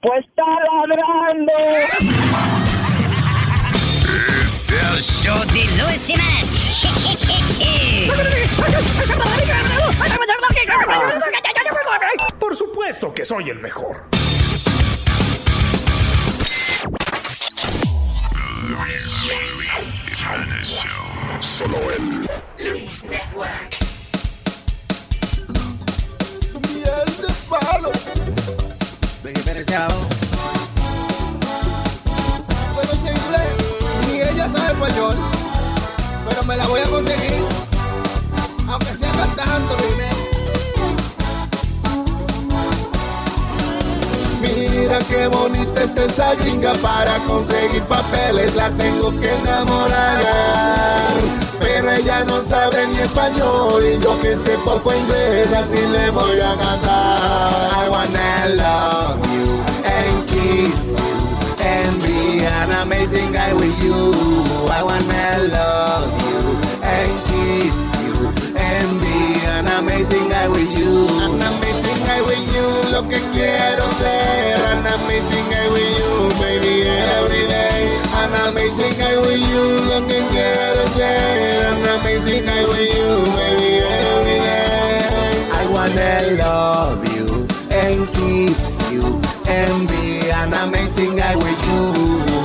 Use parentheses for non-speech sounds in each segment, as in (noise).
Pues está ladrando. Es el show de Luis Semanas. Por supuesto que soy el mejor. Luis Jiménez Show. Solo el Luis Network. Miel de palo. Ni ella sabe pero me la voy a conseguir, aunque sea cantando, Mira qué bonita está esa gringa para conseguir papeles, la tengo que enamorar. Pero ella no sabe ni español y yo que sé poco inglés, así le voy a cantar. I wanna love you and kiss you and be an amazing guy with you. I wanna love you and kiss you and be an amazing guy with you. An amazing guy with you, lo que quiero ser. An amazing guy with you, baby, every day. An amazing guy with you, lo que quiero ser. An amazing guy with you, baby, every day. I wanna love you and kiss you and be an amazing guy with you.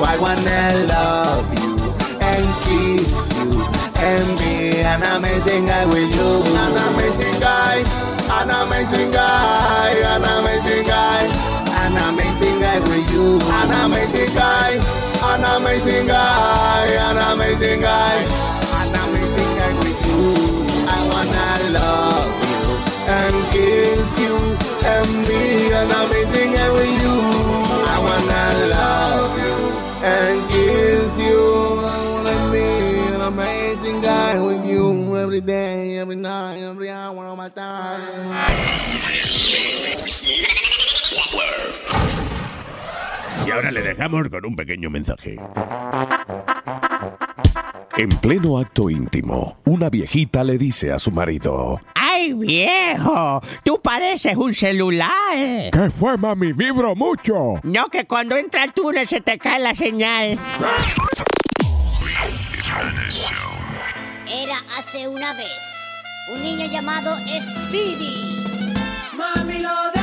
I wanna love you and kiss you and be an amazing guy with you. An amazing guy, an amazing guy, an amazing guy, an amazing guy with you. An amazing guy, an amazing guy, an amazing guy, an amazing guy with you. I wanna love you and kiss you and be an amazing guy with you. I wanna love you and kiss you. I wanna be an amazing guy with you every day, every night, every hour of my time. Y ahora le dejamos con un pequeño mensaje. En pleno acto íntimo, una viejita le dice a su marido: ¡Ay, viejo! Tú pareces un celular. ¿Qué fue, mami? Vibro mucho. No, que cuando entra el túnel se te cae la señal. Era hace una vez un niño llamado Speedy. Mami lo dejo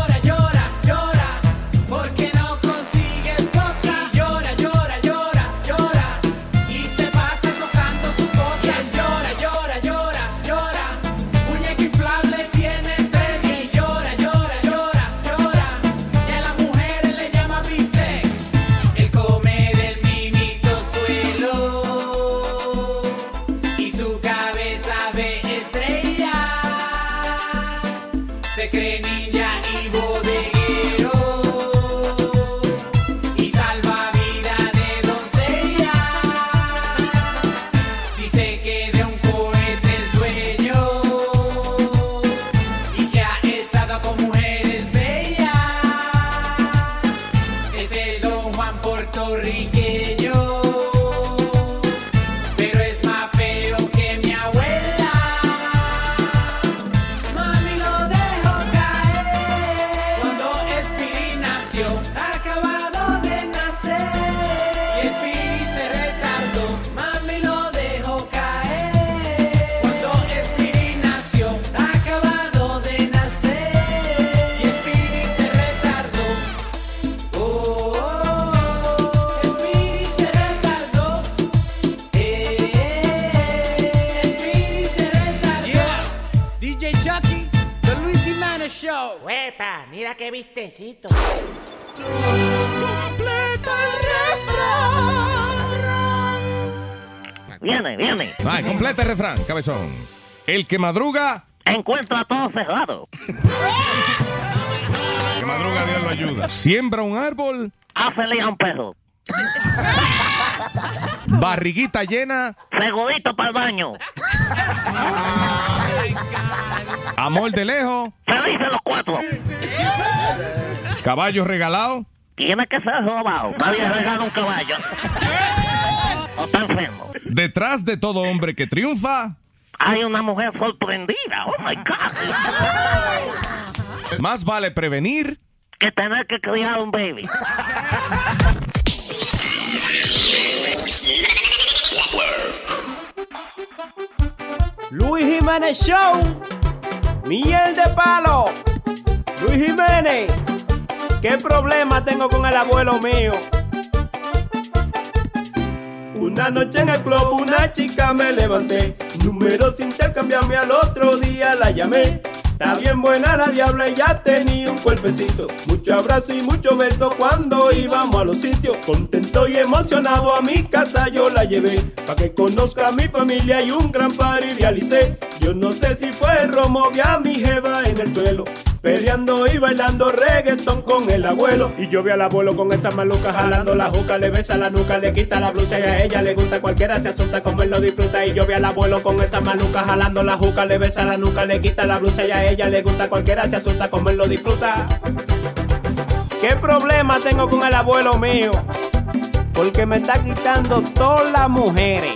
qué vistecito. Viene, viene. Va, completa el refrán, cabezón. El que madruga, Encuentra todo cerrado. que madruga Dios lo ayuda. Siembra un árbol, feliz a un perro. (laughs) barriguita llena, Segurito para el baño. amor de lejos, Felices los cuatro. caballo regalado, Tiene que ser robado. Nadie regala un caballo. O está enfermo. detrás de todo hombre que triunfa, Hay una mujer sorprendida. Oh my God. más vale prevenir Que tener que criar un baby. Luis Jiménez Show. Miel de palo. Luis Jiménez. ¿Qué problema tengo con el abuelo mío? Una noche en el club una chica me levanté. Números intercambiarme al otro día la llamé. Está bien buena la diabla y ya tenía un cuerpecito. Mucho abrazo y mucho beso cuando íbamos a los sitios. Contento y emocionado a mi casa yo la llevé. Pa' que conozca a mi familia y un gran party realicé. Yo no sé si fue el romo, vi a mi jeva en el suelo. Peleando y bailando reggaetón con el abuelo. Y yo vi al abuelo con esa maluca jalando la juca, le besa la nuca, le quita la blusa y a ella le gusta. Cualquiera se asusta como él lo disfruta. Y yo vi al abuelo con esa maluca jalando la juca, le besa la nuca, le quita la blusa y a ella le gusta. Cualquiera se asusta como él lo disfruta. ¿Qué problema tengo con el abuelo mío? Porque me está quitando todas las mujeres.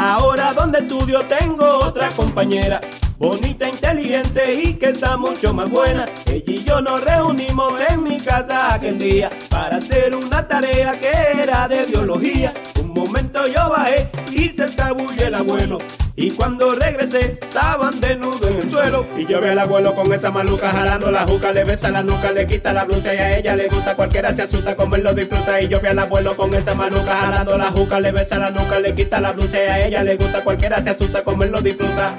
Ahora donde estudio tengo otra compañera. Bonita, inteligente y que está mucho más buena. Ella y yo nos reunimos en mi casa aquel día para hacer una tarea que era de biología. Momento yo bajé y se escabulle el abuelo. Y cuando regresé, estaban desnudos en el suelo. Y yo vi al abuelo con esa maluca jalando la juca, le besa la nuca, le quita la blusa y a ella le gusta. Cualquiera se asusta como él lo disfruta. Y yo vi al abuelo con esa maluca jalando la juca, le besa la nuca, le quita la blusa y a ella le gusta. Cualquiera se asusta como él lo disfruta.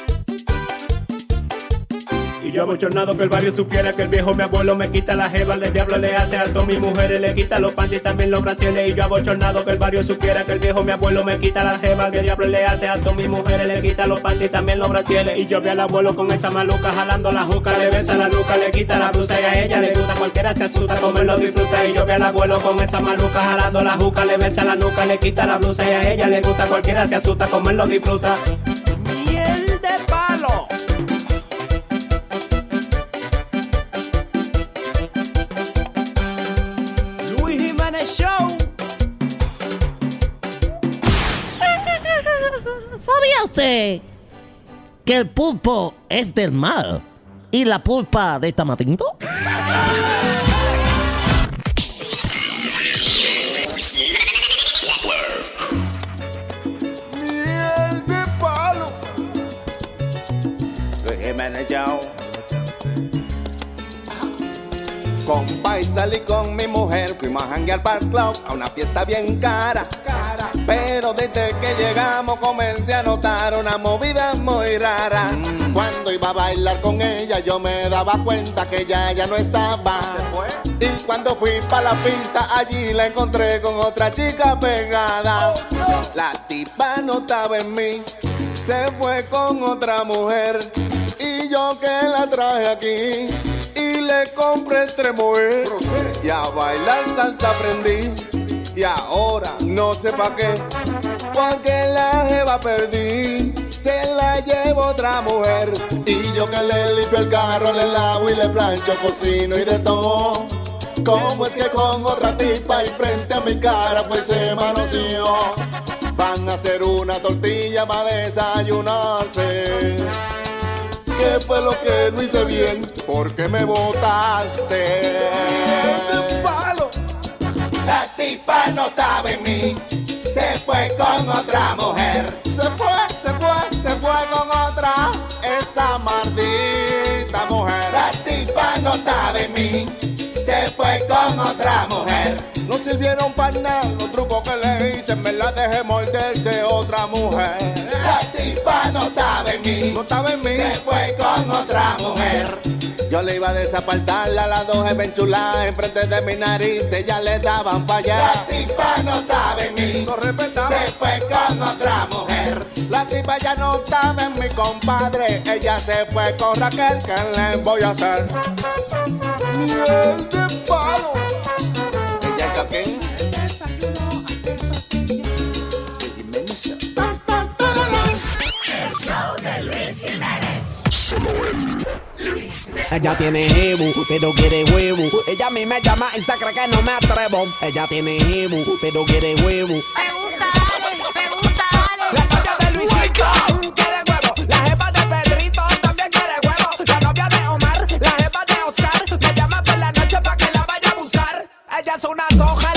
Yo abochornado que el barrio supiera que el viejo mi abuelo me quita la jeva, el diablo le hace alto a mis mujeres, le quita los panties también los brasiles. Y yo abochornado que el barrio supiera que el viejo mi abuelo me quita la jeva, el diablo le hace alto mis mujeres, le quita los panties también los brasiles. Y yo vi al abuelo con esa maluca jalando la juca, le besa la nuca, le quita la blusa y a ella le gusta, cualquiera se asusta como él lo disfruta. Y yo vi al abuelo con esa maluca jalando la juca, le besa la nuca, le quita la blusa y a ella le gusta, cualquiera se asusta como él lo disfruta. Miel de palo. ¿Sabía usted que el pulpo es del mar y la pulpa de Tamatinto? Miel de palo. Luis Jiménez Show. Compa y con mi mujer, fuimos a janguear para club, a una fiesta bien cara. Pero desde que llegamos comencé a notar una movida muy rara. Cuando iba a bailar con ella yo me daba cuenta que ella ya no estaba. Y cuando fui para la pista allí la encontré con otra chica pegada. La tipa no estaba en mí, se fue con otra mujer. Y yo que la traje aquí, y le compré tremoé. Y a bailar salsa aprendí. Y ahora no sé pa' qué, porque la jeva perdí. Se la llevo otra mujer. Y yo que le limpio el carro, le lavo y le plancho, cocino y de todo. ¿Cómo es que con otra tipa y frente a mi cara pues se manoseó? Van a hacer una tortilla para desayunarse. ¿Qué fue lo que no hice bien? ¿Por qué me botaste? palo! La tipa no estaba en mí, se fue con otra mujer. Se fue, se fue, se fue con otra, esa maldita mujer. La tipa no estaba en mí, se fue con otra mujer. No sirvieron para nada los trucos que le hice, me la dejé morder de otra mujer. La tipa estaba en mí, no estaba en mí, se fue con otra mujer. Yo le iba a desapartarla a las dos enchuladas enfrente de mi nariz, ella le daban para allá. La tipa no estaba en mí, no se fue con otra mujer. La tipa ya no estaba en mi compadre, ella se fue con Raquel, ¿qué le voy a hacer? Miel de palo. Ella es Joaquín. Ella tiene jebu, pero quiere huevo. Ella a mí me llama y se cree que no me atrevo. Ella tiene jebu, pero quiere huevo. La novia de Luisito mm, quiere huevo. La jefa de Pedrito también quiere huevo. La novia de Omar, la jefa de Oscar. Me llama por la noche para que la vaya a buscar. Ella es una soja,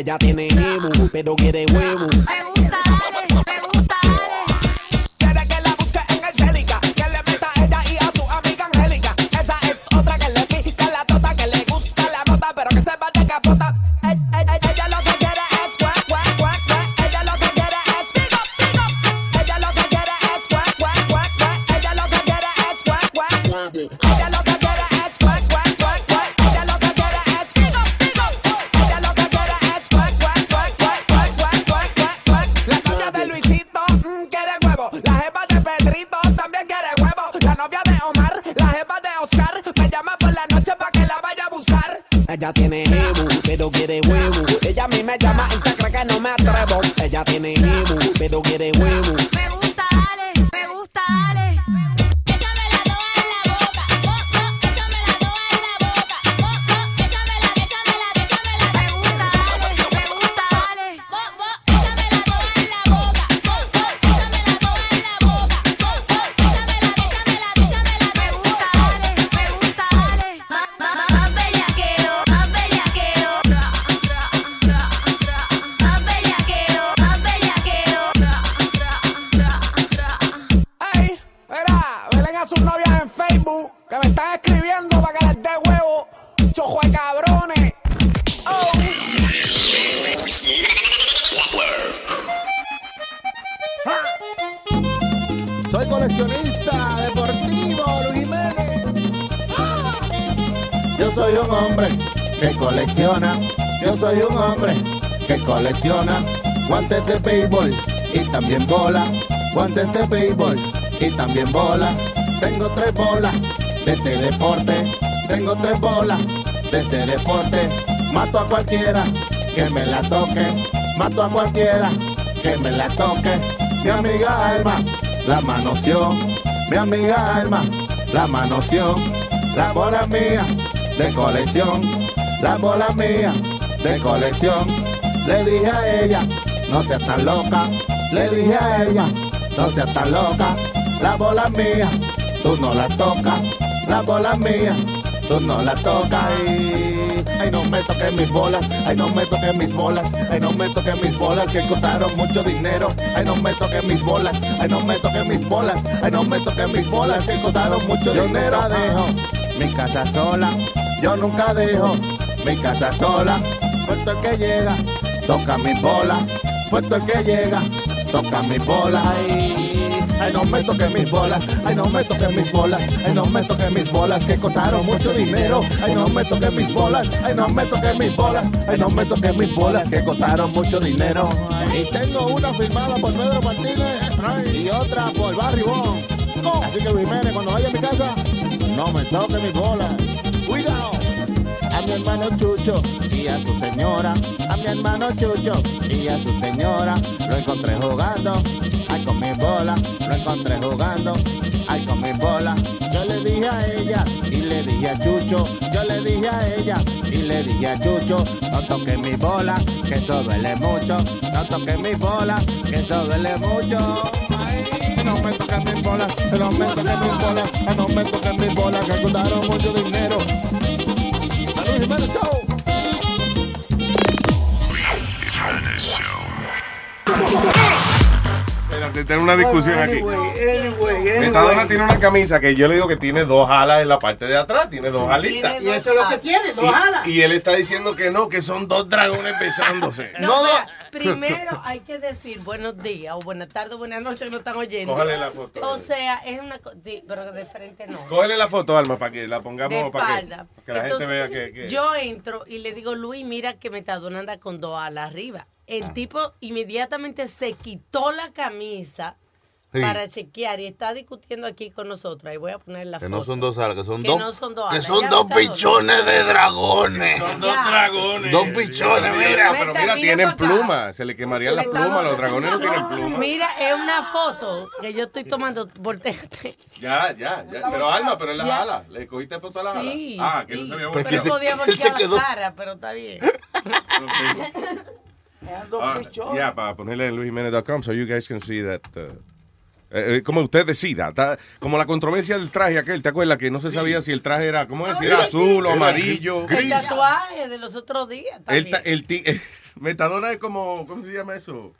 Ella tiene jebu, pero quiere huevo. Cualquiera que me la toque. Mato a cualquiera que me la toque. Mi amiga Alma la manoseó mi amiga Alma, la manoción, la bola mía de colección, la bola mía de colección. Le dije a ella, no seas tan loca, le dije a ella, no seas tan loca, la bola mía, tú no la tocas, la bola mía, tú no la tocas. Ay, no me toques mis bolas, ay, no me toques mis bolas, ay, no me toques mis bolas que costaron mucho dinero. Ay, no me toques mis bolas, ay, no me toques mis bolas, ay, no me toques mis bolas que costaron mucho dinero. Yo nunca dejo mi casa sola, yo nunca dejo mi casa sola. Puesto el que llega, toca mi bola, puesto el que llega, toca mi bola. Ay, ay, no me toques mis bolas, ay, no me toques mis bolas, ay, no me toques mis bolas que costaron mucho dinero. Ay, no me toques mis bolas, ay, no me toques mis bolas, ay, no me toques mis bolas que costaron mucho dinero. Y tengo una firmada por Pedro Martínez y otra por Barry Bond. Así que Jiménez, cuando vaya a mi casa, no me toques mis bolas. Cuidado a mi hermano Chucho y a su señora, a mi hermano Chucho y a su señora. Lo encontré jugando, mi bola, lo encontré jugando, ay con mi bola. Yo le dije a ella y le dije a Chucho, yo le dije a ella y le dije a Chucho, no toques mi bola, que eso duele mucho, no toques mi bola, que eso duele mucho. Ay, no me toques mis bolas, no me toques mis bolas, no me toques mis bolas, que costaron mucho dinero. Tengo una discusión aquí. anyway, Metadona tiene una camisa que yo le digo que tiene dos alas en la parte de atrás, tiene dos alitas. Y eso es lo que tiene, dos alas. Y, él está diciendo que no, que son dos dragones besándose. (laughs) No, mira, (laughs) primero hay que decir buenos días, o buenas tardes, o buenas noches que nos están oyendo. Cógele la foto. O sea, es una cosa, pero de frente no. Cógele la foto, Alma, para que la De pongamos, para que, espalda. para que la Entonces, gente vea que... que- Yo entro y le digo, Luis, mira que Metadona anda con dos alas arriba. El tipo inmediatamente se quitó la camisa Sí. para chequear y está discutiendo aquí con nosotros. Ahí voy a poner la Que foto. no son dos alas, que son Que dos. no son dos que alas. son Ya, dos pichones de dragones. Son dos dragones. Dos pichones, mira. Pero mira, tienen plumas. Se le quemarían las plumas. Los dragones no tienen plumas. Mira, es una foto que yo estoy tomando. Volteate. Ya, ya, ya. Pero Alma, pero en las Ya. alas. ¿Le cogiste foto a las alas? Sí, Ah, que no se había Pero volteado. podía (laughs) voltear la cara, pero está bien. (laughs) Ah, yeah, para ponerle en luisjimenez.com so you guys can see that. uh, eh, eh, como usted decida, como la controversia del traje aquel, ¿te acuerdas? Que no se sabía si el traje era, ¿cómo es? Si era Era- azul o amarillo. El tatuaje de los otros días El, también. ta- el ti- (laughs) Metadona es como, ¿cómo se llama eso?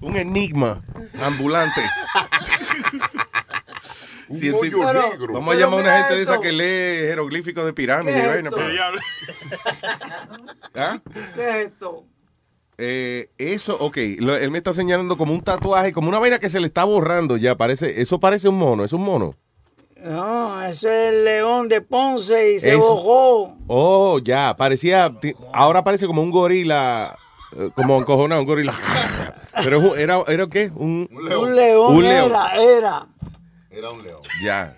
Un enigma ambulante. (laughs) Un tipo- negro. Vamos a llamar a una gente de esa que lee jeroglíficos de pirámide. ¿Qué y es esto? pero- ¿Ah? ¿Qué es (laughs) esto? Eh, eso, ok, lo- él me está señalando como un tatuaje, como una vaina que se le está borrando ya, parece, eso parece un mono, es un mono. No, ese es el león de Ponce y se Eso. bojó. Oh, ya, parecía, ti- ahora parece como un gorila, eh, como encojonado, un gorila. (laughs) Pero es un- era, era qué, un, Un león, Un león. era, era. Era un león. Ya.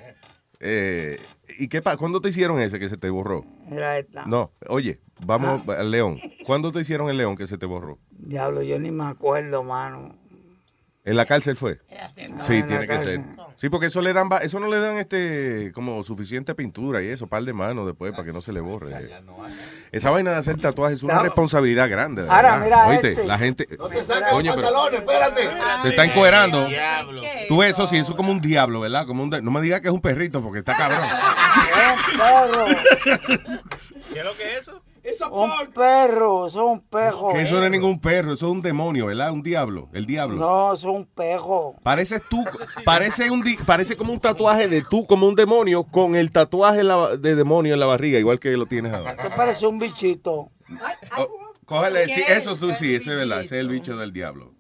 Eh, ¿Y qué pasa? ¿Cuándo te hicieron ese que se te borró? Era esta. No, oye, vamos al león. ¿Cuándo te hicieron el león que se te borró? Diablo, yo ni me acuerdo, mano. ¿En la cárcel fue? Sí, tiene que cárcel. ser. Sí, porque eso le dan, eso no le dan este como suficiente pintura y eso, par de manos después para que no se le borre. Esa vaina de hacer tatuajes es una No. responsabilidad grande. de Ahora, mira Oíste, este. la gente No te saques los pantalones, espérate. se está encuerando. Tú ves eso, sí, eso es como un diablo, ¿verdad? Como un no me digas que es un perrito porque está cabrón. (laughs) ¿Qué es lo que es eso? Un perro, eso es un pejo. Que eso no es ningún perro, eso es un demonio, ¿verdad? Un diablo, el diablo. No, eso es un pejo. Pareces tú, parece un di- parece como un tatuaje de tú como un demonio con el tatuaje de demonio en la barriga, igual que lo tienes ahora. Esto parece un bichito. Cógele, sí, eso tú sí, eso es verdad, ese es el bicho del diablo.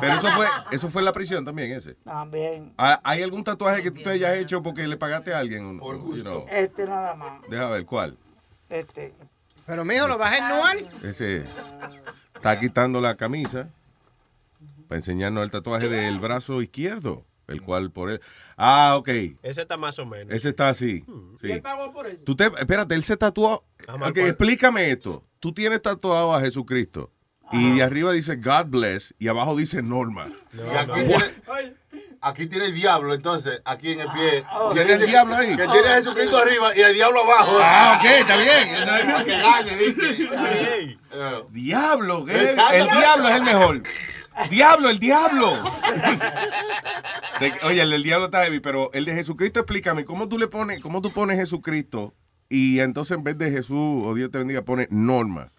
Pero eso fue, eso fue en la prisión también, ese. También. ¿Ha- ¿Hay algún tatuaje que tú te hayas hecho porque le pagaste a alguien? Por gusto. Este nada más. Deja ver, ¿cuál? Este. Pero mijo, ¿lo vas a ennuar? Ese está quitando la camisa para enseñarnos el tatuaje del brazo izquierdo, el cual por él. Ah, ok. Ese está más o menos. Ese está así. ¿Y Sí. él pagó por eso? Tú te, espérate, él se tatuó. Amar Ok, por- explícame esto. Tú tienes tatuado a Jesucristo y de arriba dice God bless y abajo dice Norma. Aquí tiene el diablo, entonces, aquí en el pie. ¿Tiene el diablo ahí? Que tiene a Jesucristo arriba y el diablo abajo. Ah, ok, está bien. Para que gane, ¿viste? (laughs) Diablo, ¿qué? El diablo es el mejor. Diablo, el diablo. (laughs) Oye, el del diablo está heavy, pero el de Jesucristo, explícame, ¿cómo tú le pones, cómo tú pones Jesucristo y entonces en vez de Jesús o Dios te bendiga pone Norma?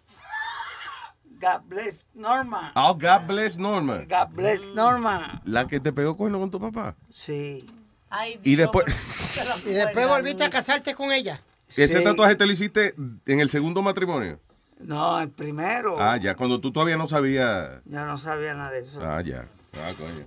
God bless Norma. Oh, God bless Norma. God bless Norma. La que te pegó cuerno con tu papá. Sí. (laughs) Y después, Y después volviste a casarte con ella. ese Sí. tatuaje te lo hiciste en el segundo matrimonio. No, el primero. Ah, ya, cuando tú todavía no sabías. Ya no sabía nada de eso. Ah, ya. Ah, coño.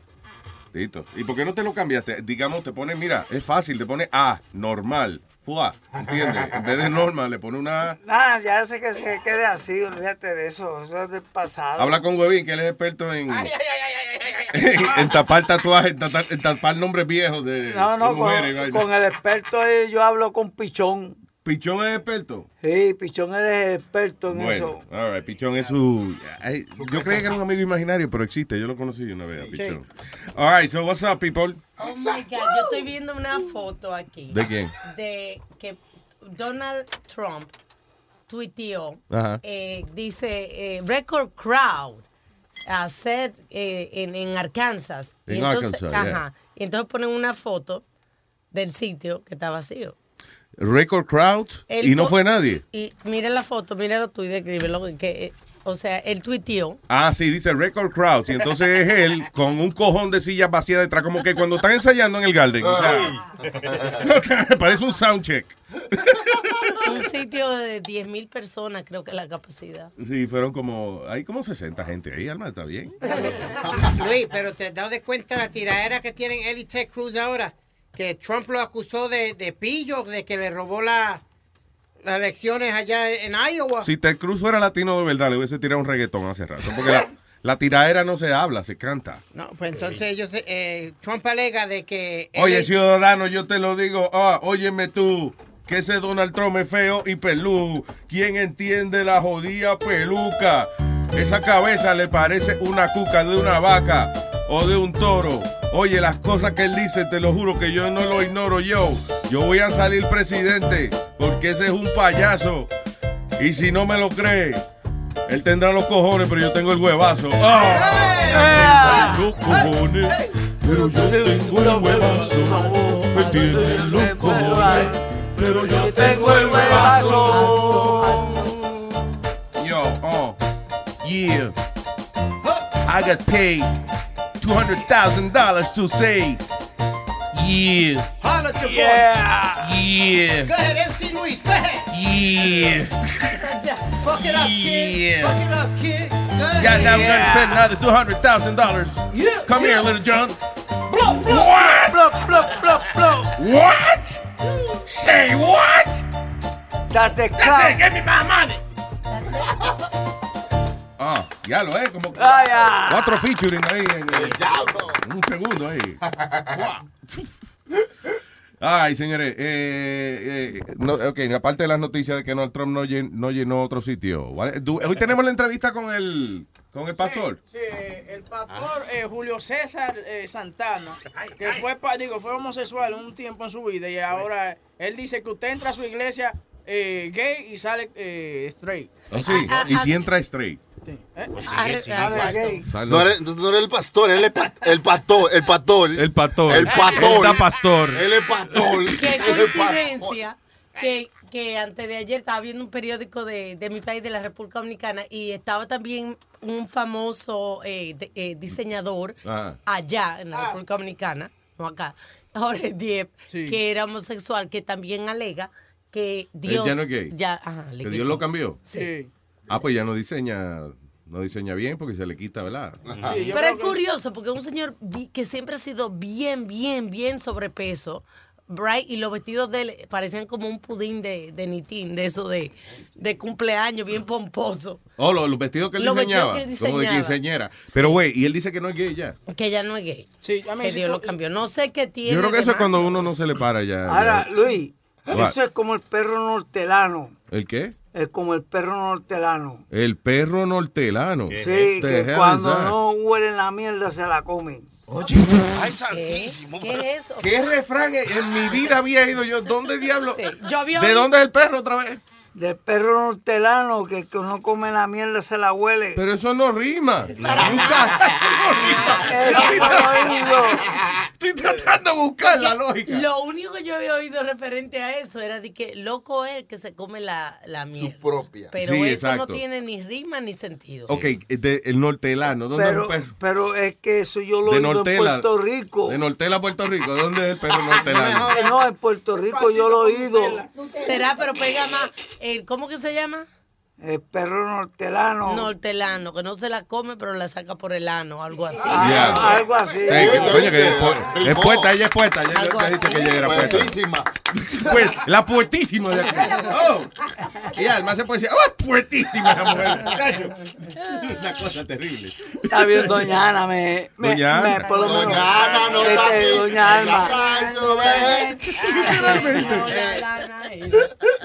Listo. ¿Y por qué no te lo cambiaste? Digamos, te pone, mira, es fácil, te pone A, normal, fuá, ¿entiendes? En vez de normal, le pone una. Nada, ya sé que se quede así, olvídate de eso. Eso es del pasado. Habla con Huevín, que él es experto en, en, en tapar tatuajes, en, tapar nombres viejos de, No, no, de mujeres. con, el experto ahí yo hablo con Pichón. ¿Pichón es experto? Sí, Pichón eres experto en Bueno, eso. all right, Pichón es su... yo creía que era un amigo imaginario, pero existe. Yo lo conocí una vez, a Pichón. All right, so what's up, people? Oh my God, yo estoy viendo una foto aquí. ¿De quién? De que Donald Trump tuiteó, eh, dice, eh, record crowd hacer eh, en, en Arkansas. En entonces, Arkansas, yeah. y entonces ponen una foto del sitio que está vacío. Record crowds Él y no fue nadie. Y mira la foto, míralo tú y descríbelo. Que, o sea, él tuiteó. Ah, sí, dice record crowds. Y entonces es él con un cojón de sillas vacías detrás, como que cuando están ensayando en el Garden. O sea, (laughs) parece un soundcheck. Un sitio de 10 mil personas, creo que es la capacidad. Sí, fueron como. Hay como 60 gente ahí, Alma, está bien. Luis, pero te has dado de cuenta la tiradera que tienen él y Ted Cruz ahora. Que Trump lo acusó de, de pillo, de que le robó la- las elecciones allá en Iowa. Si Ted Cruz fuera latino de verdad, le hubiese tirado un reggaetón hace rato. Porque la, (laughs) la tiraera no se habla, se canta. No, pues entonces ellos, eh, Trump alega de que... Oye, ciudadano, yo te lo digo. Ah, óyeme tú, que ese Donald Trump es feo y pelú. ¿Quién entiende la jodida peluca? Esa cabeza le parece una cuca de una vaca o de un toro. Oye, las cosas que él dice, te lo juro que yo no lo ignoro yo. Yo voy a salir presidente porque ese es un payaso. Y si no me lo cree, él tendrá los cojones, pero yo tengo el huevazo. ¡Ah! Los cojones, pero yo tengo el huevazo. Él tiene los cojones, pero yo tengo el huevazo. Yo, oh, yeah. I got paid $200,000 to say, yeah. Yeah. Yeah. Go ahead, MC Luis, go ahead. Yeah. (laughs) Fuck it up, kid. Yeah. Fuck it up, kid. Yeah, now we're gonna spend another two hundred thousand dollars. Yeah. Come here, little John. Blow, blow, What? blow, blow, blow, blow. What? Say what? That's the That's it. Give me my money. (laughs) Ah, ya lo es, como Ah, cuatro featuring ahí en, en un segundo ahí. Ay, señores, eh, eh, no, ok, aparte de las noticias de que Donald Trump no, llen- no llenó otro sitio, hoy tenemos la entrevista con el, con el pastor. Sí, el pastor eh, Julio César eh, Santana, que fue, digo, fue homosexual un tiempo en su vida y ahora él dice que usted entra a su iglesia eh, gay y sale eh, straight. Oh, sí, y si entra straight. Arre- Sale- No eres, no eres el pastor, él es pa- el pastor, el pastor. El pastor. El pastor. El pastor. Él es pastor. Qué coincidencia que, que antes de ayer estaba viendo un periódico de, de mi país, de la República Dominicana, y estaba también un famoso eh, de- eh, diseñador Ajá. allá en la República Dominicana, no acá, (laughs) Jorge Diep, Sí. que era homosexual, que también alega que Dios... ya no es gay. ya, ajá, le Que quitó. Dios lo cambió. Sí. Ah, pues ya no diseña, no diseña bien porque se le quita, ¿verdad? Pero es curioso porque un señor que siempre ha sido bien, bien, bien sobrepeso, Bright, y los vestidos de él parecían como un pudín de, de nitín, de eso de, de cumpleaños, bien pomposo. Oh, los, los vestidos que él Los diseñaba. vestidos que él Como de quinceañera. Pero, güey, y él dice que no es gay ya. Que ya no es gay. Sí, a mí que sí, Dios lo cambió. No sé qué tiene. Yo creo que eso es cuando uno no se le para ya. Ahora, ya. Luis, What? eso es como el perro nortelano. ¿El qué? Es como el perro nortelano. El perro nortelano. Sí, que cuando no huelen la mierda se la comen. Oye, ay, santísimo. ¿Qué es eso? ¿Qué refrán en mi vida había ido yo? ¿Dónde diablo? Yo había ¿De oído- dónde es el perro otra vez? Del perro nortelano que, que uno come la mierda se la huele. Pero eso no rima. (laughs) Eso oído. Estoy tratando de buscar la lógica. Lo único que yo había oído referente a eso era de que loco es el que se come la, la miel. propia. Pero Sí, eso exacto. no tiene ni rima ni sentido. Ok, de- el nortelano. ¿Dónde es Pero, el perro? pero es que eso yo lo De he oído en Nortela. Puerto Rico. De Nortela, Puerto Rico. ¿Dónde es el perro nortelano? No, en Puerto Rico yo lo he oído. Será, pero pega más. El, ¿Cómo que se llama? El perro nortelano. Nortelano, que no se la come, pero la saca por el ano, algo así. Algo así. Coño, que es pu- es puesta, ella es puesta. Ya que ella era puesta. Puertísima. Pues, la puertísima de aquí. Oh. Y además se puede decir, ¡oh, es puertísima esa mujer! Una cosa terrible. Está bien, doña Ana, me, me, Doña Ana. me- por lo menos, Doña Ana no está este, aquí. doña Alma.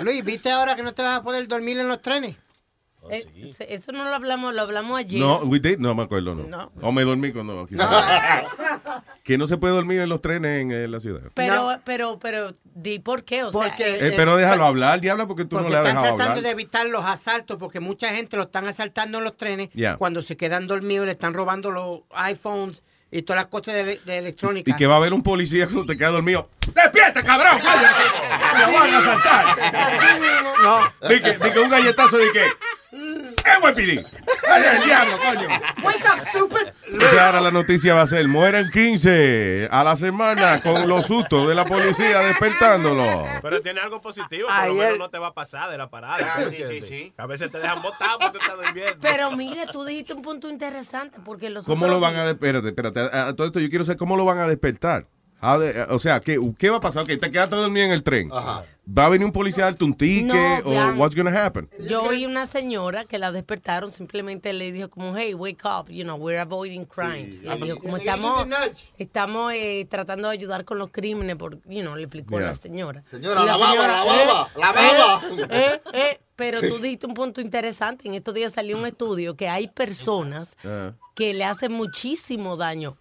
Luis, ¿viste ahora que no te vas a poder dormir en los trenes? Eh, se- eso no lo hablamos, lo hablamos ayer. No, we did, no me acuerdo, no. No. O me dormí cuando. quizás. (laughs) que no se puede dormir en los trenes en, eh, la ciudad. Pero, pero, pero, di por qué, o Porque- sea, Eh, pero déjalo hablar, diablo, porque tú Porque no le has están dejado tratando hablar. de evitar los asaltos, porque mucha gente lo están asaltando en los trenes cuando se quedan dormidos, le están robando los iPhones y todas las cosas de, de electrónica. Y que va a haber un policía cuando te queda dormido. ¡Despierta, cabrón! ¡Me van a asaltar! No, un galletazo de que. ¡NYPD! ¡Ay, el diablo, coño! Wake up, stupid. Entonces ahora la noticia va a ser, mueren 15 a la semana con los sustos de la policía despertándolo. Pero tiene algo positivo, por lo menos no te va a pasar de la parada. ¿tú me sí, sí, sí. A veces te dejan botado porque te estás durmiendo. pero mire, tú dijiste un punto interesante, porque los ¿Cómo lo van a... Espérate, espérate. A, a todo esto yo quiero saber cómo lo van a despertar. How de- o sea, ¿qué, ¿qué va a pasar? Ok, te quedaste dormido en el tren. ¿Va a venir un policía a darte un ticket? No, ¿O vean. what's gonna happen? Yo oí una señora que la despertaron, simplemente le dijo como, hey, wake up, you know, we're avoiding crimes. Le dijo, como estamos, estamos eh, tratando de ayudar con los crímenes, por, you know, le explicó Yeah. la señora. Señora, Y la baba, la baba, la baba. eh, eh, eh, pero tú diste un punto interesante. En estos días salió un estudio que hay personas Ah, que le hacen muchísimo daño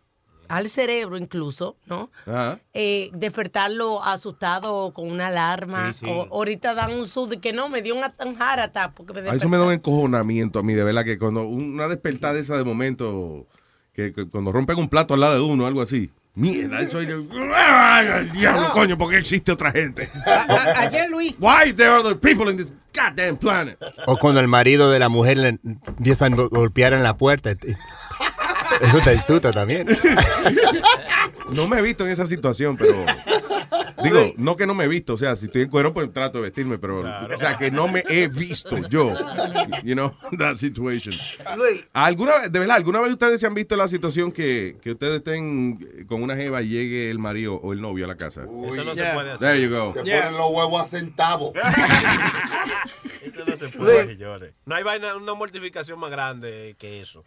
al cerebro incluso, ¿no? ajá. eh, despertarlo asustado con una alarma. Sí, sí. O, ahorita dan un sud que no, me dio un at- un heart attack porque me A eso me da un encojonamiento a mí, de verdad, que cuando una despertada esa de momento, que, que cuando rompen un plato al lado de uno, algo así. Mierda, eso es... ¡Ay, al diablo, coño! porque existe otra gente? (laughs) A- Ayer, Luis, Why is there other people in this goddamn planet? O cuando el marido de la mujer le empieza a go- golpear en la puerta. Eso te insulta también. No me he visto en esa situación, pero... Digo, no que no me he visto, o sea, si estoy en cuero, pues trato de vestirme, pero... O sea, que no me he visto yo, you know, (laughs) that situation. Luis, ¿Alguna vez, de verdad, alguna vez ustedes se han visto la situación que, que ustedes estén con una jeva y llegue el marido o el novio a la casa? Eso no Yeah. se puede hacer. There you go. Se Yeah. ponen los huevos a centavos. (laughs) No se puede, señores. No hay vaina, una mortificación más grande que eso.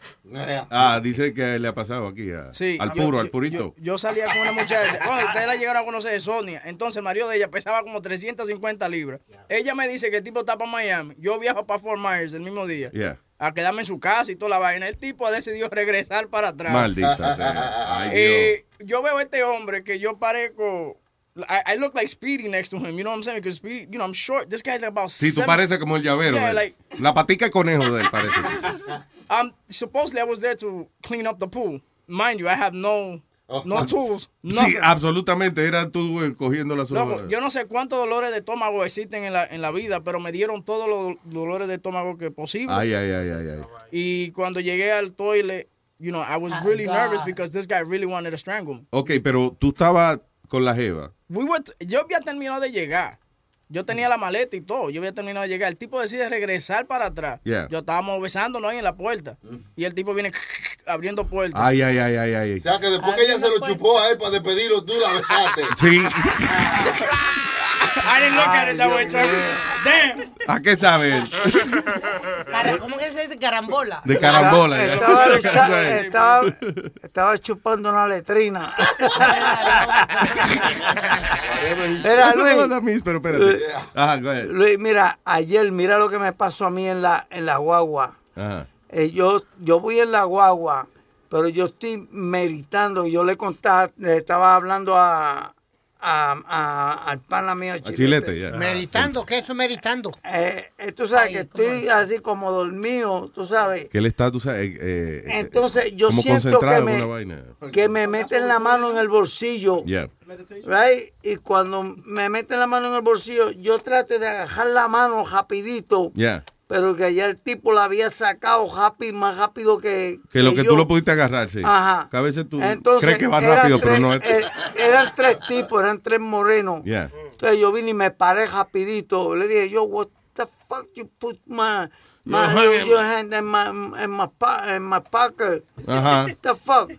Ah, dice que le ha pasado aquí a- Sí, al puro, yo- al purito. Yo, yo salía con una muchacha. Bueno, ustedes la llegaron a conocer, Sonia. Entonces, el marido de ella pesaba como 350 libras. Ella me dice que el tipo está para Miami. Yo viajo para Fort Myers el mismo día. Yeah. A quedarme en su casa y toda la vaina. El tipo ha decidido (laughs) regresar para atrás. Maldita sea. Ay, Eh, yo veo a este hombre que yo parezco. I, I look like Speedy next to him. You know what I'm saying? Because Speedy, you know, I'm short. This guy's like about Sí, tú seven- pareces como el llavero. Yeah, de él. like- La patica de conejo de él parece. (laughs) Um, supposedly I was there to clean up the pool. Mind you, I have no, no tools, Sí, nothing. absolutamente. Era tú eh, cogiendo la Loco, soga. yo no sé cuántos dolores de estómago existen en la, en la vida, pero me dieron todos los dolores de estómago que posible. Ay, ay, ay, ay, ay. Y cuando llegué al toilet, you know, I was really nervous because this guy really wanted to strangle me. Ok, pero tú estabas con la jeva. We were t- yo había terminado de llegar. Yo tenía la maleta y todo. Yo había terminado de llegar. El tipo decide regresar para atrás. Yeah. Yo estábamos besándonos ahí en la puerta. Y el tipo viene (laughs) abriendo puertas. Ay, ay, ay, ay, ay. O sea que después que ella se lo chupó a él para despedirlo, tú la besaste. Sí. (laughs) (laughs) I didn't look at it that way, Chucky. Damn. ¿A qué sabe él? Cara- ¿Cómo que se dice carambola? De carambola. ya. estaba, (laughs) estaba, estaba chupando una letrina. (laughs) No, Luis, pero espérate. Ajá, go ahead. Luis, mira, ayer, mira lo que me pasó a mí en la, en la guagua. Ajá. Eh, yo, yo voy en la guagua pero yo estoy meditando. Yo le contaba, le estaba hablando a, a, a- al pana mío, A Chilete, ya. Meditando, ¿qué es eso meditando? Eh, eh, tú sabes que estoy así como dormido, tú sabes. Que él está, tú sabes, eh, eh, Entonces yo como siento que me, vaina. que me meten la mano en el bolsillo. Yeah. Right? Y cuando me meten la mano en el bolsillo, yo trato de agarrar la mano rapidito, Yeah. Pero que ya el tipo la había sacado rápido, más rápido que, Que lo que yo. tú lo pudiste agarrar, sí. Ajá. Que a veces tú Entonces, crees que va rápido, pero no es. eh, eran tres tipos, eran tres morenos. Yeah. Entonces yo vine y me paré rapidito. Le dije, yo, what the fuck you put my, my, Your your, hand- in my, in my, pa- in my pocket? Ajá. What the fuck?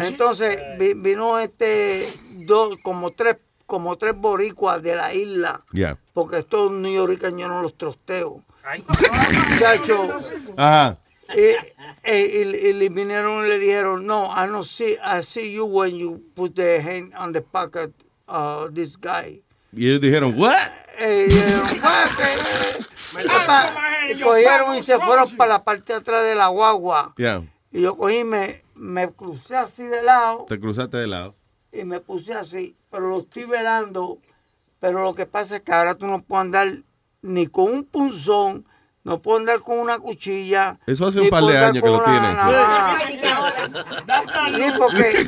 Entonces vi- vino este, dos, como tres, como tres boricuas de la isla. Yeah. Porque estos neoyorquinos yo no los trosteo. Muchacho. Ajá. Y, y, y- y le vinieron y le dijeron, no, I don't see, I see you when you put the hand on the pocket of this guy. Y ellos dijeron, ¿what? Eh, y dijeron, "What? (laughs) ¿Qué? Papá", y cogieron y se fueron para la parte de atrás de la guagua. Yeah. Y yo cogí, me, me crucé así de lado Te cruzaste de lado. y me puse así, pero lo estoy velando. Pero lo que pasa es que ahora tú no puedes andar ni con un punzón, no puedes andar con una cuchilla. Eso hace un par de años que lo navaja. Sí, porque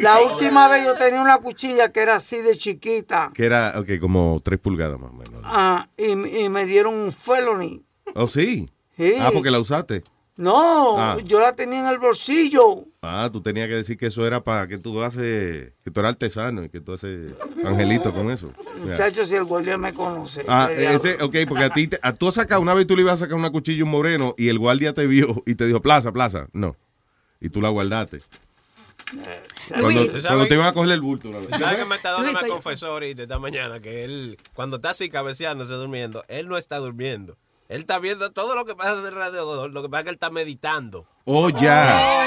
la (laughs) última vez yo tenía una cuchilla que era así de chiquita Que era, ok, como tres pulgadas más o menos. ah, y, y me dieron un felony. Oh, sí. Sí. Ah, porque la usaste. No, Ah. yo la tenía en el bolsillo. Ah, tú tenías que decir que eso era para que tú haces, que tú eras artesano y que tú haces angelito con eso. Yeah. Muchachos, si el guardia me conoce. Ah, ese, ok, porque a ti, te- a tú sacado, una vez tú le ibas a sacar una cuchilla a un moreno y el guardia te vio y te dijo, plaza, plaza. No. Y tú la guardaste. Cuando, Luis. cuando te iban a coger el bulto. la vez. ¿Sabes que me está dando Luis, me confesó ahorita esta mañana que él, cuando está así cabeceándose durmiendo, él no está durmiendo. Él está viendo todo lo que pasa alrededor. Lo que pasa es que él está meditando. Oh, ya.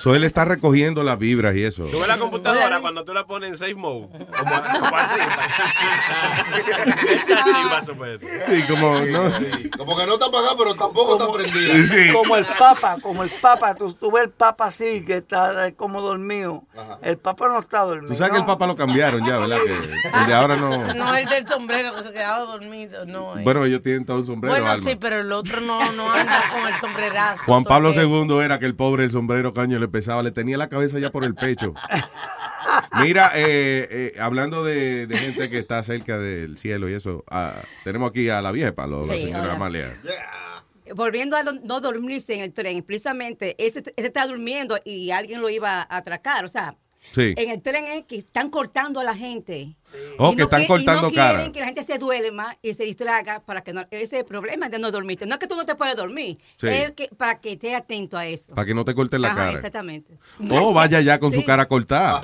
So, él está recogiendo las vibras y eso. Tú ves la computadora cuando tú la pones en safe mode. Como, como así. (laughs) Está así más o menos. Sí, como, no. Como que no está apagado, pero tampoco está prendida. Sí. Como el papa, como el papa. Tú, tú ves el papa así, que está eh, como dormido. El papa no está dormido. Tú sabes que el papá lo cambiaron ya, ¿verdad? Que el de ahora no. (laughs) No, el del sombrero que se quedaba dormido, no. eh. Bueno, ellos tienen todo un sombrero. Bueno, Alma. sí, pero el otro no, no anda con el sombrerazo. Juan Pablo II era que el pobre el sombrero caño le pesaba, le tenía la cabeza ya por el pecho. (laughs) Mira, eh, eh, hablando de, de gente que está cerca del cielo y eso, ah, tenemos aquí a la vieja palo, la señora. Amalia. Volviendo a lo- no dormirse en el tren, precisamente, ese, ese está durmiendo y alguien lo iba a atracar. O sea, Sí. en el tren es que están cortando a la gente. Oh, Y que están qui- cortando y no cara. quieren que la gente se duerma y se distraiga para que no. Ese es el problema de no dormirte. No es que tú no te puedes dormir, Sí. es que para que estés atento a eso. Para que no te corten la Ajá, cara. exactamente. Oh, vaya ya con Sí. su cara cortada.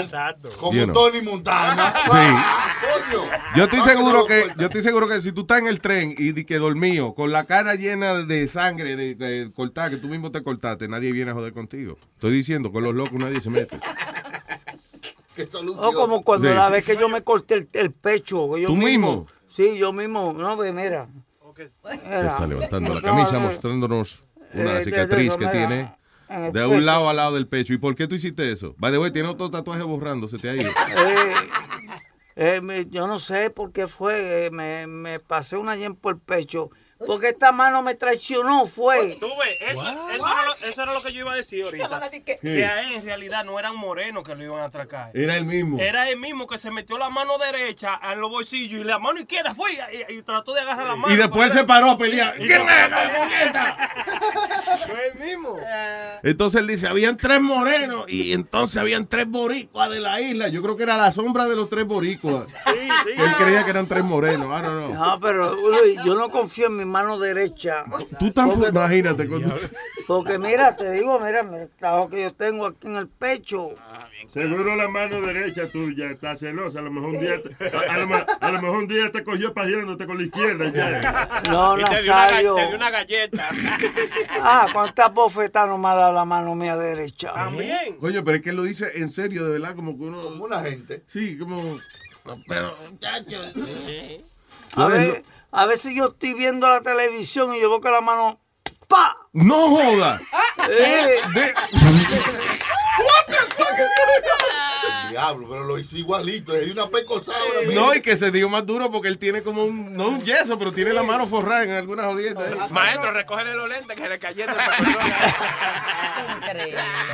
Exacto. Como You know. Tony Montana. (laughs) Sí. Yo estoy Ah, seguro no que, yo estoy seguro que si tú estás en el tren y que dormido, con la cara llena de sangre, de, de cortada, que tú mismo te cortaste, nadie viene a joder contigo. Estoy diciendo, con los locos nadie se mete. Qué solución. O como cuando Sí. la vez que yo me corté el, el pecho. yo ¿Tú mismo? Sí, yo mismo. No, ve, mira. Se está levantando la No, camisa no, mostrándonos una eh, de- cicatriz de- que mira, tiene de un lado al lado del pecho. ¿Y por qué tú hiciste eso? By the way, tiene otro tatuaje borrando, se te ha ido. Eh, eh, yo no sé por qué fue. eh, me, me pasé una yen por el pecho. Porque esta mano me traicionó, fue. Tú ves, eso, eso, era lo, eso era lo que yo iba a decir ahorita. Que a él en realidad no eran morenos que lo iban a atracar. Era el mismo. Era el mismo que se metió la mano derecha en los bolsillos y la mano izquierda fue y, y trató de agarrar la mano. Y después se paró a pelear. Y ¿Quién era? paró a pelear. Fue el mismo. Entonces él dice, habían tres morenos y entonces habían tres boricuas de la isla. Yo creo que era la sombra de los tres boricuas. Él creía que eran tres morenos. I don't know. No, pero Luis, yo no confío en mi mano derecha. Tú tampoco, imagínate. con- Porque mira, te digo, mira, el trabajo que yo tengo aquí en el pecho. Seguro la mano derecha tuya está celosa. A lo mejor un día te, a, a lo, me- a lo mejor un día te cogió pajeándote con la izquierda. Ya. No, Y te dio una, ga- Nazario. te dio una galleta. Ah, cuántas bofetadas no me ha dado la mano mía derecha. También. Coño, pero es que él lo dice en serio, de verdad, como que uno. Como una gente. Sí, como. Pero, muchachos. A, ver, a veces yo estoy viendo la televisión y yo veo que la mano. ¡Pa! No joda. Eh, (laughs) Diablo, pero lo hizo igualito. Es una pecosada. No, y que se dio más duro porque él tiene como un, no un yeso, pero tiene la mano forrada en algunas jodientas. Maestro, recógele los lentes que le cayendo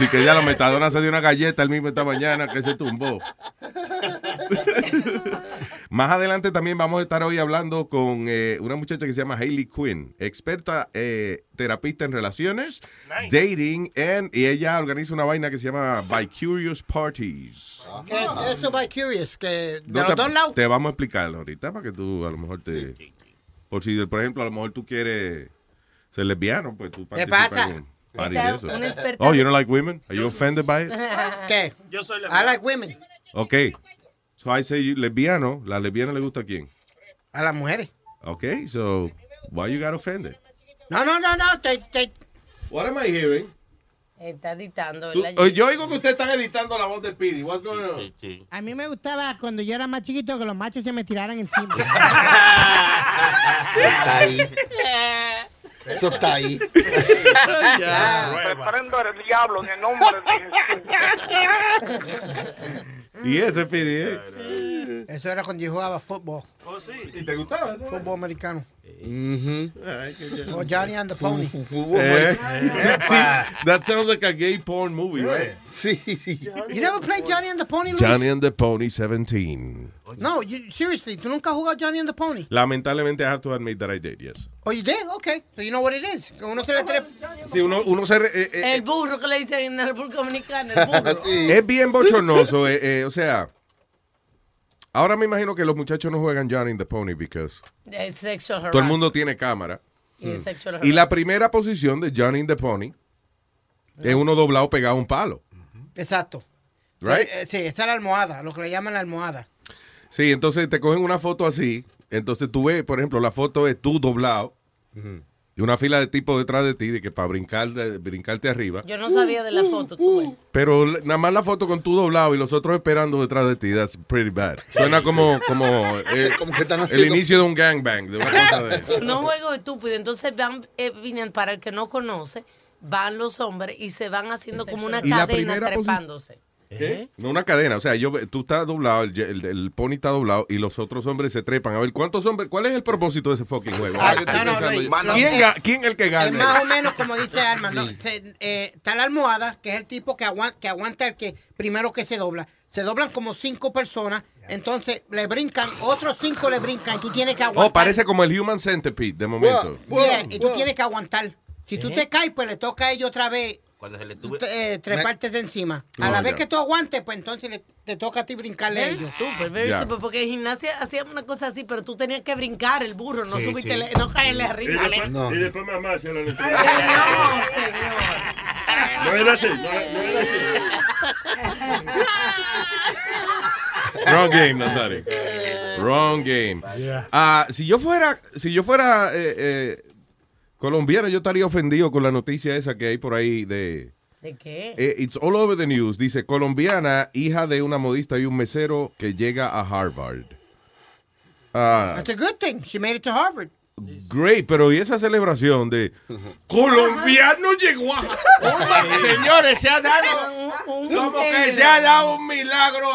Y que ya la metadona se dio una galleta el mismo esta mañana que se tumbó. Más adelante también vamos a estar hoy hablando con eh, una muchacha que se llama Hailey Quinn, experta eh, terapista en relaciones, dating, and, y ella organiza una vaina que se llama By Curious Parties. Que Esto by Curious, que de No los te, dos lados. te vamos a explicarlo ahorita para que tú a lo mejor te... Por si, por ejemplo, a lo mejor tú quieres ser lesbiano, pues tú ¿Qué pasa? en party de eso. Oh, you don't like women? Are you offended by it? (laughs) ¿Qué? Yo soy I like women. Okay. So I say you- lesbiano, la lesbiana le gusta a quién? A las mujeres. Okay, so why you got offended? No, no, no, no. Te, te... What am I hearing? Está editando, oh, yo oigo que ustedes están editando la voz de Pidi. What's going on? A mí me gustaba cuando yo era más chiquito que los machos se me tiraran encima. Está ahí. Eso está ahí. Reprendo el diablo en el nombre de Jesús. (laughs) Y ese Pidi, ¿eh? Eso era cuando yo jugaba fútbol. Oh, sí. ¿Y te gustaba eso? Fútbol americano. Johnny and the Pony. Eh, sí, sí, that sounds like a gay porn movie, right? Sí, sí. You never played Johnny and the Pony, Luis? Johnny and the Pony 17. No, you, seriously, ¿tú nunca has jugado Johnny and the Pony? Lamentablemente, I have to admit that I did, yes. Oh, you did? Okay. So you know what it is. Uno se le. Sí, uno, uno se... re- eh, eh, El burro que le dicen en la República Dominicana, el burro. (laughs) Es bien bochornoso, eh, eh, o sea... Ahora me imagino que los muchachos no juegan Johnny the Pony because todo el mundo tiene cámara. Y Y la primera posición de Johnny the Pony es uno doblado pegado a un palo. Exacto. Right? Eh, eh, sí, está la almohada, lo que le llaman la almohada. Sí, entonces te cogen una foto así. Entonces tú ves, por ejemplo, la foto es tú doblado y una fila de tipos detrás de ti de que para brincar, de- brincarte arriba. Yo no sabía de la foto, tú ves. Pero nada más la foto con tú doblado y los otros esperando detrás de ti, that's pretty bad. Suena como, como, (laughs) eh, el haciendo- inicio de un gangbang, de una cosa de... No juego estúpido. Entonces van, eh, vienen, para el que no conoce, van los hombres y se van haciendo como una Y la cadena primera posi- trepándose. ¿Qué? No una cadena, o sea, yo tú estás doblado, el, el- el pony está doblado y los otros hombres se trepan. A ver, ¿cuántos hombres? ¿Cuál es el propósito de ese fucking juego? Ah, no, no, pensando Luis, yo. mano, ¿Quién, eh, ga- quién es el que Es gana? más o menos como dice Alma. ¿no? Se- eh, está la almohada, que es el tipo que aguanta, que aguanta el que primero que se dobla. Se doblan como cinco personas, entonces le brincan, otros cinco le brincan y tú tienes que aguantar. Oh, parece como el Human Centipede, de momento. Yeah, y tú tienes que aguantar. Si tú te caes, pues le toca a ellos otra vez Cuando se le tuve... eh, treparte de encima. A No, la vez ya. que tú aguantes, pues entonces le- te toca a ti brincarle a Very ellos. stupid, very Ya. stupid, porque en gimnasia hacíamos una cosa así, pero tú tenías que brincar el burro, no Sí, subirte, sí. le- no caerle Y arriba. después, y después mamá se la No, señor. No era así, no, no era así. Wrong game, Nazario. Wrong game. Ah, si yo fuera, si yo fuera eh, eh, colombiano, yo estaría ofendido con la noticia esa que hay por ahí de. ¿De qué? eh, it's all over the news. Dice colombiana, hija de una modista y un mesero que llega a Harvard. Ah, That's a good thing. She made it to Harvard. great, pero ¿y esa celebración de colombiano llegó a? (laughs) Señores, se ha dado (laughs) como que se ha dado un milagro.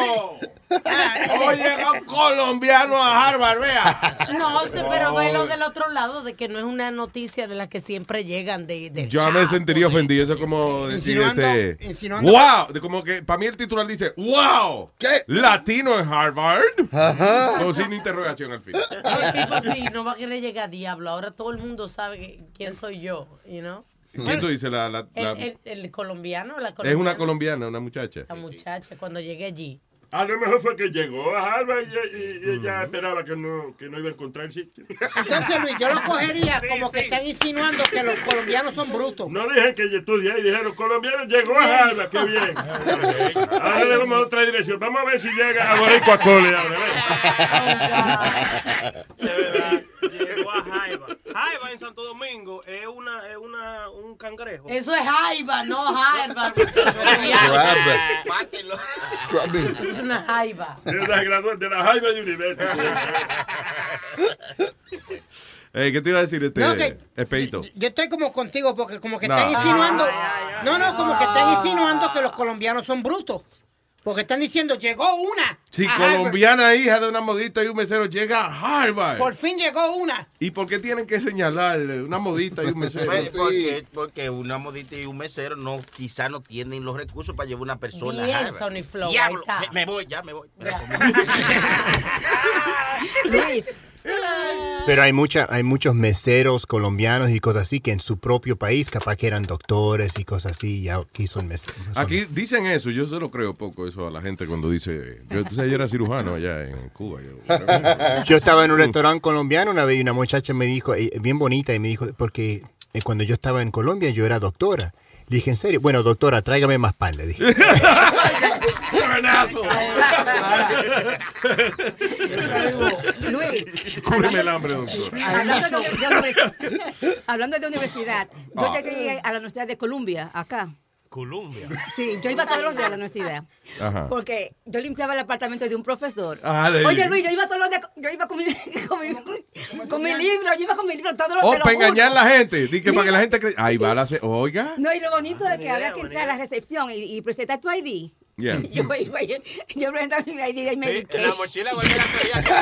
(laughs) Oye, un colombiano a Harvard, vea. No, sé, pero velo del otro lado, de que no es una noticia de las que siempre llegan de, del Yo me Chapo, sentiría de- ofendido. Eso es como decir, Insinuando- este, insinuando- wow. De como que para mí el titular dice, wow. ¿Qué? Latino en Harvard. Como sin interrogación al. No, el tipo sí, no va a querer llegar a diablo. Ahora todo el mundo sabe que- quién soy yo, you know? ¿Quién tú dices? La, la- El, la- el- el colombiano, la es colombiana, una colombiana, una muchacha. la muchacha, cuando llegué allí. A lo mejor fue que llegó a Harvard y, y- y ella esperaba que no, que no iba a encontrar el sitio. Entonces, Luis, yo lo cogería como que están insinuando que los colombianos son brutos. No dijeron que ella estudia y dijeron, colombiano llegó a Harvard, qué bien. Ahora le vamos a otra dirección. Vamos a ver si llega a Boricua Cole ahora. (laughs) De verdad, llegó a Jaiba. Jaiba en Santo Domingo es una, es una, un cangrejo. Eso es jaiba, no jaiba. (laughs) Es una jaiba. Es la graduada de la Jaiba University. (laughs) Eh, ¿Qué te iba a decir este No, que- Espeito? Yo estoy como contigo porque como que No. están insinuando. No, no, como que están insinuando que los colombianos son brutos. Porque están diciendo, llegó una. Si a Harvard. colombiana hija de una modista y un mesero llega a Harvard. Por fin llegó una. ¿Y por qué tienen que señalar una modista y un (laughs) mesero? Pues, porque, porque una modita y un mesero no, quizá no tienen los recursos para llevar una persona. a Bien, Harvard. Sonny Flow, Diablo, me, me voy, ya me voy. (laughs) (laughs) Luis. Pero hay mucha, hay muchos meseros colombianos y cosas así que en su propio país capaz que eran doctores y cosas así y aquí son meseros. Aquí dicen eso, yo se lo creo poco eso a la gente cuando dice, yo, tú sabes, yo era cirujano allá en Cuba. Yo, Yo estaba en un restaurante colombiano una vez y una muchacha me dijo, eh, bien bonita, y me dijo, porque eh, cuando yo estaba en Colombia yo era doctora. Le dije, ¿en serio? Bueno, doctora, tráigame más pan, le dije. Luis. Cúbreme el hambre, doctor. Hablando de, hablando de universidad, yo Ah. llegué a la Universidad de Columbia, acá. Columbia. Sí, yo iba todos los días a la universidad. Ajá. Porque yo limpiaba el apartamento de un profesor. Ah, de- Oye, Luis, yo iba todos los días, yo iba con mi, (laughs) con mi, con mi libro, yo iba con mi libro todos los Oh, te lo para juro. engañar a la gente. Que para que la gente crea. Ahí va la. Oiga. No, y lo bonito es que había que entrar a la recepción y, y presentar tu ID. Yeah. (laughs) Yo iba, yo, yo presentaba mi ID y me Sí, la mochila cualquiera creía que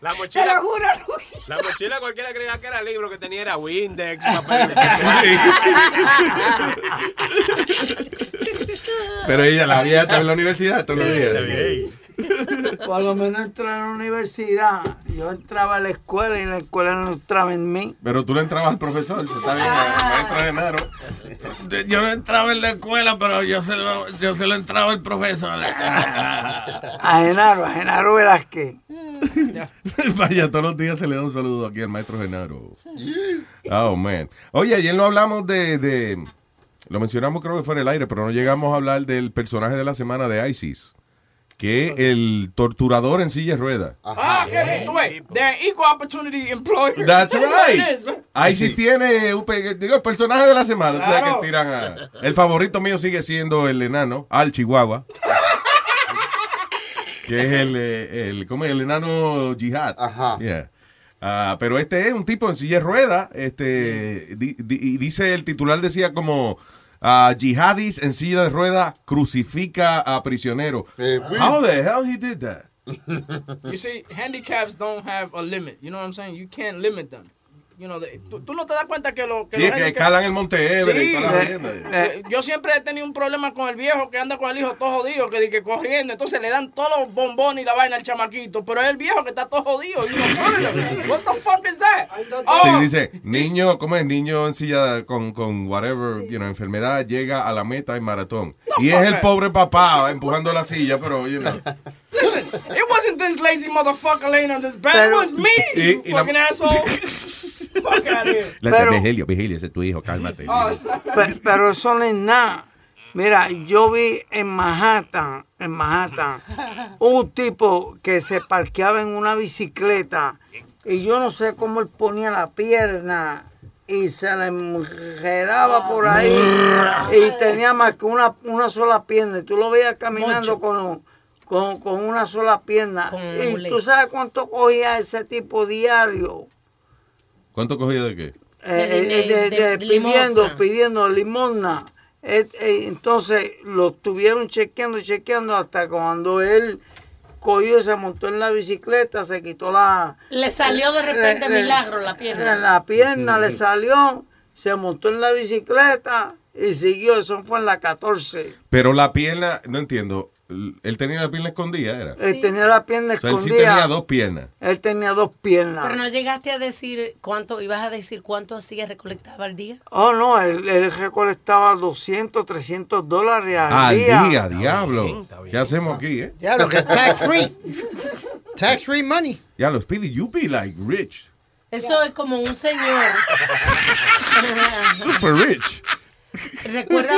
la (laughs) mochila, Te lo juro, Luis. la mochila cualquiera creía que era libro que tenía era Windex, papel. (laughs) Pero ella, la vieja está en la universidad todos los días. Por lo menos entré a la universidad. Yo entraba a la escuela y la escuela no entraba en mí. Pero tú le entrabas al profesor, se está bien, maestro Genaro. Yo no entraba en la escuela, pero yo se lo, yo se lo entraba el profesor. A Genaro, a Genaro Velázquez. (laughs) Vaya, todos los días se le da un saludo aquí al maestro Genaro. Oh, man. Oye, ayer no hablamos de, de- Lo mencionamos creo que fue en el aire, pero no llegamos a hablar del personaje de la semana de ISIS. Que el torturador en silla de ruedas. Ah, qué bien. Wait, they're equal opportunity employer. That's (laughs) right. man. ISIS tiene un digo, el personaje de la semana. Claro. que tiran a- el favorito mío sigue siendo el enano, Al Chihuahua. (laughs) que es el, eh, el, ¿cómo es? el enano Jihad. Ajá. pero este es un tipo en silla de ruedas. Este, di- di- y dice, el titular decía como. Ah, jihadis en silla de ruedas crucifica a prisionero. How the hell he did that? (laughs) You see, handicaps don't have a limit. You know what I'm saying? You can't limit them. You know, they- tú, tú no te das cuenta que lo que Sí, los que escalan el Monte Everest y Sí. toda la jodienda. Eh, Yo siempre he tenido un problema con el viejo que anda con el hijo todo jodido, que dice corriendo, entonces le dan todos los bombones y la vaina al chamaquito, pero es el viejo que está todo jodido. Y uno, What the fuck is that? Oh, Sí, dice, niño, ¿cómo es? Niño en silla con, con whatever, you know, enfermedad, llega a la meta en maratón. y es el pobre papá empujando la silla, pero, you know. Listen, it wasn't this lazy motherfucker laying on this bed, it Pero- was me, Y- you y la- fucking asshole. (laughs) Pero- Vigilio, Vigilio, ese es tu hijo, cálmate. Oh, Pe- pero eso no es nada. Mira, yo vi en Manhattan, en Manhattan, un tipo que se parqueaba en una bicicleta y yo no sé cómo él ponía la pierna y se le enredaba por ahí y tenía más que una, una sola pierna. Y tú lo veías caminando con, con, con una sola pierna. Con y tú sabes cuánto cogía ese tipo diario. ¿Cuánto cogía de qué? Eh, eh, de- de- pidiendo, pidiendo limosna. Eh, eh, entonces lo estuvieron chequeando, chequeando hasta cuando él cogió, se montó en la bicicleta, se quitó la... Le salió de repente le- milagro la pierna. La pierna le salió, se montó en la bicicleta y siguió, eso fue en la 14. Pero la pierna, no entiendo, él tenía la pierna escondida, ¿era? Él tenía la pierna O sea, él sí escondida. tenía dos piernas. Él tenía dos piernas. Pero no llegaste a decir cuánto, ibas a decir cuánto hacía recolectaba al día. Oh, no, él, él recolectaba 200, 300 dólares al, Al día. día, diablo. ¿Qué hacemos aquí, eh? Ya, lo que es tax free. tax free money. Ya lo Speedy, you be like rich. Esto es como un señor. Super rich. Recuerda.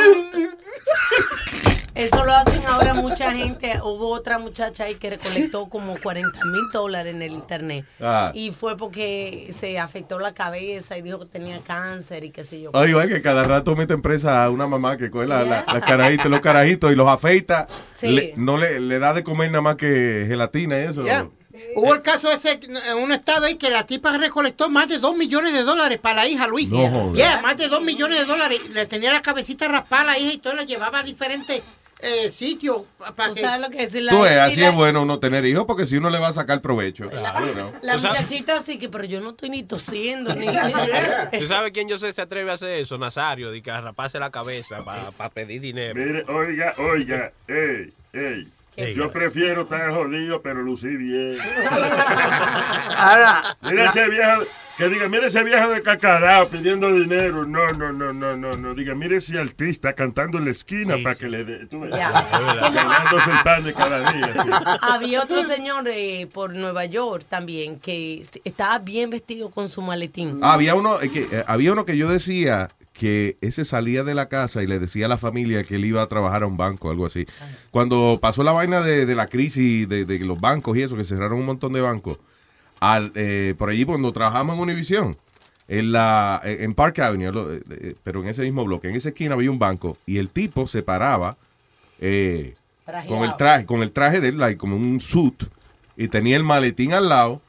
Eso lo hacen ahora mucha gente. Hubo otra muchacha ahí que recolectó como 40 mil dólares en el internet. Ah. Y fue porque se afectó la cabeza y dijo que tenía cáncer y qué sé yo. Oye, igual que cada rato mete en presa a una mamá que coge la, la- las carajitas, los carajitos y los afeita. Sí. Le- no le, le da de comer nada más que gelatina y eso. Yeah. Hubo el caso ese en un estado ahí que la tipa recolectó más de 2 millones de dólares para la hija, Luis. No. Yeah, más de 2 millones de dólares. Le tenía la cabecita raspada a la hija y todo, la llevaba a diferentes eh, sitios. Para ¿Tú que... sabes lo que es? La- Tú si así la- es bueno uno tener hijos porque si uno le va a sacar provecho. Claro, ¿no? La sea- muchachita sí que, pero yo no estoy ni tosiendo ni. (laughs) (laughs) ¿Tú sabes quién yo sé se atreve a hacer eso? Nazario, de que a raparse la cabeza para pedir dinero. Mire, oiga, oiga, ey, ey. Yo prefiero estar jodido, pero lucir bien. (laughs) Ahora, Mira ese viejo, que diga, mire ese viejo de cacarao pidiendo dinero. No, no, no, no, no, no. Diga, mire ese artista cantando en la esquina para que le dé. Tú ves, Ya. ganándose el pan de cada día. sí. Había otro señor eh, por Nueva York también que estaba bien vestido con su maletín. Ah, había uno eh, que eh, había uno que yo decía que ese salía de la casa y le decía a la familia que él iba a trabajar a un banco, algo así. Cuando pasó la vaina de, de la crisis de, de los bancos y eso, que cerraron un montón de bancos, al, eh, por allí cuando trabajamos en Univision, en la en Park Avenue, eh, eh, pero en ese mismo bloque, en esa esquina había un banco y el tipo se paraba eh, con el traje, con el traje de él, like, como un suit, y tenía el maletín al lado,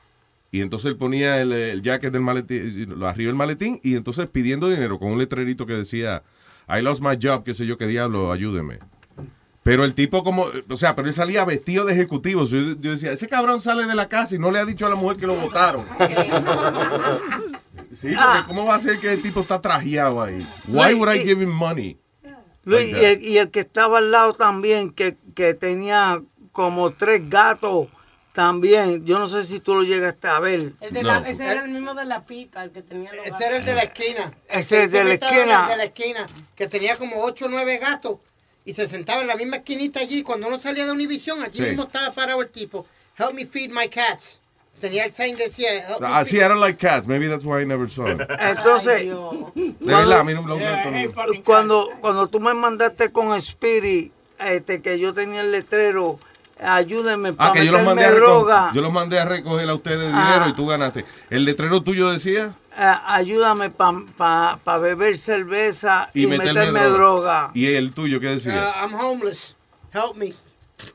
y entonces él ponía el, el jacket del maletín, lo arriba del maletín, y entonces pidiendo dinero con un letrerito que decía, I lost my job, qué sé yo, qué diablo, ayúdeme. Pero el tipo como, o sea, pero él salía vestido de ejecutivo. Yo, yo decía, ese cabrón sale de la casa y no le ha dicho a la mujer que lo votaron. (laughs) Sí, porque ¿cómo va a ser que el tipo está trajeado ahí? Why would I give him money? Luis, Like y, el, y el que estaba al lado también, que, que tenía como tres gatos también. Yo no sé si tú lo llegaste a ver. El de la- ese era el mismo de la pipa, el que tenía los Ese era el de la esquina. Ese es de la en el esquina. de la esquina, que tenía como 8 o 9 gatos y se sentaba en la misma esquinita allí. Cuando uno salía de Univision, allí Sí. mismo estaba parado el tipo. Help me feed my cats. Tenía el sign decía, help me Ah, feed sí, I don't like cats. Maybe that's why I never saw him. (laughs) Entonces, cuando tú me mandaste con Spirit, este, que yo tenía el letrero, ayúdenme Ah, para que yo los, mandé a droga. yo los mandé a recoger a ustedes Ah. dinero y tú ganaste. ¿El letrero tuyo decía? Eh, ayúdame para beber cerveza y, Y, meterme, meterme droga. ¿Y el tuyo qué decía? Uh, I'm homeless. Help me.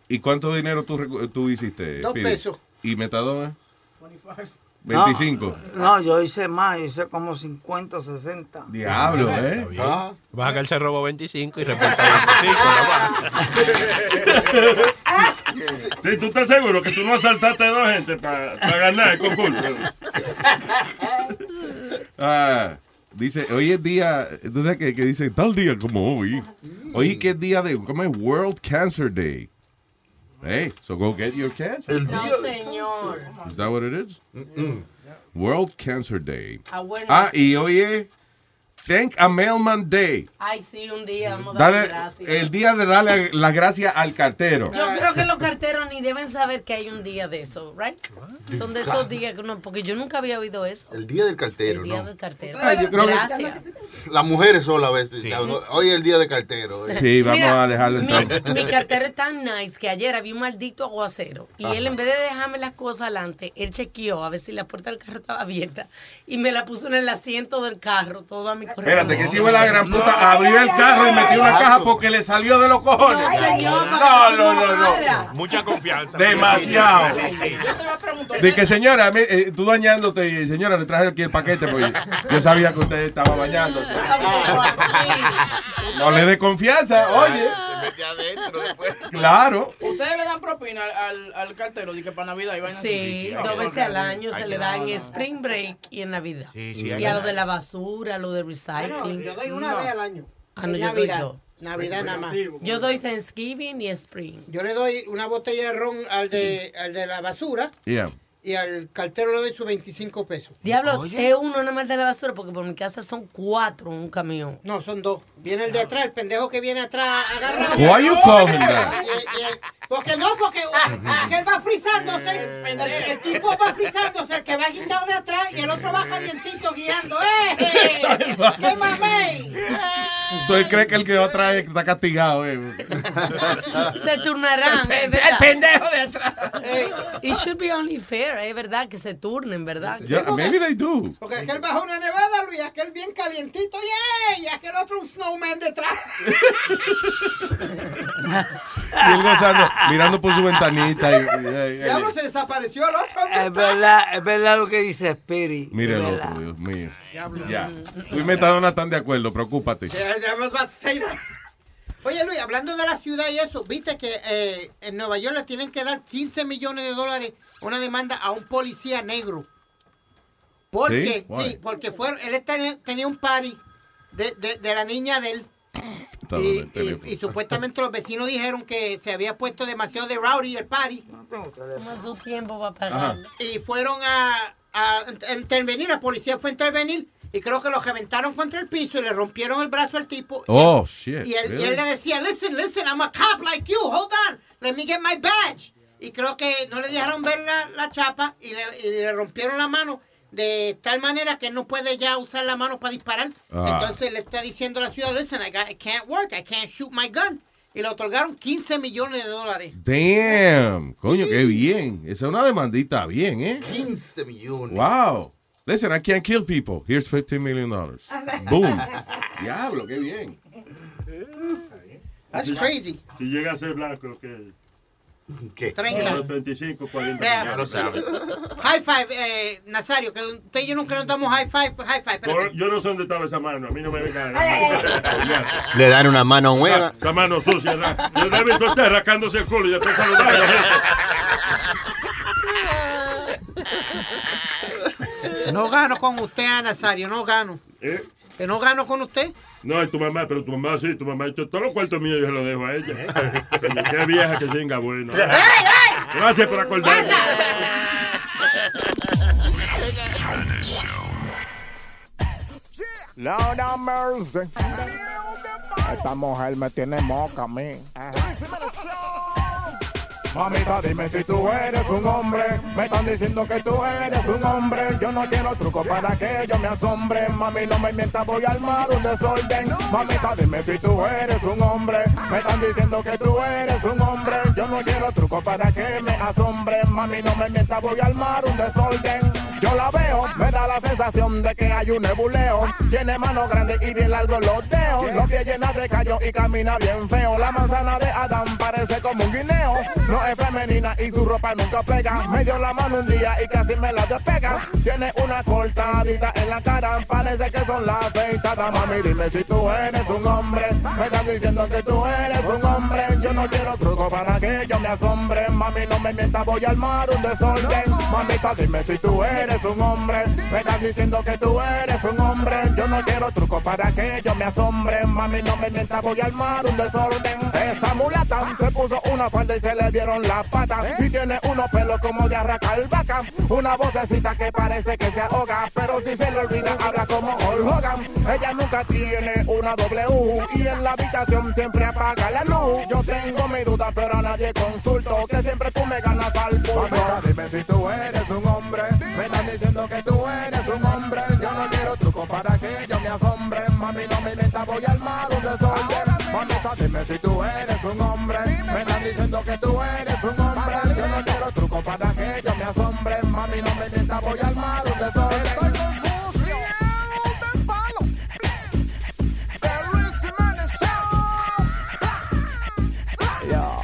¿Y cuánto dinero tú, tú hiciste? Dos pesos. ¿Y metadona? 25. 25. No, yo hice más, yo hice como 50, 60. Diablo, ¿eh? Ah. Baja que él se robó 25 y reporta (laughs) 25. (laughs) Sí, tú estás seguro que tú no asaltaste a dos gente para ganar el concurso. Ah, dice, hoy es día, entonces que, que dice tal día como hoy. Hoy que es día de, ¿cómo es? World Cancer Day. Hey, so go get your cancer. No, señor. Is that what it is? World Cancer Day. Ah, y hoy es Thank a Mailman Day. Ay, sí, un día vamos a darle gracias. el día de darle las gracias al cartero. Yo creo que los carteros ni deben saber que hay un día de eso, ¿right? Son de esos días que uno, porque yo nunca había oído eso. El día del cartero, El día ¿no? del cartero. Ay, yo creo que-. Las mujeres sola a veces. Hoy es el día del cartero. Sí, vamos Mira, a dejarlo mi, mi cartero es tan nice que ayer había un maldito aguacero y él en vez de dejarme las cosas adelante, él chequeó a ver si la puerta del carro estaba abierta y me la puso en el asiento del carro, todo a mi. Espérate, que si fue la gran puta, abrió el carro y metió una caja porque le salió de los cojones. No, señor, No, no, no, no. Mucha confianza. Demasiado. Sí, sí. Yo te voy a preguntar. De que señora, me- eh, tú bañándote y señora, le traje aquí el paquete porque yo sabía que usted estaba bañándose. No le dé confianza, oye. Claro. ¿Ustedes le dan propina al, al, al cartero de que para Navidad y vaina Sí, dos veces al año se le da en Spring Break y en Navidad. sí, y hay a lo de la basura, a lo de recycling. yo doy una vez al año. Ah, no, yo Navidad. doy dos. Navidad nada más. Yo doy Thanksgiving y Spring. Yo le doy una botella de ron al de, al de la basura Yeah. Y al cartero le doy sus 25 pesos. Diablo, es uno nada más de la basura porque por mi casa son cuatro en un camión. No, son dos. Viene el de atrás, el pendejo que viene atrás agarrado. Why you calling that? Y- y- porque no, porque que él va frizándose. El, el tipo va frizándose, el que va guindado de atrás y el otro va calientito guiando. ¡Eh! (laughs) ¡Qué mamey! So él cree que el que va atrás está castigado. Eh. Se turnarán, el pendejo de atrás. It should be only fair, es verdad, que se turnen, ¿verdad? Yeah, maybe they do. Porque aquel baja una nevada, Luis, aquel bien calientito, ¡yeah! y aquel otro un snowman detrás. y él gozando, mirando por su ventanita. y- y- y- y- Diablo, se desapareció el otro. ¿dónde Es verdad, es verdad lo que dice Spirit. Otro, Dios mío. Diablo. Ya. Y Metadona están de acuerdo, preocúpate. Yeah, Oye, Luis, hablando de la ciudad y eso, viste que eh, en Nueva York le tienen que dar 15 millones de dólares una demanda a un policía negro. Porque, ¿Sí? Sí, porque fue, él tenía, tenía un party de, de- de la niña de él. Y, supuestamente los vecinos dijeron que se había puesto demasiado de rowdy el party. Toma su tiempo para Ajá. pagar. Y fueron a, a intervenir, la policía fue a intervenir y creo que lo reventaron contra el piso y le rompieron el brazo al tipo. Y Oh, él- shit, Y él, y really? él le decía, listen, listen, I'm a cop like you, hold on, let me get my badge. Y creo que no le dejaron ver la, la chapa y le, y le rompieron la mano de tal manera que no puede ya usar la mano para disparar. Ah. Entonces le está diciendo a la ciudad, listen, I, got- I can't work, I can't shoot my gun. Y le otorgaron 15 millones de dólares. Damn. Coño, qué bien. Esa es una demandita bien, ¿eh? 15 millones. Wow. Listen, I can't kill people. Here's 15 million dollars. Boom. Diablo, qué bien. That's crazy. Si llega a ser blanco, ¿qué? ¿Qué? 30. 35, 40 Vea. millones. High five, eh, Nazario, que usted y yo nunca nos damos high five, high five. Por- yo no sé dónde estaba esa mano, a mí no me venga. (laughs) Ya. Le dan una mano nueva. Esa mano sucia, ¿verdad? Yo le he visto a usted rascándose el culo y después saludando a la gente. No gano con usted, Nazario, no gano. ¿Eh? ¿Que no gano con usted? No, es tu mamá, pero tu mamá sí, tu mamá ha hecho todos los cuartos míos yo se los dejo a ella. (laughs) Coño, Qué vieja que tenga bueno. (laughs) Gracias por acordarme. Have mercy. Esta mujer me tiene moca a mí. Mamita, dime si tú eres un hombre. Me están diciendo que tú eres un hombre. Yo no quiero truco para que yo me asombre. Mami, no me mientas, voy a armar un desorden. Mamita, dime si tú eres un hombre. Me están diciendo que tú eres un hombre. Yo no quiero truco para que me asombre. Mami, no me mientas, voy a armar un desorden. Yo la veo, me da la sensación de que hay un nebuleo. Tiene manos grandes y bien largos los dedos. Los pies llenos de callo y camina bien feo. La manzana de Adán parece como un guineo. Es femenina y su ropa nunca pega. Me dio la mano un día y casi me la despega. Tiene una cortadita en la cara. Parece que son las afeitadas. Mami, dime si tú eres un hombre. Me están diciendo que tú eres un hombre. Yo no quiero truco para que yo me asombre. Mami, no me mientas, voy a armar un desorden. Mamita, dime si tú eres un hombre. Me están diciendo que tú eres un hombre. Yo no quiero truco para que yo me asombre. Mami, no me mientas, voy a armar un desorden. Esa mulata se puso una falda y se le dieron las patas. Y tiene unos pelos como de arracar vaca. Una vocecita que parece que se ahoga. Pero si se le olvida, habla como Hulk Hogan. Ella nunca tiene una W. Y en la habitación siempre apaga la luz. Yo tengo mi duda, pero a nadie consulto. Que siempre tú me ganas al pulso. Mamita, dime si tú eres un hombre. Me están diciendo que tú eres un hombre. Yo no quiero truco para que yo me asombre. Mami, no me mientas, voy a armar un desorden. Mamita, dime si tú eres un hombre. Me están diciendo que tú eres un hombre. Yo no quiero truco para que yo me asombre. Mami, no me mientas, voy a armar un desorden. Estoy confuso. del palo. The Rizzy Man Show. Yeah.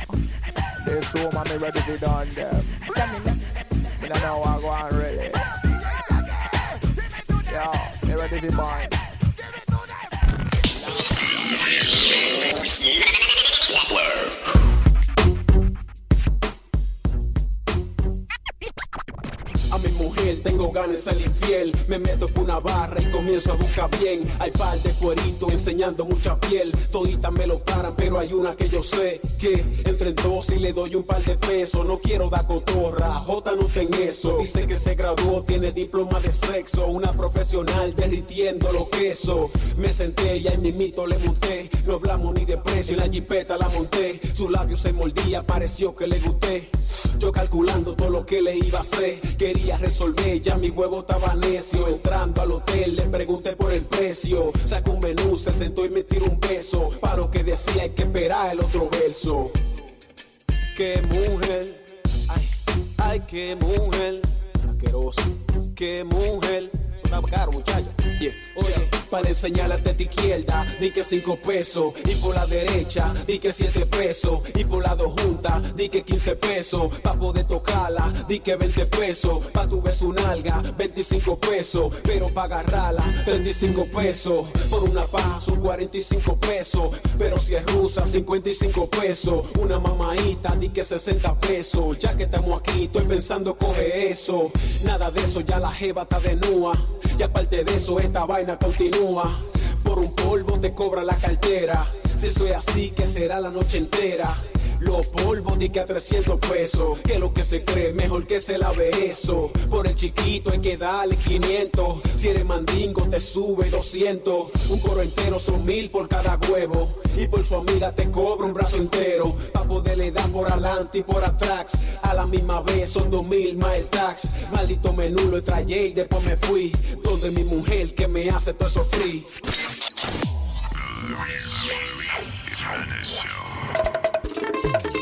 This woman me ready for done them. Me don't know what I go on ready. Yeah, me ready for Wappler. A mi mujer tengo ganas de ser infiel. Me meto por una barra y comienzo a buscar bien. Hay par de cueritos enseñando mucha piel. Toditas me lo paran, pero hay una que yo sé que entre en dos y le doy un par de pesos. No quiero dar cotorra, J no ten eso. Dice que se graduó, tiene diploma de sexo. Una profesional derritiendo los quesos. Me senté y ahí mimito le monté. No hablamos ni de precio, en la jipeta la monté. Su labio se mordía, pareció que le gusté. Yo calculando todo lo que le iba a hacer. Resolver, ya mi huevo estaba necio. Entrando al hotel, le pregunté por el precio. Sacó un menú, se sentó y me tiró un beso. Para lo que decía, hay que esperar el otro verso. Qué mujer, ay, ay, qué mujer. Asqueroso, qué mujer. Está caro, muchacho. Yeah. Oye, Para enseñarle a tu izquierda, di que cinco pesos. Y por la derecha, di que siete pesos. Y por la dos juntas, di que 15 pesos. Pa' poder tocarla, di que 20 pesos. Pa' tu beso un alga, 25 pesos. Pero pa' agarrarla, 35 pesos. Por una paja son 45 pesos. Pero si es rusa, 55 pesos. Una mamaita, di que 60 pesos. Ya que estamos aquí, estoy pensando coge eso. Nada de eso, ya la jeva está de nua. Y aparte de eso, esta vaina continúa. Por un polvo te cobra la cartera. Si es así, que será la noche entera. Los polvos di que a 300 pesos. Que lo que se cree, mejor que se lave eso. Por el chiquito hay que darle 500. Si eres mandingo, te sube 200. Un coro entero son mil por cada huevo. Y por su amiga te cobra un brazo entero. Pa' poderle dar por adelante y por atrás. A la misma vez son dos mil más el tax. Maldito menú lo trayé y después me fui. Donde mi mujer que me hace todo eso free. Te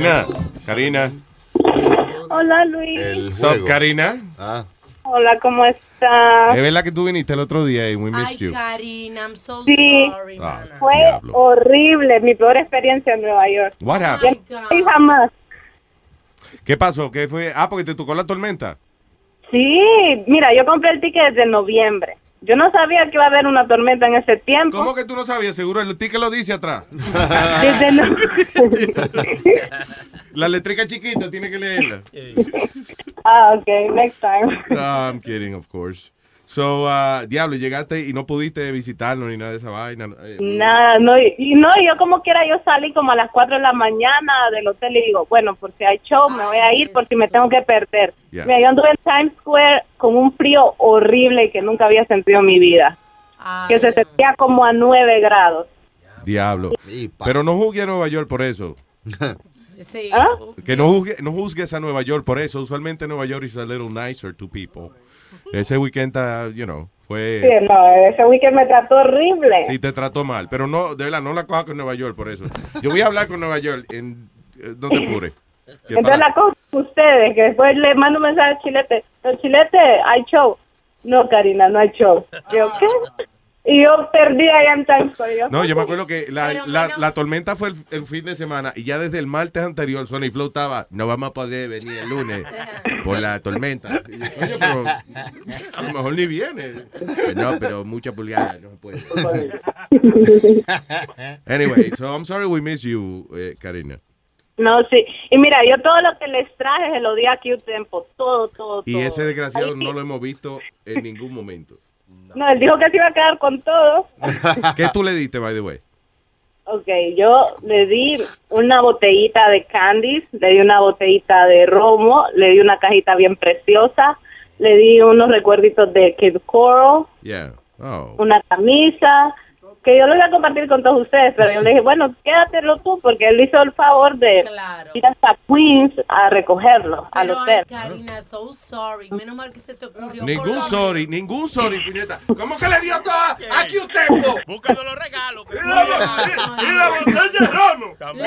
Karina, Karina. Hola Luis. El Sup, Karina. Ah. Hola, ¿cómo estás? Es verdad que tú viniste el otro día y we Ay, missed you. Karina, I'm so Sí. sorry. Ah, Fue diablo. horrible, mi peor experiencia en Nueva York. What happened? Y jamás. ¿Qué pasó? ¿Qué fue? Ah, porque te tocó la tormenta. Sí, mira, yo compré el ticket desde noviembre. Yo no sabía que iba a haber una tormenta en ese tiempo. ¿Cómo que tú no sabías? Seguro el ticket lo dice atrás. (laughs) Desde no- (laughs) La letrica chiquita tiene que leerla. ah, ok, next time. No, I'm kidding, of course. So, uh, diablo, llegaste y no pudiste visitarnos ni nada de esa vaina. Eh, Nada, no, y no, yo como quiera, yo salí como a las 4 de la mañana del hotel y digo, bueno, por si hay show, me voy a ir por si me tengo que perder. Yeah. Mira, yo anduve en Times Square con un frío horrible que nunca había sentido en mi vida, que se sentía como a 9 grados. Diablo. Pero no juzgue a Nueva York por eso. (laughs) Sí. ¿Ah? Que no, juzgue, no juzgues a Nueva York por eso. Usualmente Nueva York is a little nicer to people. Ese weekend, you know, fue... Sí, no, ese weekend me trató horrible. Sí, te trató mal. Pero no, de verdad, no la coja con Nueva York por eso. Yo voy a hablar con Nueva York. En, eh, no te apures. Entonces la cosa con ustedes, que después le mando un mensaje al chilete, el chilete, hay show. No, Karina, no hay show. Yo, ¿qué? Y yo perdí allá en Times Square. No, yo me acuerdo que la, la, la tormenta fue el, el fin de semana y ya desde el martes anterior Sony Flow estaba, no vamos a poder venir el lunes por la tormenta. Y yo, "Coño, pero a lo mejor ni viene. No, pero mucha pulgada, no se puede. (laughs) Anyway, so I'm sorry we miss you, eh, Karina. No, sí. Y mira, yo todo lo que les traje se lo di aquí un tiempo. Todo, todo, Y todo. ese desgraciado Ahí no lo hemos visto en ningún momento. No, él dijo que se iba a quedar con todo. (laughs) ¿Qué tú le diste, by the way? Ok, yo le di una botellita de candies, le di una botellita de romo, le di una cajita bien preciosa, le di unos recuerditos de Kid Coral, Yeah. Oh. una camisa, que yo lo iba a compartir con todos ustedes, pero yo le dije, bueno, quédatelo tú, porque él hizo el favor de ir hasta Queens a recogerlo al Pero, hotel. ay, Karina, so sorry. Menos mal que se te ocurrió. Ningún sorry, ningún sorry, puñeta. ¿Cómo que le dio todo aquí un tempo? (laughs) Búscalo los regalos. Y la, y, y la botella de romo. Y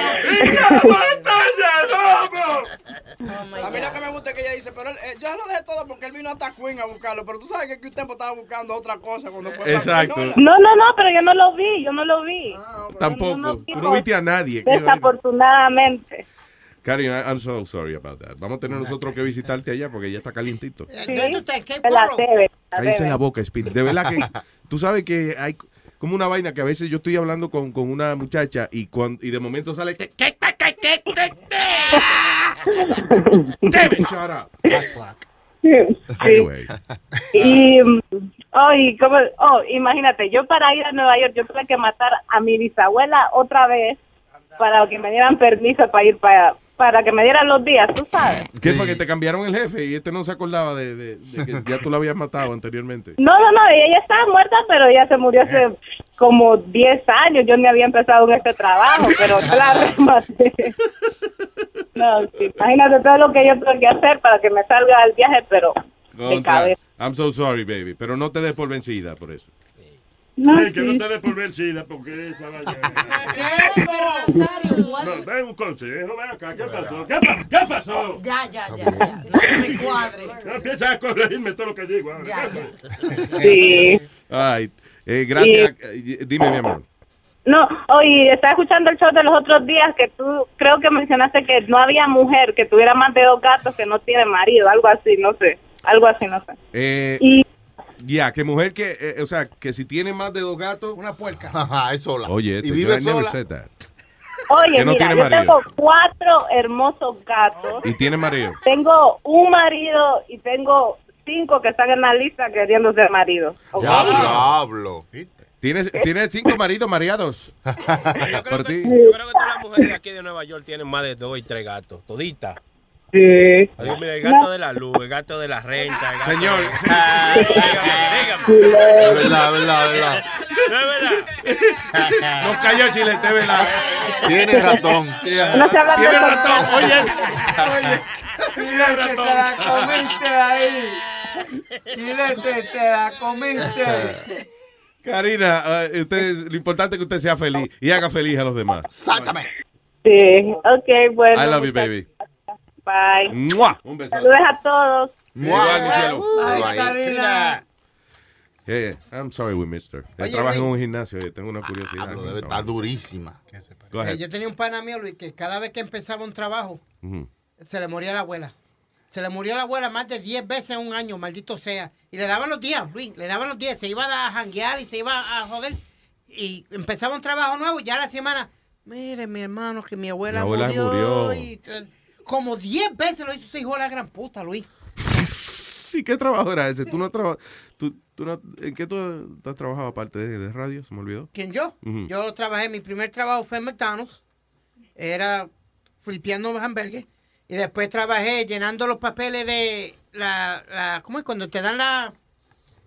la botella de romo. a mí lo que me gusta es que ella dice, pero él, eh, yo se lo dejé todo porque él vino hasta Queen a buscarlo. Pero tú sabes que un tiempo estaba buscando otra cosa cuando fue Exacto. No, no, no, pero yo no lo vi, yo no lo vi. Tampoco. Tú no viste a nadie. ¿Qué- Desafortunadamente. Karina, I'm so sorry about that. Vamos a tener nosotros que visitarte allá porque ya está calientito. Sí, la Cállese boca, Speed. De verdad que tú sabes que hay como una vaina que a veces yo estoy hablando con, con una muchacha y cuando, y de momento sale que ¿Qué, qué, qué, qué, qué, qué? Damn it, shut up. (laughs) Sí. Anyway. Y, oh, y como, oh, imagínate, yo para ir a Nueva York, yo tuve que matar a mi bisabuela otra vez para que me dieran permiso para ir para, para que me dieran los días, tú sabes. ¿Qué fue que te cambiaron el jefe y este no se acordaba de, de- de que ya tú lo habías matado anteriormente? (laughs) No, no, no, ella estaba muerta, pero ella se murió hace como 10 años. Yo ni había empezado en este trabajo, pero yo la rematé. (laughs) No, sí, imagínate todo lo que yo tuve que hacer para que me salga el viaje, pero de Contra. cabeza. I'm so sorry, baby. Pero no te des por vencida por eso. No, que no te des por vencida porque esa vaina. (laughs) No, ven un consejo, ven acá. ¿Qué pasó? ¿Qué, pa- qué pasó? Ya, ya, ya, ya. No se me cuadre. (laughs) No empiezas a corregirme todo lo que digo. Ya, ¿Qué pasó? Sí. Ay, eh, gracias. Eh, Dime, mi amor. No, oye, estaba escuchando el show de los otros días que tú creo que mencionaste que no había mujer que tuviera más de dos gatos que no tiene marido, algo así, no sé, algo así, no sé. Eh, Y Ya, que mujer que, eh, o sea, que si tiene más de dos gatos. Una puerca. (laughs) Ajá, es sola. Oye, este, y yo vive sola. Oye, no mira, yo marido. tengo cuatro hermosos gatos, Y tiene marido. tengo un marido y tengo cinco que están en la lista queriendo ser marido. ¿ok? Diablo. ¿Tienes, tienes cinco maridos mareados. (laughs) Yo creo, Por que, ti. yo creo que todas las mujeres aquí de Nueva York tienen más de dos y tres gatos. Toditas. Sí. Adiós, mira, el gato de la luz, el gato de la renta. El gato Señor, de- sí. Ah, dígame, dígame. Es verdad, es verdad, es verdad. No es verdad. Nos cayó Chilete, ¿verdad? Tiene ratón. No se habla de Tiene ratón. Oye, Oye, Chilete, te la comiste ahí. Chilete, te la comiste. Karina, eh, usted, lo importante es que usted sea feliz y haga feliz a los demás. Sácame. Sí, ok, bueno. I love you, baby. Bye. ¡Mua! Un beso. Saludos a todos. Igual, mi cielo. Yeah, yeah. I'm sorry we missed her. Él Oye, trabaja en un gimnasio y tengo una curiosidad. Diablo, debe estar durísima. Go Eh, ahead. yo tenía un pana mío, Luis, que cada vez que empezaba un trabajo, se le moría la abuela. Se le murió la abuela más de 10 veces en un año, maldito sea. Y le daban los días, Luis, le daban los días. Se iba a janguear y se iba a joder. Y empezaba un trabajo nuevo y ya la semana, mire, mi hermano, que mi abuela, Mi abuela murió. murió. y, como 10 veces lo hizo ese hijo de la gran puta, Luis. (laughs) Sí, ¿qué trabajo era ese? ¿Tú no traba- tú, tú no- ¿En qué tú has trabajado aparte de, de radio? Se me olvidó. ¿Quién yo? Yo trabajé, mi primer trabajo fue en McDonald's. Era flipeando hamburgues. Y después trabajé llenando los papeles de la, la ¿cómo es? Cuando te dan la,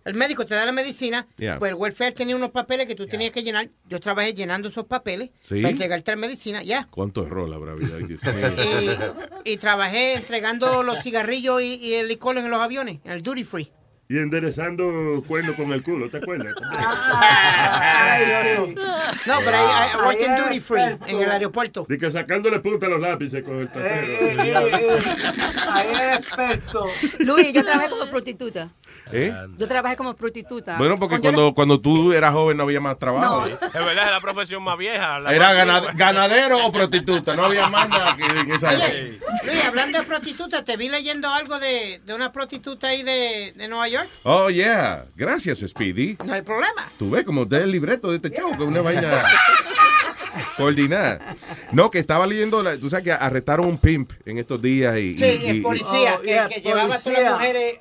el médico te da la medicina, Yeah. pues el welfare tenía unos papeles que tú tenías que llenar. Yo trabajé llenando esos papeles ¿Sí? para entregarte la medicina, ya. ¿Cuánto error la bravidad? Dios mío. Y trabajé entregando los cigarrillos y, y el licor en los aviones, en el duty free. Y enderezando cuerno con el culo, ¿te acuerdas? (laughs) No, pero I, I worked in duty free en el aeropuerto. Y que sacándole punta a los lápices con el trasero. Ahí es experto. Luis, yo trabajé como prostituta. ¿Eh? Yo trabajé como prostituta. Bueno, porque Cuando cuando, cuando tú eras joven no había más trabajo. Es verdad, es la profesión más vieja. la Era más gana- antigua. ganadero o prostituta, no había más nada que en esa Oye, Luis, hablando de prostitutas, te vi leyendo algo de, de una prostituta ahí de, de Nueva York. Oh, yeah. Gracias, Speedy. No hay problema. Tú ves como te el libreto de este show, que una vaina (laughs) coordinada. No, que estaba leyendo, la- tú sabes que arrestaron un pimp en estos días y... Sí, y- el y- policía Oh, que, yeah, que llevaba a todas las mujeres,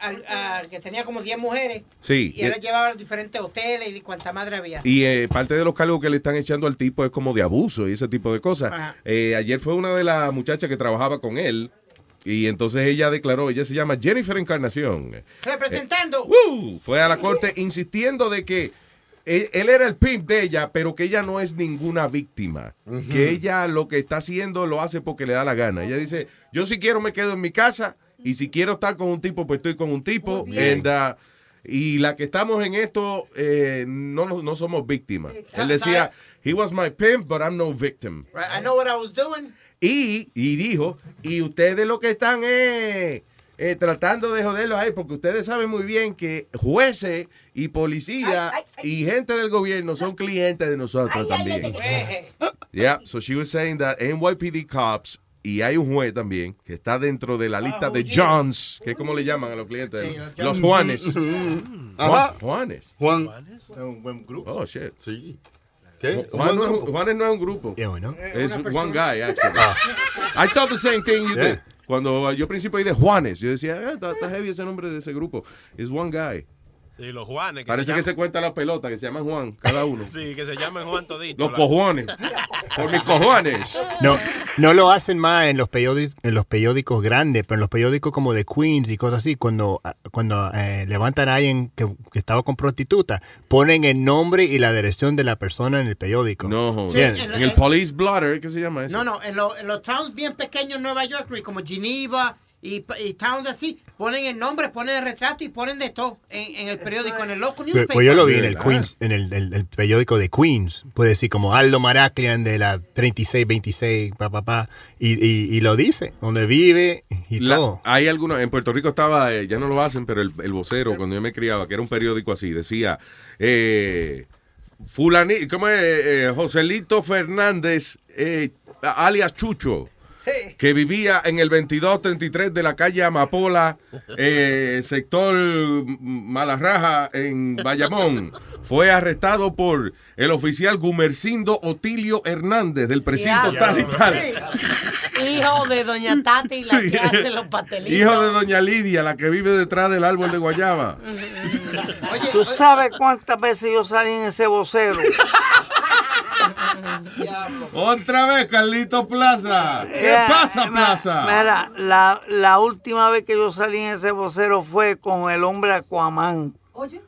que tenía como 10 mujeres. Sí. Y él las llevaba a los diferentes hoteles y cuanta madre había. Y eh, parte de los cargos que le están echando al tipo es como de abuso y ese tipo de cosas. Ajá. Eh, ayer fue una de las muchachas que trabajaba con él y entonces ella declaró, ella se llama Jennifer Encarnación. Representando. Uh, fue a la corte insistiendo de que él, él era el pimp de ella, pero que ella no es ninguna víctima. Que ella lo que está haciendo lo hace porque le da la gana. Ella dice, yo si quiero me quedo en mi casa y si quiero estar con un tipo, pues estoy con un tipo. And, uh, y la que estamos en esto, eh, no, no, no somos víctimas. Él decía, he was my pimp, but I'm no victim. Right, I know what I was doing. Y, y dijo, y ustedes lo que están es eh, tratando de joderlos ahí, porque ustedes saben muy bien que jueces y policía y gente del gobierno son clientes de nosotros también. (laughs) Yeah, so she was saying that NYPD cops y hay un juez también que está dentro de la lista de Johns, que es como le llaman a los clientes, los Juanes. (laughs) Ajá. Juan- Juanes. Juan. Es un buen grupo. Oh, shit. Sí. ¿Qué? Juanes no es un grupo. Es una one guy, actually. I thought the same thing you did. Cuando yo al principio de Juanes, yo decía, está, está heavy ese nombre de ese grupo. Es one guy. Sí, los Juanes. Parece que se cuenta la pelota, que se llaman Juan, cada uno. (laughs) Sí, que se llaman Juan Todito. Los la- cojones. Por mis cojones. No, no lo hacen más en los periódicos, en los periódicos grandes, pero en los periódicos como de Queens y cosas así, cuando, cuando eh, levantan a alguien que, que estaba con prostituta, ponen el nombre y la dirección de la persona en el periódico. No, Sí, en, el police blotter, ¿qué se llama eso? No, no, en, lo- en los towns bien pequeños en Nueva York, como Geneva y, y towns así, ponen el nombre, ponen el retrato y ponen de todo en, en el periódico, en el local Pues, newspaper. pues yo lo vi en el. Queens, en el, el- el periódico de Queens, puede decir como Aldo Maraclian de la 3626, pa, pa, pa, y, y, y lo dice, donde vive y La- todo. hay algunos, en Puerto Rico estaba, eh, ya no lo hacen, pero el, el vocero, cuando yo me criaba, que era un periódico así, decía, eh, fulani, ¿cómo es? Eh, Joselito Fernández, eh, alias Chucho, que vivía en el 2233 de la calle Amapola, eh, sector Malarraja, en Bayamón. Fue arrestado por el oficial Gumercindo Otilio Hernández del precinto Ya. tal y tal. Hijo de Doña Tati, la que (laughs) hace los pastelitos. Hijo de doña Lidia, la que vive detrás del árbol de guayaba. ¿Tú sabes cuántas veces yo salí en ese vocero? (laughs) Otra vez, Carlito Plaza. ¿Qué pasa, Plaza? Mira, la, la última vez que yo salí en ese vocero fue con el hombre Aquaman.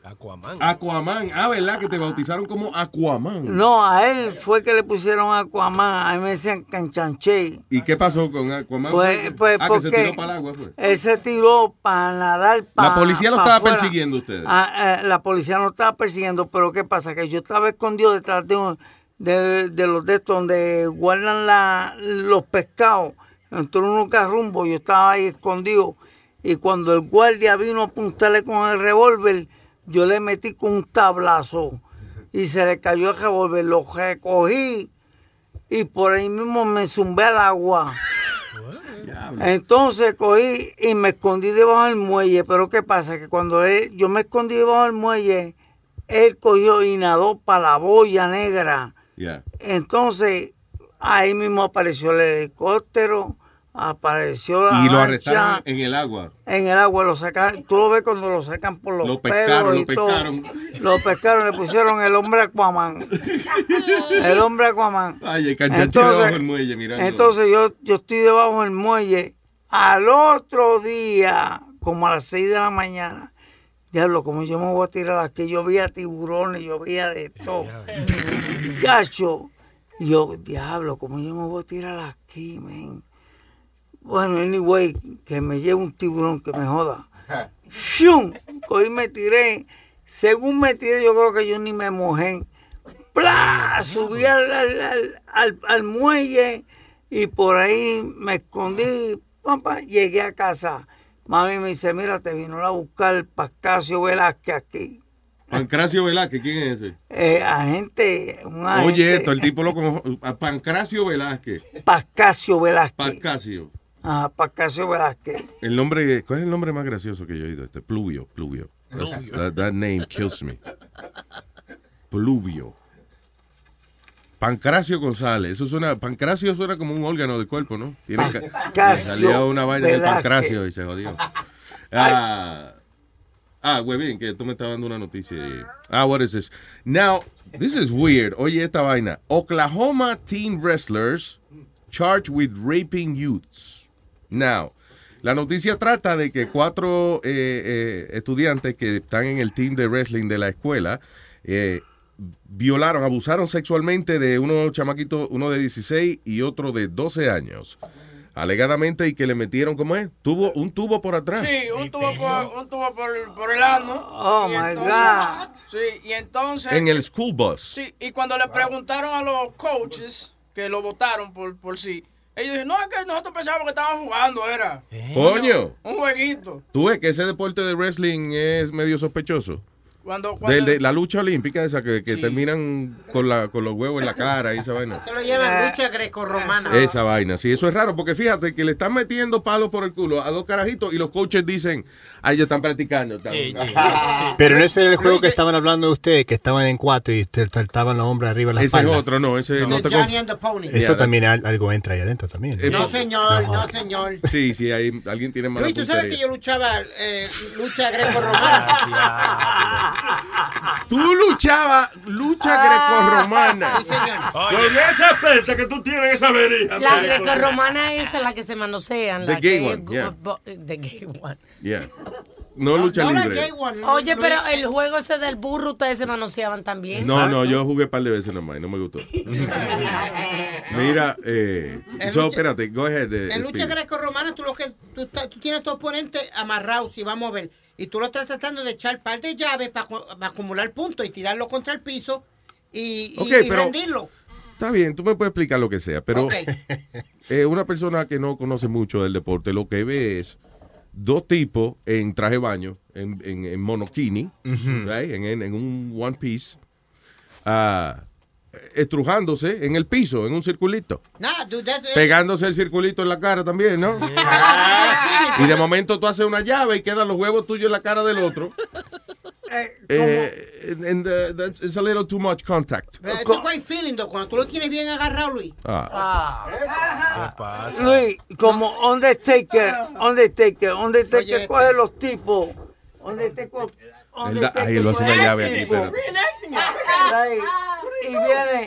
Aquaman. Aquaman. Ah, ¿verdad? Que te bautizaron como Aquaman. No, a él fue que le pusieron Aquaman. A mí me decían Canchanche. ¿Y qué pasó con Aquaman? Pues, pues ah, que se porque tiró para el agua, fue. él se tiró para nadar para La policía lo estaba persiguiendo a ustedes. Ah, eh, la policía no estaba persiguiendo, pero ¿qué pasa? Que yo estaba escondido detrás de, un- de, de los de estos donde guardan la, los pescados. Entró unos carrumbos, yo estaba ahí escondido. Y cuando el guardia vino a apuntarle con el revólver, yo le metí con un tablazo. Y se le cayó el revólver, lo recogí y por ahí mismo me zumbé al agua. Entonces cogí y me escondí debajo del muelle, pero ¿qué pasa? Que cuando él- yo me escondí debajo del muelle, él cogió y nadó para la boya negra. Yeah. Entonces ahí mismo apareció el helicóptero, apareció la Y lo lancha arrestaron en el agua. en el agua, lo sacan, tú lo ves cuando lo sacan por los Lo pelos y lo todo. pescaron. Lo pescaron, le pusieron el hombre Aquaman. (laughs) El hombre Aquaman. Ay, el Entonces- debajo del muelle, mirando. Entonces yo, yo estoy debajo del muelle. Al otro día, como a las 6 de la mañana, diablo, como yo me voy a tirar aquí, yo veía tiburones, yo veía de todo. Chacho. Y yo, diablo, como yo me voy a tirar aquí, men. Bueno, anyway, que me lleve un tiburón que me joda. ¡Shum! Cogí, me tiré. Según me tiré, yo creo que yo ni me mojé. ¡Pla! Subí al, al, al- al- muelle y por ahí me escondí. Papá, llegué a casa. Mami me dice, mira, te vino a buscar Pascasio Velázquez aquí. Pancracio Velázquez, ¿quién es ese? Eh, agente, un agente. Oye, esto, el tipo lo conoce. Pancracio Velázquez. Pascasio Velázquez. Pascasio. Ah, Pascasio Velázquez. El nombre, ¿cuál es el nombre más gracioso que yo he oído? Este, Pluvio, Pluvio. That, that name kills me. Pluvio. Pancracio González. Eso suena, Pancracio suena como un órgano del cuerpo, ¿no? Tiene le salió una vaina de Velázquez. pancracio y se jodió. Ah, ah, bien, que tú me estabas dando una noticia. Ah, what is this? Now, this is weird. Oye, esta vaina. Oklahoma teen wrestlers charged with raping youths. Now, la noticia trata de que cuatro eh, eh, estudiantes que están en el team de wrestling de la escuela eh, violaron, abusaron sexualmente de unos chamaquitos, uno de 16 y otro de 12 años. Alegadamente y que le metieron, ¿cómo es? Tubo, un tubo por atrás. Sí, un tubo por, un tubo por, por el ano. Oh, Y my entonces- God. Sí, y entonces... En el school bus. Sí, y cuando le preguntaron a los coaches que lo votaron por, por sí, ellos dijeron, no, es que nosotros pensábamos que estaban jugando, era. Coño. Un jueguito. Tú ves que ese deporte de wrestling es medio sospechoso. Cuando, De, cuando de la lucha olímpica esa que, que terminan con, la, con los huevos en la cara y esa vaina. Se lo llaman lucha grecorromana. Esa vaina, sí, eso es raro, porque fíjate que le están metiendo palos por el culo a dos carajitos y los coaches dicen, ay, ellos están practicando. están- (laughs) Pero no ese era el juego que estaban hablando de ustedes, que estaban en cuatro y te saltaban los hombres arriba de la Ese es espalda. otro, no, ese no te Johnny and the Pony. Eso Yeah, también al- algo entra ahí adentro también. Eh, No, señor, no, señor. Sí, sí, hay, alguien tiene mala Luis, tú sabes que yo luchaba eh, lucha (laughs) grecorromana. Tú luchabas lucha grecorromana. Con esa peste que tú tienes en esa verija. La marico. grecorromana es la que se manosean. The la gay que one, yeah. The gay one. Yeah. No, lucha no libre. Oye, pero el juego ese del burro, ustedes se manoseaban también. No, no, yo jugué un par de veces nomás y no me gustó. (laughs) (laughs) Mira, eh, En so, lucha- espérate, go ahead. eh, En lucha Speedy. grecorromana, tú, lo que, tú, tú tienes a tu oponente amarrado, si vamos a ver, y tú lo estás tratando de echar par de llaves para acumular puntos y tirarlo contra el piso y, y- Ok, y pero- rendirlo. Está bien, tú me puedes explicar lo que sea, pero (laughs) eh, una persona que no conoce mucho del deporte lo que ve es dos tipos en traje de baño, en, en, en monokini, right, en, en- en un one piece, ah, estrujándose en el piso, en un circulito. Nah, dude, that's- Pegándose el circulito en la cara también, ¿no? (laughs) Y de momento tú haces una llave y quedan los huevos tuyos en la cara del otro. Eh, and, uh, that's, it's a little too much contact. Eh, It's a feeling, though, cuando tú lo tienes bien agarrado, Luis. Ah. ¿Qué pasa? Luis, como Undertaker, Undertaker, Undertaker Oye, coge los tipos. Undertaker, da- ahí lo hace una llave aquí. Ahí, y viene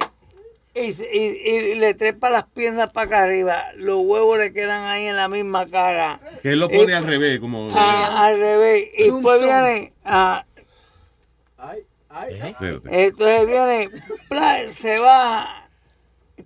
y, y- y le trepa las piernas para acá arriba. Los huevos le quedan ahí en la misma cara. Que él lo pone Y- al revés, como... Ah, al revés. Y después viene. ah, Espérate. entonces viene. Se va.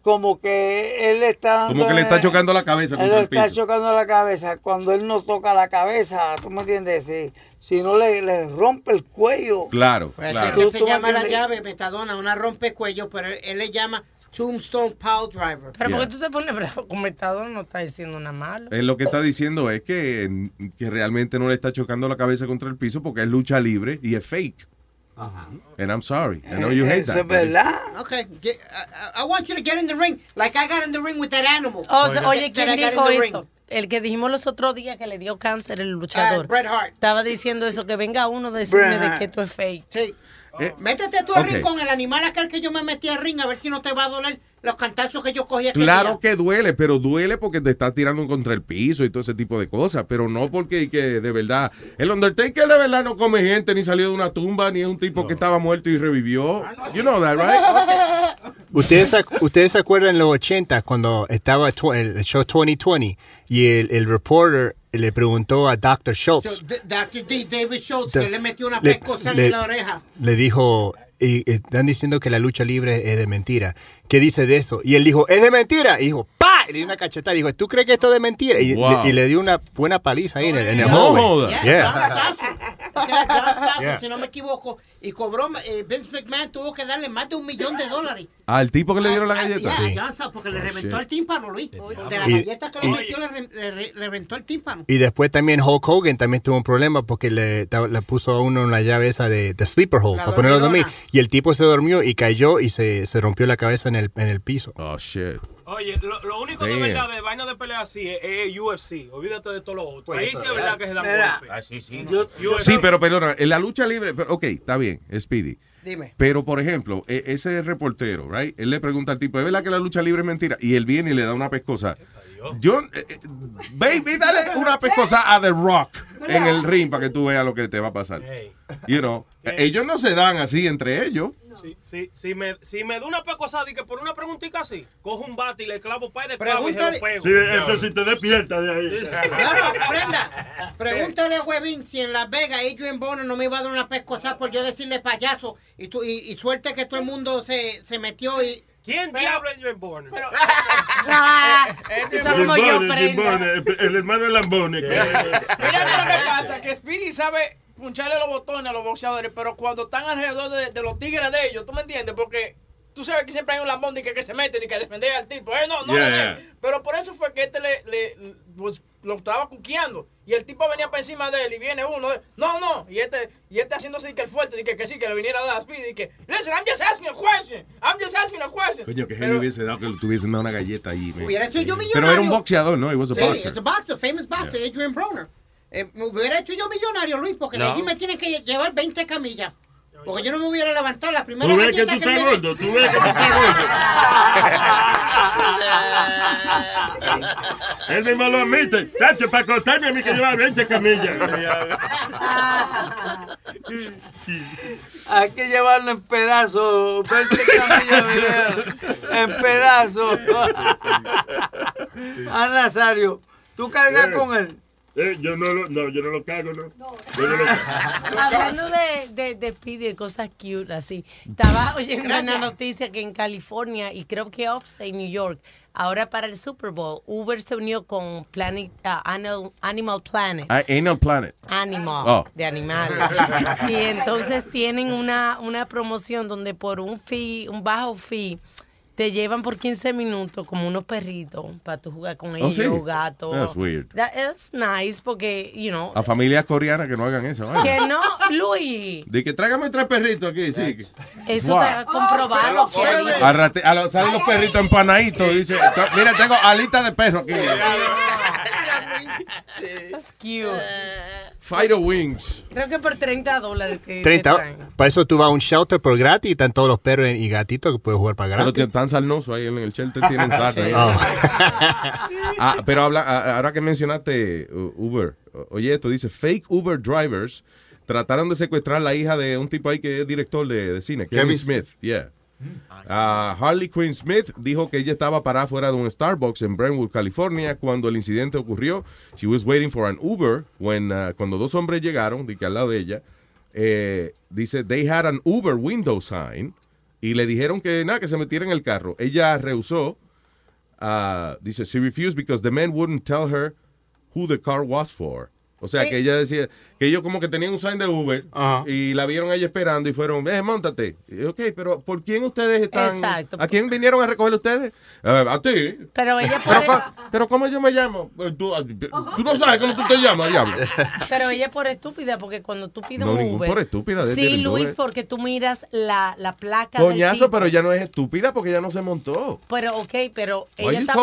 Como que él le está. Como que le está chocando la cabeza Él le está piso. chocando la cabeza. Cuando él no toca la cabeza, ¿tú me entiendes? Si, si no le, le rompe el cuello. Claro, Pues claro. Tú- se tú llama la llave metadona, una rompecuello, pero él, él le llama Tombstone Pile Driver. Pero ¿por qué tú te pones bravo? Como Metadona no está diciendo nada malo. Él lo que está diciendo es que, que realmente no le está chocando la cabeza contra el piso porque es lucha libre y es fake. And I'm sorry. I know you hate Eso that. es verdad. Okay, get- I, I- want you to get in the ring like I got in the ring with that animal. O sea, That- oye, ¿quién dijo the eso? ring. el que dijimos los otros días que le dio cáncer el luchador. Ah, Bret Hart. Estaba diciendo eso, que venga uno a decirme Bret de que esto es fake. Sí. Eh, Métete tú al ok. ring con el animal aquel que yo me metí al ring a ver si no te va a doler los cantazos que yo cogí Claro que duele, pero duele porque te está tirando contra el piso y todo ese tipo de cosas, pero no porque que de verdad. El Undertaker de verdad no come gente, ni salió de una tumba, ni es un tipo que estaba muerto y revivió. You know that, right? (laughs) ¿Ustedes, ¿Ustedes se acuerdan en los 80 cuando estaba el show 2020 y el, el reporter le preguntó a Dr. Schultz, Dr. D. David Schultz, que le metió una pescosa en la oreja. le dijo, y, y están diciendo que la lucha libre es de mentira. ¿Qué dice de eso? Y él dijo, es de mentira. Y dijo, ¡pa! Y le dio una cachetada. Y dijo, ¿tú crees que esto es de mentira? Y, Wow. le, y le dio una buena paliza ahí en el, en el No. Yeah. Sasso, (laughs) Yeah. si no me equivoco. Y cobró, eh, Vince McMahon tuvo que darle más de un millón de dólares. Al tipo que le dieron la Ah, galleta. yeah, John Sasso, porque le Oh, reventó shit. el tímpano, Luis. De la Y- galleta que le metió, le, re- le re- le reventó el tímpano. Y después también Hulk Hogan también tuvo un problema porque le, puso a uno una llave esa de, de sleeper hole La para ponerlo a dormir. Y el tipo se durmió y cayó y se, se rompió la cabeza en el, en el piso. Oh, shit. Oye, lo, lo único de Damn. verdad de vaina de pelea así es, es UFC. Olvídate de todo lo otro. Ahí sí es verdad que se dan golpes. Ah, sí, sí. Sí, pero perdona, en la lucha libre, pero, ok, está bien, Speedy. Dime. Pero, por ejemplo, e- ese reportero, right? Él le pregunta al tipo, ¿es verdad que la lucha libre es mentira? Y él viene y le da una pescosa. Yo, eh, eh, baby, dale una pescosa a The Rock en el ring para que tú veas lo que te va a pasar. You know, ellos no se dan así entre ellos. Si, si, si, me, si me da una pecosada y que por una preguntita así, cojo un bate y le clavo par de clavos y se lo pego. Sí, eso sí te despierta de ahí. Claro, Brenda, pregúntale a Webin si en Las Vegas Adrian Bono no me iba a dar una pescosa por yo decirle payaso y, tú, y, y suerte que todo el mundo se, se metió y... ¿Quién diablo es Adrian Bono? Como yo, prenda. Bone, el, el hermano de Lambone. Mira lo que pasa, que Speedy sabe puncharle los botones a los boxeadores, pero cuando están alrededor de, de los tigres de ellos, ¿tú me entiendes? Porque tú sabes que siempre hay un lambón de que, que se mete y que defender al tipo. Eh, no, no, Yeah, no, yeah. Pero por eso fue que este le, le- pues, lo estaba cuqueando. Y el tipo venía para encima de él y viene uno, no, no, y este, y este haciéndose que el fuerte, y que, que sí, que le viniera a dar a Speedy, y que, listen, I'm just asking a question, I'm just asking a question. Coño, que le hubiese dado que le tuviesen dado una galleta. Hubiera sido yo Pero era un boxeador, ¿no? He was a Sí, boxer. it's a boxer, famous boxer, Adrian Broner. Eh, me hubiera hecho yo millonario, Luis, porque de No. allí me tienen que llevar 20 camillas. Porque yo no me hubiera levantado la primera Tú ves que tú estás gordo, tú ves que tú estás gordo. Él mismo lo admite. Tacho, para contarme a mí que lleva 20 camillas. Hay que llevarlo en pedazos, 20 camillas de en pedazos. Ah, Nazario, ¿tú cargas con él? Eh, yo no lo, no, yo no lo cago, ¿no? Yo no lo cago. (laughs) Hablando de, de, de Speedy, de cosas cute, así. Estaba (laughs) oyendo una noticia que en California y creo que Upstate, New York, ahora para el Super Bowl, Uber se unió con Planet, ah, Animal, Animal Planet. Ah, Anal Planet. Animal, Oh. de animal. y entonces tienen una, una promoción donde por un fee, un bajo fee, te llevan por 15 minutos como unos perritos para tú jugar con ellos, Oh, sí. gatos. That's weird. That is nice porque, you know, A familias coreanas que no hagan eso. ¿vale? que no, Luis. De que tráigame tres perritos aquí, sí. que- Eso Wow. está comprobado. Kevin. A rate- a lo- salen los perritos empanaditos. Dice, "To- mira, tengo alita de perro aquí. That's cute. Fighter Wings. Creo que por 30 dólares te 30, traen. para eso tú vas a un shelter por gratis y están todos los perros y gatitos que puedes jugar para Pero gratis. Están sarnosos ahí en el shelter, tienen (laughs) sarna. Oh. (laughs) Ah, pero habla, a- ahora que mencionaste uh, Uber, oye, esto dice, fake Uber drivers trataron de secuestrar la hija de un tipo ahí que es director de, de cine, Kevin, Kevin Smith. Yeah. Ah, Harley Quinn Smith dijo que ella estaba parada fuera de un Starbucks en Brentwood, California, cuando el incidente ocurrió. She was waiting for an Uber when, ah, cuando dos hombres llegaron, de que al lado de ella, eh, dice, they had an Uber window sign y le dijeron que nada, que se metiera en el carro. Ella rehusó. ah, dice, she refused because the man wouldn't tell her who the car was for. O sea, Sí. que ella decía que ellos como que tenían un sign de Uber y la vieron a ella esperando y fueron, eh, montate. Y, ok, pero ¿por quién ustedes están? Exacto. ¿A quién vinieron a recoger ustedes? "Ah, a ti. Pero ella Pero, puede, co- pero ¿cómo yo me llamo? Eh, Tú, tú no sabes cómo tú te llamas, diablo. pero ella por estúpida, porque cuando tú pides No, un Uber. por estúpida, de Sí, Luis, Uber. porque tú miras la, la placa del Coñazo, tipo. pero ella no es estúpida porque ella no se montó. Pero, ok, pero ella you está,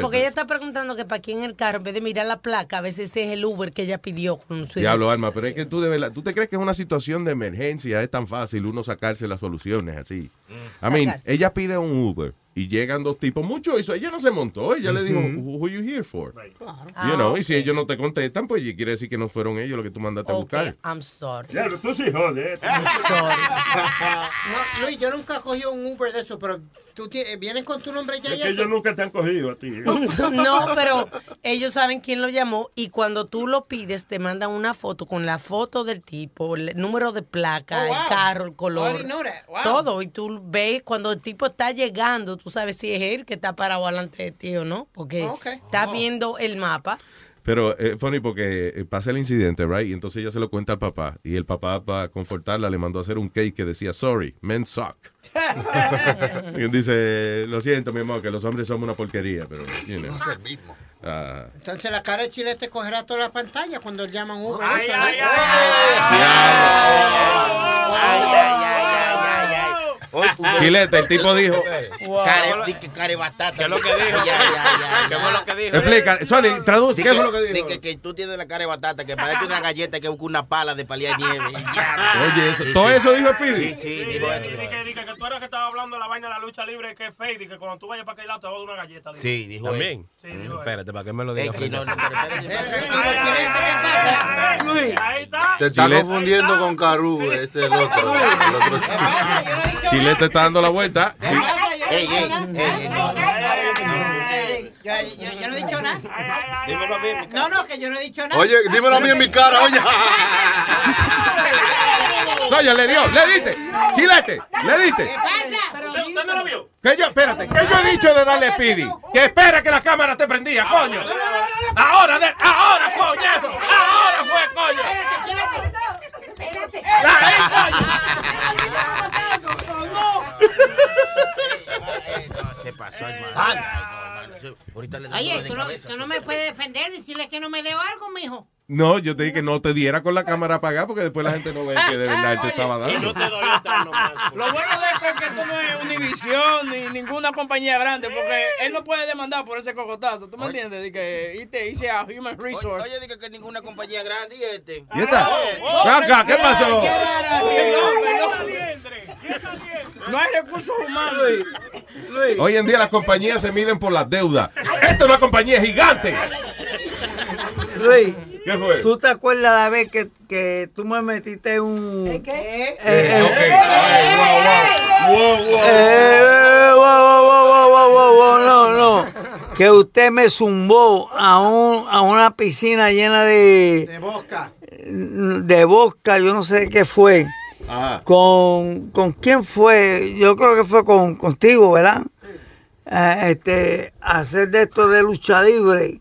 porque ella está preguntando que para quién el carro, en vez de mirar la placa, a veces es el Uber que ella pidió con su Diablo, Alma, pero es que tú de verdad, ¿tú te crees que es una situación de emergencia? Es tan fácil uno sacarse las soluciones así. I mean, Sacarse. ella pide un Uber y llegan dos tipos, mucho eso, ella no se montó, ella le dijo, who are you here for? You know, y si ellos no te contestan, pues quiere decir que no fueron ellos los que tú mandaste a buscar. I'm sorry. Claro, tú sí jodes. (laughs) I'm sorry. No, Luis, yo nunca cogí un Uber de eso, pero tú vienes con tu nombre ya Es que ellos nunca te han cogido a ti. ¿eh? (laughs) No, pero ellos saben quién lo llamó y cuando tú lo pides te mandan una foto con la foto del tipo, el número de placa, Oh, wow. el carro, el I color. Wow. todo. Y tú ves cuando el tipo está llegando, tú sabes si es él que está parado delante de ti o no, porque está viendo el mapa. Pero es funny porque eh, pasa el incidente, right? Y entonces ella se lo cuenta al papá. Y el papá, para confortarla, le mandó a hacer un cake que decía, sorry, men suck. y él dice, lo siento, mi amor, que los hombres somos una porquería, pero, you know. No es el mismo. Ah, Entonces la cara de Chilete cogerá toda la pantalla cuando llaman Uber. Ay, eso, ¿no? ay, Chilete, el tipo dijo, Care, di que care batata. ¿Qué es lo que dijo? Ya, ya, ya, ¿Qué fue lo que dijo? explica, Sony, traduce, ¿qué que- fue lo que di dijo? que, que tú tienes la cara de batata, que parece una galleta que busca una pala de paliar nieve. (laughs) Oye, eso, Sí, todo sí. eso dijo Speedy. Sí, sí, dijo di- eso. di que, tú eras que estaba hablando de la vaina de la lucha libre que es fake y que cuando tú vayas para aquel lado te va a dar una galleta. Sí, dijo. También. Sí, dijo. Espérate, ¿para qué me lo Es digas? no, no, pero espérate. Luis, Ahí está. Te está confundiendo con Caru, ese es el otro. El otro. Chilete está dando la vuelta. Ey, ey, ey, ey, no. yo, yo- yo no he dicho nada. Dímelo a mí. mi No, no, que yo no he dicho nada. Oye, dímelo a mí en mi cara, oye. Coño, le dio, le diste. Chilete, le diste. ¿Usted no lo vio? Que yo, espérate, que yo he dicho de darle Speedy. Que espera que la cámara te prendía, coño. Ahora, ahora, coñazo. Ahora fue, coño. No, (laughs) se pasó, hermano. Ahorita le doy Oye, tú no, tú no me puedes defender, decirle que no me deo algo, mijo. No, yo te dije que no te diera con la cámara apagada porque después la gente no ve que de verdad te estaba Y no dando. te doy otra nomás. Lo bueno de esto es que esto no es Univision ni ninguna compañía grande, porque él no puede demandar por ese cocotazo. ¿Tú me entiendes? De que y te hice a Human Resource. oye, dije que ninguna compañía grande y este. ¿Y esta? Oh, Acá, ¿qué pasó? Qué rara, No hay recursos humanos. Hoy en día las compañías se miden por las deudas. Esta es una compañía gigante. Luis, ¿Qué fue? ¿tú te acuerdas la vez que, que tú me metiste un... ¿Qué? Eh, Ok. eh, Ay, wow, wow. Wow, wow. eh, wow, wow, wow, wow, wow, wow, wow, no, no. Que usted me zumbó a, un, a una piscina llena de, De boca. de bosca, yo no sé qué fue. Ajá. ¿Con, ¿Con quién fue? Yo creo que fue con, contigo, ¿verdad? Eh, este, hacer de esto de lucha libre.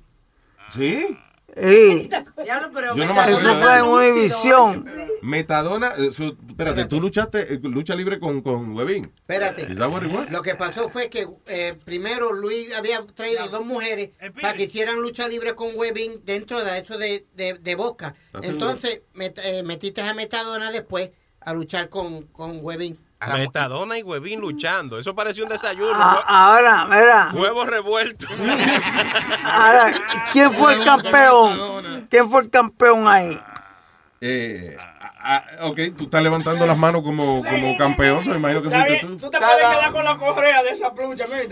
¿Sí? Sí. (laughs) Diablo, pero Yo no me me Eso fue en Univisión. Metadona, eh, su- espérate, tú luchaste eh, lucha libre con, con Webin. Espérate. ¿Is that what it was? Lo que pasó fue que eh, primero Luis había traído dos mujeres para que hicieran lucha libre con Webin dentro de eso de, de, de Boca. ¿Estás Entonces met- eh, metiste a Metadona después a luchar con, con Webin. Metadona y huevín luchando. Eso pareció un desayuno. Ah, ahora, mira, Huevos revueltos. (laughs) ahora, ¿quién fue el campeón? ¿Quién fue el campeón ahí? Eh, ah, ah, ok, tú estás levantando las manos como, como campeón, so me imagino que fuiste tú. Tú te puedes quedar con la correa de esa plucha, mira.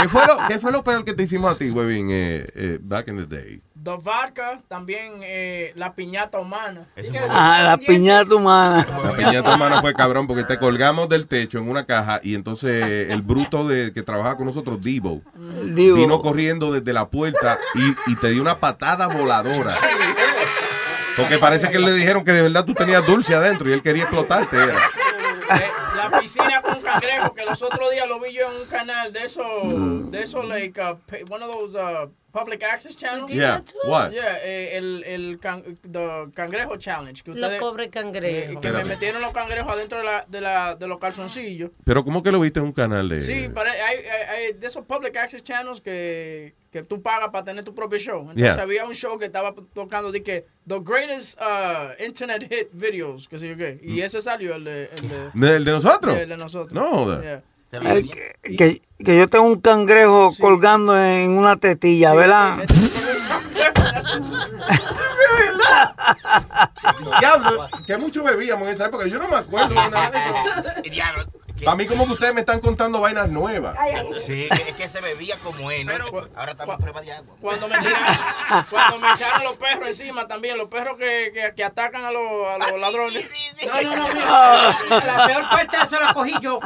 ¿Qué fue, lo, ¿Qué fue lo peor que te hicimos a ti, Webin, eh, eh, back in the day? Dos vodka, también eh, la piñata humana. Ah, la piñata humana. La piñata humana fue cabrón porque te colgamos del techo en una caja y entonces el bruto de que trabajaba con nosotros, Divo, Divo. vino corriendo desde la puerta y, y te dio una patada voladora. Porque parece que le dijeron que de verdad tú tenías dulce adentro y él quería explotarte. Era. Eh, la piscina con cangrejo, que los otros días lo vi yo en un canal de esos, de esos, like, uh, one of those uh, public access do Yeah, what? Yeah, eh, el, el can- the cangrejo challenge. Que Los ustedes, pobres cangrejos. eh, que me metieron los cangrejos adentro de, la, de, la, de los calzoncillos. Pero ¿cómo que lo viste en un canal de...? Sí, pero hay, hay, hay de esos public access channels que, que tú pagas para tener tu propio show. Entonces Yeah. había un show que estaba tocando de que the greatest uh, internet hit videos, que sé yo qué. Y ese salió el de... El de, ¿De- el de nosotros? El de nosotros. No. Yeah. Eh, que, que- que yo tengo un cangrejo colgando en una tetilla, ¿verdad? (laughs) Diablo, que mucho bebíamos en esa época. Yo no me acuerdo de nada de eso. (laughs) Para mí como que ustedes me están contando vainas nuevas. Sí, que- es que se bebía como es, ¿no? Ahora estamos en prueba de agua. Cuando me tiraron, (laughs) cuando me echaron los perros encima también, los perros que, que, que atacan a los, a los ladrones. No, no, no, mira. La peor parte de eso la cogí yo.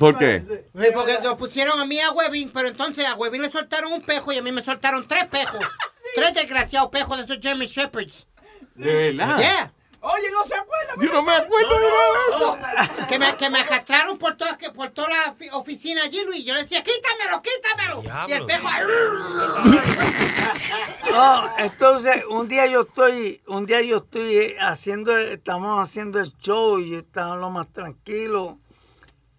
¿Por qué? Sí, porque lo pusieron a mí a Webin, pero entonces a Webin le soltaron un pejo y a mí me soltaron tres pejos. Tres desgraciados pejos de esos German Shepherds. ¿De verdad? Yeah. Oye, no se acuerda. Yo no me acuerdo de nada de eso. Que me, que me arrastraron por toda, que por toda la fi- oficina allí, Luis. Yo le decía, quítamelo, quítamelo. Y el pejo... (laughs) No, entonces un día yo estoy, un día yo estoy haciendo, estamos haciendo el show y estamos lo más tranquilo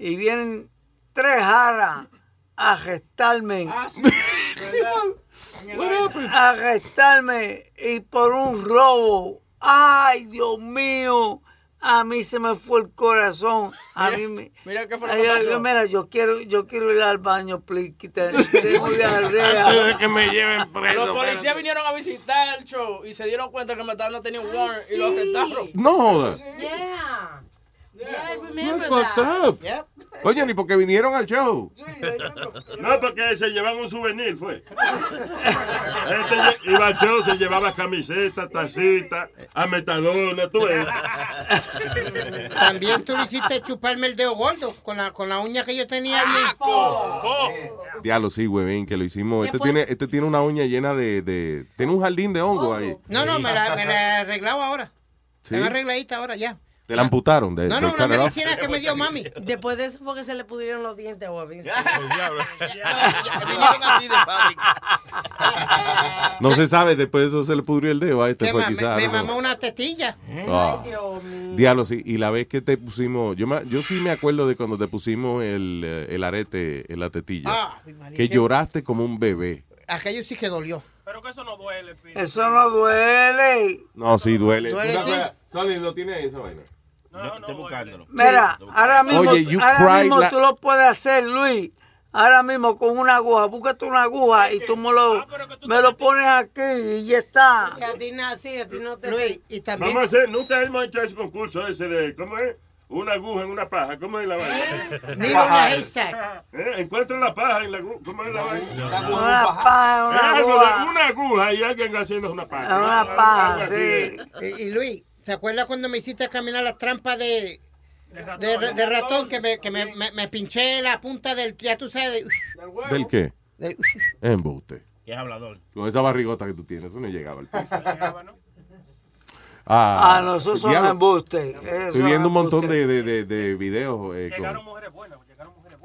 y vienen tres jaras a gestarme. Ah, (laughs) a gestarme y por un robo. Ay, Dios mío. A mí se me fue el corazón. A mí me... Mira qué fue lo Ay, que ay, pasó. mira, yo quiero, yo quiero ir al baño, please. que te- Tengo (laughs) diarrea. Antes de que me lleven preso. Los policías vinieron a visitar el show y se dieron cuenta que Matado no tenía un warrant y lo arrestaron. No jodas. Yeah. Yeah, I That's remember fucked that. up. Oye, ni porque vinieron al show. No, porque se llevaban un souvenir, fue. (laughs) Este iba al show, se llevaba camiseta, tacita, a metadona, tú ves. También tú le hiciste chuparme el dedo gordo con la, con la uña que yo tenía bien. Diablo, sí, huevín, que lo hicimos. Este Después- tiene, este tiene una uña llena de, de- Tiene un jardín de hongo ahí. No, no, me la, me la he arreglado ahora. ¿Sí? Está arregladita ahora ya. Te la amputaron. De, No, de no, it off. medicina que me dio mami. Después de eso fue que se le pudieron los dientes a Webin. (laughs) No se sabe, después de eso se le pudrió el dedo a este fue me, quizás. me algo. mamó una tetilla. Ah. Diablo, sí. Y la vez que te pusimos, yo, me- yo sí me acuerdo de cuando te pusimos el, eh, el arete en la tetilla. Ah, que lloraste como un bebé. Aquello sí que dolió. Pero que eso no duele, Pino. Eso no duele. No, sí, duele. Duele, sí. Sony, ¿lo tiene ahí esa vaina? No, estoy buscándolo. Mira, ahora mismo, Oye, ahora mismo la- tú lo puedes hacer, Luis. Ahora mismo con una aguja, búscate una aguja y tú me lo, me lo pones aquí y ya está. Que a ti no, sí, a ti no te Luis, y también... Vamos a hacer, nunca hemos hecho ese concurso ese de, ¿cómo es? Una aguja en una paja, ¿cómo es la vaina? Needle in a haystack. ¿Eh? Encuentra la paja en la aguja, ¿cómo es la vaina? Una paja, una de aguja. una aguja y alguien haciendo una paja. Una paja, sí. Y, y Luis, ¿te acuerdas cuando me hiciste caminar las trampas de, de, de ratón que, me, que me, me, me pinché la punta del, ya tú sabes, de- ¿Del qué? del- Embuste. Que es hablador. Con esa barrigota que tú tienes, eso no llegaba al piso. Ah, Ah, no, esos son embustes. Estoy viendo un montón de, de, de, de videos. eh, con- Llegaron mujeres buenas,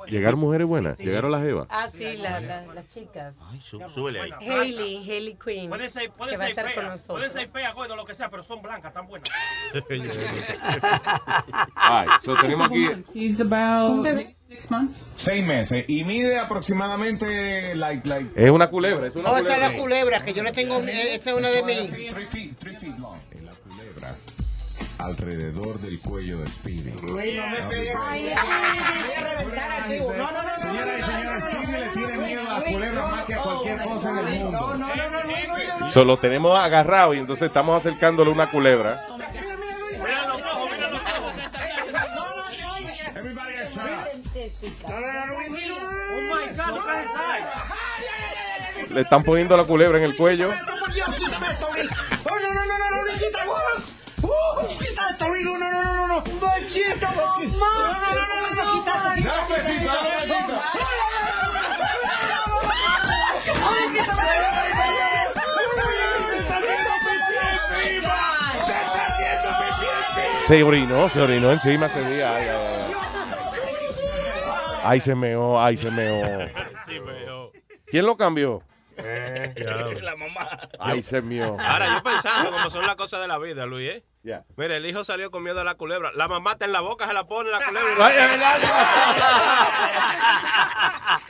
llegaron mujeres buenas. Buenas, llegaron las Evas. Ah, sí, la- la- las chicas. súbele ahí. Hailey, Hailey Quinn. Puede ser, puede que va a ser estar con fea, nosotros. puede ser fea, gordo, lo que sea, pero son blancas, tan buenas. (laughs) Ay, so tenemos aquí. He's about six months. Seis meses y mide aproximadamente like like. Es una culebra, es una Oh, esta es culebra. la culebra, que yo le tengo, eh, esta es una de mis... Three feet, three feet long. La culebra alrededor del cuello de Speedy. Señoras y señores, Speedy le tiene miedo a la culebra más que a cualquier cosa en el mundo. So, lo tenemos agarrado y entonces estamos acercándole una culebra. Mira los ojos, mira los ojos. Everybody shut up. Oh my God, look at his eyes. Le están poniendo la culebra en el cuello. No, no, no, no, no, no, uh, quita esto, Luis, no, no, no, no, no, no. Machito, No, no, no, no, no, quita esto, quita esto, quita esto. Se orinó, se orinó encima ese día. Ay, ay, ay. Ay, se meó, ay, se meó. ¿Quién lo cambió? (laughs) La mamá. Ay, se mío. Ahora, yo pensando como son las cosas de la vida, Luis, ¿eh? Ya. Mira, el hijo salió con miedo a la culebra. La mamá está en la boca, se la pone la culebra. (laughs) Verdad. (laughs)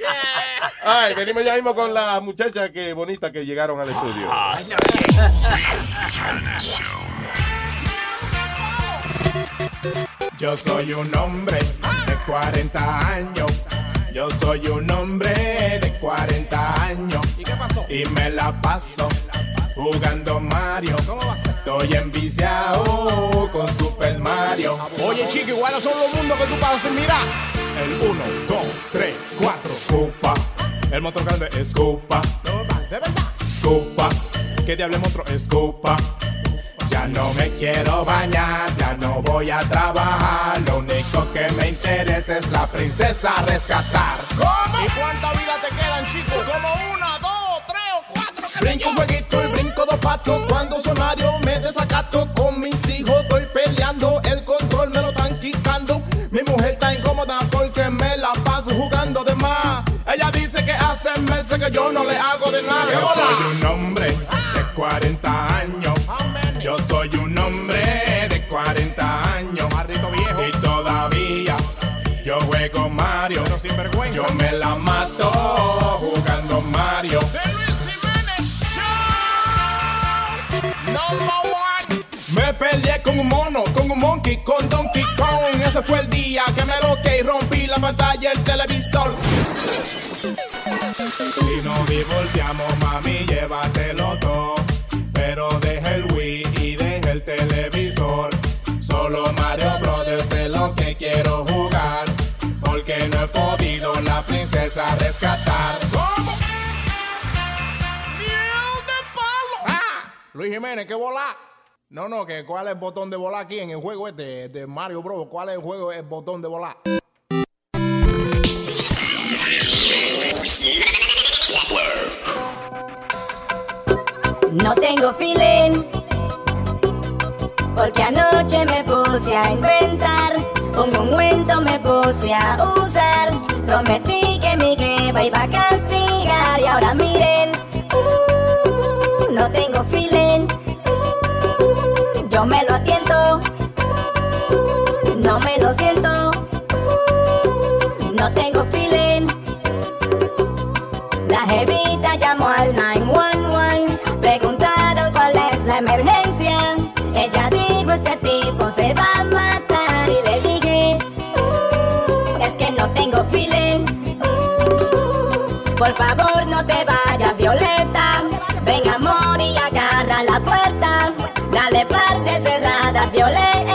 Ay, venimos ya mismo con las muchachas que bonitas que llegaron al estudio. Yo soy un hombre de 40 años. Yo soy un hombre de 40 años. ¿Y me la paso jugando Mario. Estoy enviciado con Super Mario. Oye, chico, iguales son los mundos que tú pasas, mira. El 1, 2, 3, 4, Cupa. El motor grande es Cupa. De verdad. Cupa. ¿Qué diablo monstruo es Cupa? Ya no me quiero bañar, ya no voy a trabajar. Lo único que me interesa es la princesa rescatar. ¿Cómo? ¿Y cuántas vidas te quedan, chicos? Como una, Brinco un jueguito y brinco dos patos. Cuando soy Mario me desacato. Con mis hijos estoy peleando. El control me lo están quitando. Mi mujer está incómoda porque me la paso jugando de más. Ella dice que hace meses que yo no le hago de nada. Yo soy un hombre de 40 años. Yo soy un hombre de 40 años. Viejo. Y todavía yo juego Mario. Yo me la mato fue el día que me loqué y rompí la pantalla del televisor. Si nos divorciamos, mami, llévatelo todo. Pero deja el Wii y deja el televisor. Solo Mario Brothers es lo que quiero jugar. Porque no he podido la princesa rescatar. Ah, Luis Jiménez, ¿qué volar? No, no, que cuál es el botón de volar aquí en el juego este de Mario Bros. ¿Cuál es el juego, el botón de volar? No tengo feeling Porque anoche me puse a inventar Un ungüento me puse a usar Prometí que mi jeva iba a castigar Y ahora miren uh, No tengo feeling Yo me lo atiendo No me lo siento. No tengo feeling. La jevita llamó al 911 Preguntaron cuál es la emergencia. Ella dijo este tipo se va a matar Y le dije "Mm, Es que no tengo feeling. Por favor olé.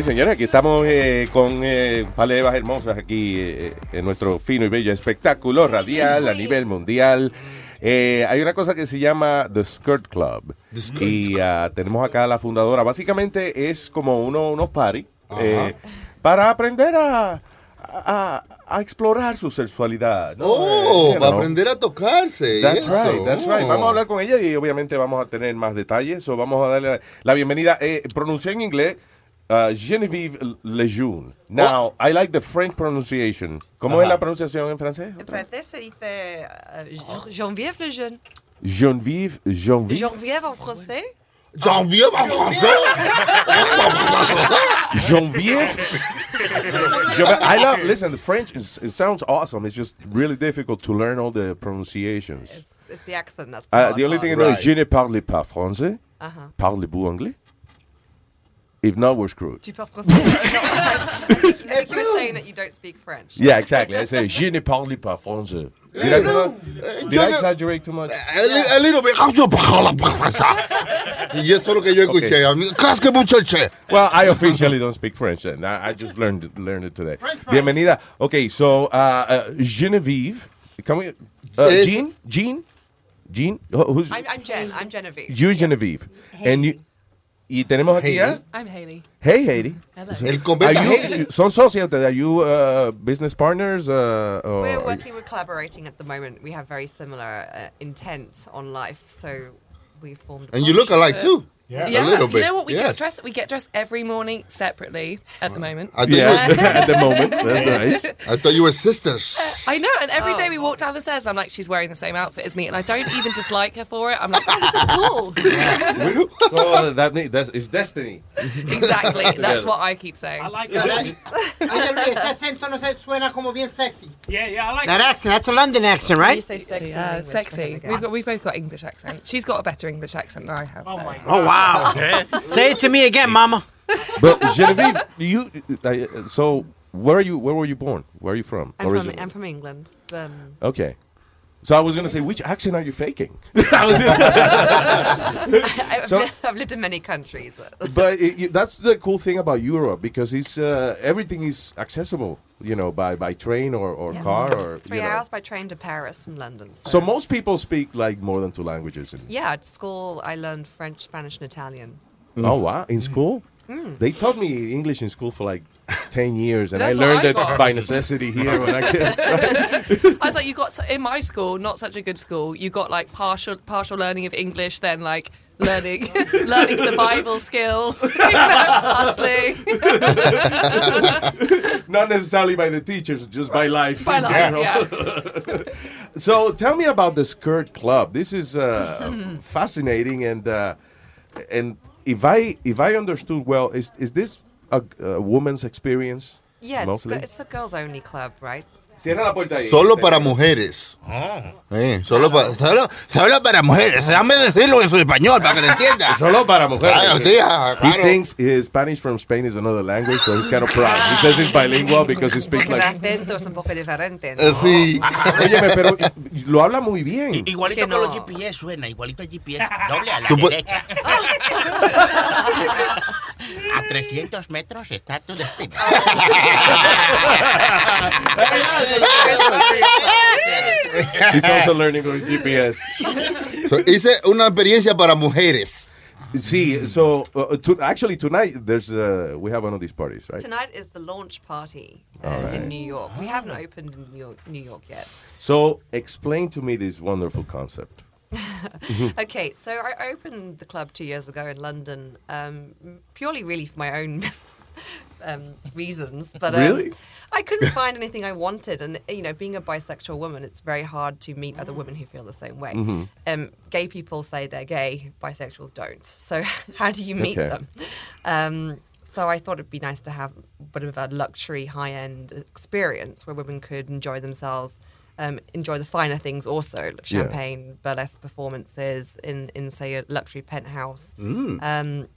Ay, señores, aquí estamos eh, con eh, hermosas aquí eh, en nuestro fino y bello espectáculo radial a nivel mundial. Eh, hay una cosa que se llama The Skirt Club. y ah, tenemos acá a la fundadora. Básicamente es como uno, unos party eh, para aprender a, a- a explorar su sexualidad. ¿no? Oh, Eh, you va a know. aprender a tocarse. That's eso. right, that's right. Oh. Vamos a hablar con ella y obviamente vamos a tener más detalles. O vamos a darle la, la bienvenida. Eh, pronuncié en inglés uh, Genevieve Lejeune. Now, I like the French pronunciation. ¿Cómo Ajá. es la pronunciación en francés? En francés se dice euh, Geneviève le jeune. Genevieve, Genevieve. Geneviève en français Geneviève en français Genevieve. I love, listen, the French, is, it sounds awesome. It's just really difficult to learn all the pronunciations. It's the accent that's Uh, the only thing I know is je ne parle pas français. Uh-huh. Parlez-vous anglais? If not, we're screwed. Tu parles français No, I think, you were saying that you don't speak French. Yeah, exactly. I say, je ne parle pas français. Did, I, no, did I exaggerate too much? A li- a little bit. Y eso es lo que yo escuché. A mí, Casque muchacho. Well, I officially don't speak French, and I, I just learned it, learned it today. Bienvenida. Okay, so uh, uh, Genevieve, can we? Uh, Yes. Jean, Jean, Jean. Who's I'm, I'm Jen. I'm Genevieve. you, Genevieve? And you. Y tenemos aquí a. I'm Haley. Hey, Haiti. Hello. El convento Are you- Hailey. Son socios. ustedes? Are you uh, business partners? Uh, or We're working, we're collaborating at the moment. We have very similar uh, intent on life, so we formed. a And you look partnership. alike too. Yeah. A little bit. You know what? We yes. get dressed. We get dressed every morning separately at the moment. I thought you were- (laughs) at the moment. That's (laughs) nice. I thought you were sisters. I know, and every Oh. day we walk down the stairs, I'm like, she's wearing the same outfit as me, and I don't even dislike her for it. I'm like, oh, this is cool. (laughs) so uh, that that's it's destiny. exactly. That's Together. what I keep saying. I like Oye, Luis, ese acento no suena como bien sexy. Yeah, yeah, I like That accent, that's a London accent, right? Yeah, sexy. We've, got, we've both got English accents. She's got a better English accent than I have. Oh my Oh, wow. (laughs) Say it to me again, mama. But Genevieve, you. Uh, so where are you? Where were you born? Where are you from? I'm from, originally? I'm from England. Um, Okay. So I was gonna say, which accent are you faking? (laughs) I was- (laughs) I've, So- I've lived in many countries. but (laughs) it, you- that's the cool thing about Europe because it's uh, everything is accessible, you know, by, by train or, or car or Three you know. hours by train to Paris from London. So most people speak like more than two languages. In, Yeah, at school I learned French, Spanish, and Italian. Oh wow! In school, Mm. they taught me English in school for like ten years, and That's I learned I it by necessity here when I came. (laughs) I was like, you got in my school, not such a good school. You got like partial partial learning of English, then like learning (laughs) learning survival skills, you (laughs) know, hustling. Not necessarily by the teachers, just by life. By life, general. so tell me about the Skirt Club. This is uh, fascinating, and uh, and if I if I understood well, is is this a, a woman's experience? Yeah, it's, mostly. the- it's the girls only club, right? Cierra la puerta ahí. Solo para mujeres. Eh, solo, para, solo, solo para mujeres. Déjame decirlo en su español para que lo entienda. (laughs) Solo para mujeres. Claro, tía, He claro. thinks his Spanish from Spain is another language, so he's kind of proud. He says he's bilingual because he speaks like. acento es un poco diferente. Eh, ¿no? sí. (laughs) Óyeme, pero lo habla muy bien. Igualito Que con los no. GPS suena, igualito el GPS, doble a la derecha. (laughs) a 300 metros está tu destino. He's also learning from GPS. So, hice una experiencia para mujeres. See, so uh, to, actually tonight there's uh, we have one of these parties, right? Tonight is the launch party uh, All right. in New York. We haven't opened in New York, New York yet. So explain to me this wonderful concept. (laughs) okay, so I opened the club two years ago in London, um, purely really for my own (laughs) um, reasons. But um, Really? I couldn't find anything I wanted, and you know, being a bisexual woman, it's very hard to meet other women who feel the same way. Mhm. Um, gay people say they're gay, bisexuals don't. So (laughs) how do you meet Okay. them? Um, so I thought it'd be nice to have a bit of a luxury, high-end experience where women could enjoy themselves, um, enjoy the finer things also, like Yeah. champagne, burlesque performances in, in say a luxury penthouse, Mm. um,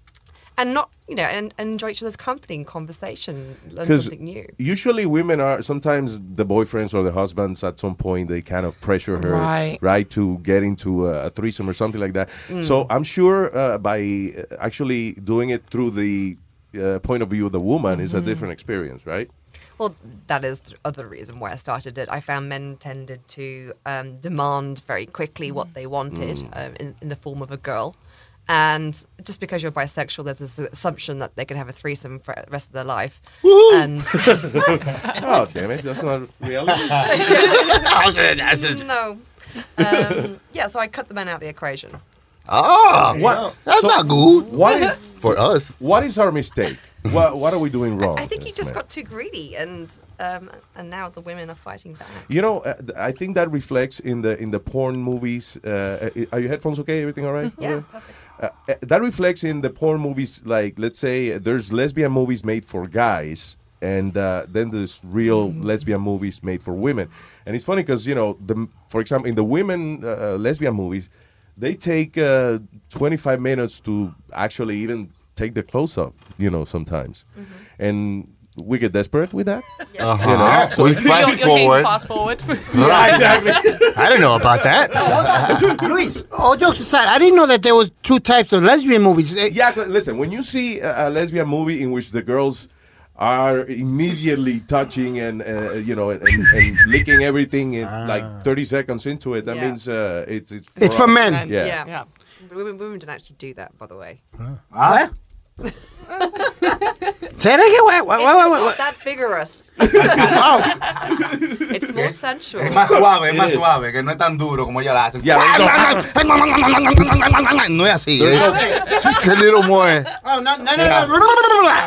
and not you know and, and enjoy each other's company and conversation, learn something new. usually women are sometimes the boyfriends or the husbands at some point they kind of pressure her Right. to get into a, a threesome or something like that. Mm. So I'm sure uh, by uh, actually doing it through the uh, point of view of the woman is a Mhm. different experience, right? Well, that is the other reason why I started it. I found men tended to um, demand very quickly what they wanted Mm. um, in, in the form of a girl. And just because you're bisexual, there's this assumption that they can have a threesome for the rest of their life. And (laughs) oh, damn it. That's not reality. (laughs) no. Um, yeah, so I cut the men out of the equation. Ah, what? That's not good. What is for us? What is our mistake? What What are we doing wrong? I think you just got too greedy, and um, and now the women are fighting back. You know, uh, I think that reflects in the in the porn movies. Uh, uh, are your headphones okay? Everything all right? Yeah, Okay. Uh, uh, that reflects in the porn movies. Like, let's say there's lesbian movies made for guys, and uh, then there's real lesbian movies made for women. And it's funny because you know, the for example, in the women uh, lesbian movies, they take uh, 25 minutes to actually even take the clothes off. You know, sometimes, and we get desperate with that. Uh-huh. You know, So we fast You're, you're getting fast forward. (laughs) Right, exactly. I don't know about that. (laughs) Luis, all jokes aside, I didn't know that there was two types of lesbian movies. Eh, Yeah, listen, when you see a, a lesbian movie in which the girls are immediately touching and uh, you know and, and, and licking everything in like 30 seconds into it, that Yeah. means uh, it's it's It's for men. Yeah. yeah. yeah. Women, women don't actually do that, by the way. It's that vigorous. It's more sensual. Es más suave, es más suave, que no es tan duro como ella la hace. Yeah, No es así, ¿eh? Es a little more. Oh, no, no, no, Yeah. no.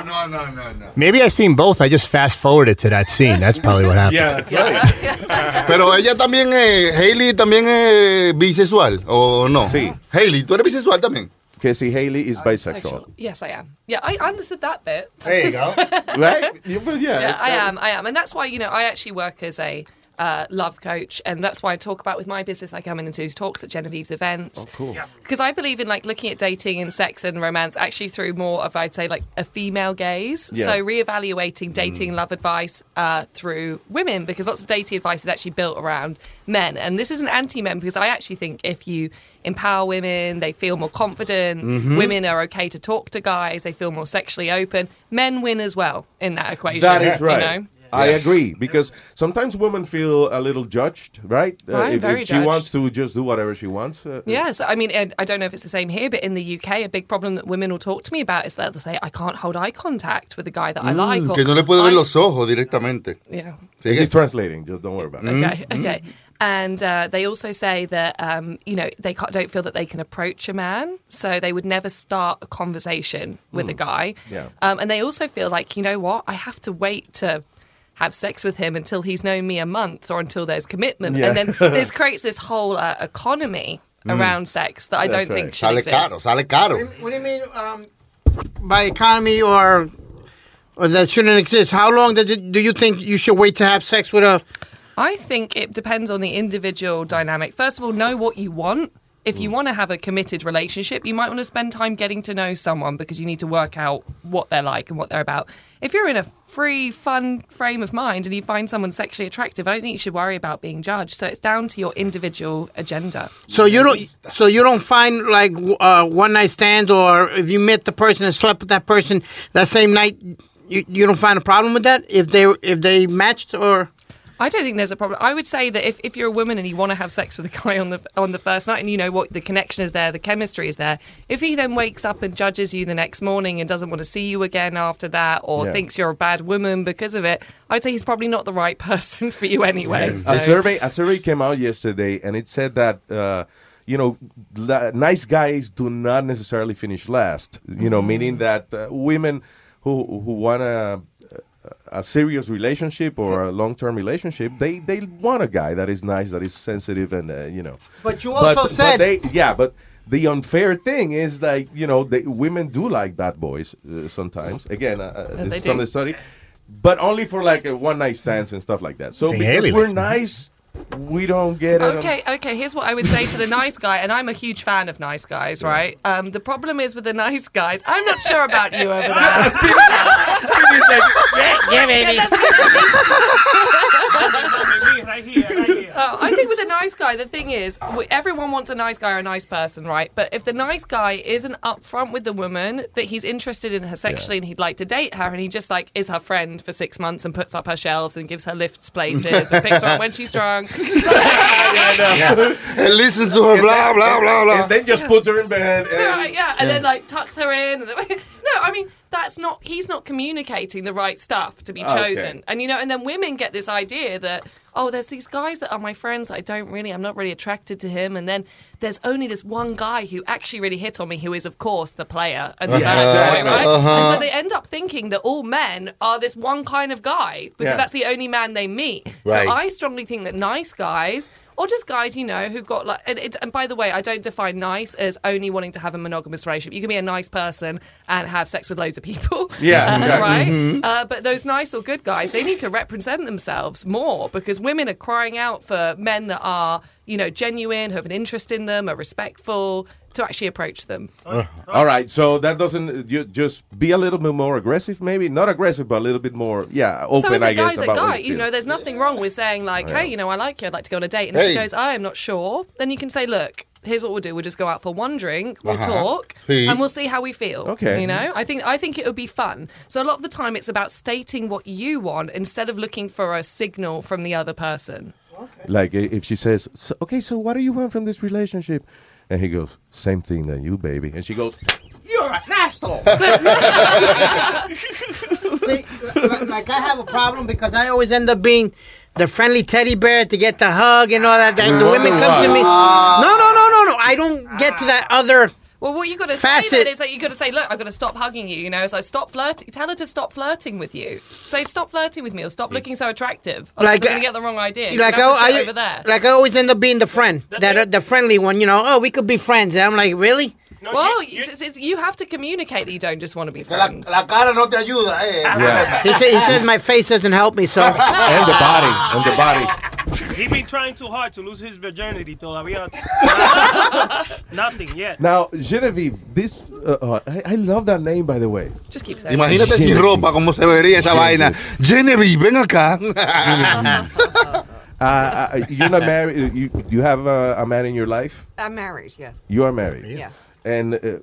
No, no, no, no. Maybe I seen both. I just fast forwarded to that scene. That's probably what happened. (laughs) Pero ella también es, Hailey también es bisexual, ¿o no? Sí. Hailey, ¿tú eres bisexual también? Que si Hailey is bisexual. Yes, I am. Yeah, I understood that bit. There you go. (laughs) right? (laughs) Yeah, yeah, yeah, I am. I am, and that's why you know I actually work as a uh, love coach, and that's why I talk about with my business. I come in and do talks at Genevieve's events. Oh, cool. Because I believe in like looking at dating and sex and romance actually through more of I'd say like a female gaze. Yeah. So reevaluating dating Mm. love advice uh, through women because lots of dating advice is actually built around men, and this isn't anti-men because I actually think if you empower women, they feel more confident. Mm-hmm. Mhm. Women are okay to talk to guys. They feel more sexually open. Men win as well in that equation. That is right. You know? I Yes. agree because sometimes women feel a little judged, right? Uh, Right, if, very if she judged. wants to just do whatever she wants. Uh, Yeah, so I mean, I I don't know if it's the same here, but in the UK, a big problem that women will talk to me about is that they'll say, I can't hold eye contact with a guy that I like. Mm, or, que no le puede ver los ojos directamente. Yeah. This is translating. Just don't worry about it. Okay, okay. And uh, they also say that, um, you know, they don't feel that they can approach a man. So they would never start a conversation with a Mm. guy. Yeah. Um, and they also feel like, you know what, I have to wait to have sex with him until he's known me a month or until there's commitment. Yeah. And then (laughs) this creates this whole uh, economy Mm. around sex that I don't think should Sale exist. caro, sale caro. What do you mean um, by economy or or that shouldn't exist? How long does it, do you think you should wait to have sex with a? I think it depends on the individual dynamic. First of all, know what you want. If you want to have a committed relationship, you might want to spend time getting to know someone because you need to work out what they're like and what they're about. If you're in a free, fun frame of mind and you find someone sexually attractive, I don't think you should worry about being judged. So it's down to your individual agenda. So you don't. So you don't find like uh, one night stands, or if you met the person and slept with that person that same night, you, you don't find a problem with that if they if they matched or. I don't think there's a problem. I would say that if, if you're a woman and you want to have sex with a guy on the on the first night and you know what the connection is there, the chemistry is there. If he then wakes up and judges you the next morning and doesn't want to see you again after that, or Yeah. thinks you're a bad woman because of it, I'd say he's probably not the right (laughs) person for you anyway. A So- survey, a survey came out yesterday, and it said that uh, you know, nice guys do not necessarily finish last. You know, meaning that uh, women who who want a a serious relationship or a long term relationship, they they want a guy that is nice, that is sensitive, and uh, you know. But you also said- they, yeah, but. The unfair thing is like you know the women do like bad boys uh, sometimes. Again, uh, uh, this they is from do. the study, but only for like a one night stands and stuff like that. So Think because we're likes that. nice, we don't get it. Okay, okay. Here's what I would say to the nice guy, and I'm a huge fan of nice guys, right? Um, the problem is with the nice guys. I'm not sure about you over there. (laughs) Yeah, yeah, baby. (laughs) Oh, I think with a nice guy, the thing is, everyone wants a nice guy or a nice person, right? But if the nice guy isn't upfront with the woman that he's interested in her sexually and he'd like to date her, and he just like is her friend for six months and puts up her shelves and gives her lifts places and (laughs) picks her up when she's drunk. (laughs) And listens to her blah, blah, blah, blah. And then just puts her in bed. And, Right, yeah, and then like tucks her in. And then, (laughs) no, I mean that's not. He's not communicating the right stuff to be ah, Okay. chosen. And you know, and then women get this idea that oh, there's these guys that are my friends. I don't really, I'm not really attracted to him. And then there's only this one guy who actually really hit on me, who is of course the player and the Yeah, bad boy, right? Uh-huh. And so they end up thinking that all men are this one kind of guy because Yeah. that's the only man they meet. Right. So I strongly think that nice guys. Or just guys, you know, who've got like. And, it, and by the way, I don't define nice as only wanting to have a monogamous relationship. You can be a nice person and have sex with loads of people. Yeah, (laughs) uh, yeah. right. Mhm. Uh, but those nice or good guys, they need to represent themselves more because women are crying out for men that are, you know, genuine, who have an interest in them, are respectful, to actually approach them. All right, so that doesn't you just be a little bit more aggressive, maybe not aggressive, but a little bit more, yeah, open. so as I a guess guy's a guy, you you know, there's nothing wrong with saying like, Yeah. hey, you know, I like you, I'd like to go on a date. And if she goes, I'm not sure, then you can say, look, here's what we'll do. We'll just go out for one drink, we'll Uh-huh. talk, Sí. and we'll see how we feel. Okay. You know, I think I think it would be fun. So a lot of the time, it's about stating what you want instead of looking for a signal from the other person. Like if she says, so, "Okay, so what do you want from this relationship?" and he goes, "Same thing that you, baby," and she goes, You're an asshole. (laughs) See, like I have a problem because I always end up being the friendly teddy bear to get the hug and all that. The women come to me. No, no, no, no, no. I don't get to that other. Well, what you got to say then is that you got to say, look, I've got to stop hugging you. You know, so stop flirting. Tell her to stop flirting with you. Say, stop flirting with me, or stop looking so attractive. Or Like, like, I'm uh, gonna get the wrong idea. Like have to I, over there. like I always end up being the friend, that uh, the friendly one. You know, oh, we could be friends. And I'm like, really? Well, it's, it's, it's- you have to communicate that you don't just want to be friends. La cara no te ayuda, eh. Yeah. He, sa- he says my face doesn't help me, so. (laughs) and the body, and the body. He's been trying too hard to lose his virginity todavía. (laughs) Nothing yet. Now, Genevieve, this uh, uh, I, I love that name, by the way. Just keep saying. Imagínate sin Genevieve. ropa, cómo se vería esa vaina. Genevieve, ven acá. (laughs) Uh, uh, you're not married. You you have uh, a man in your life. I'm married, yes. You are married. Yeah. And uh,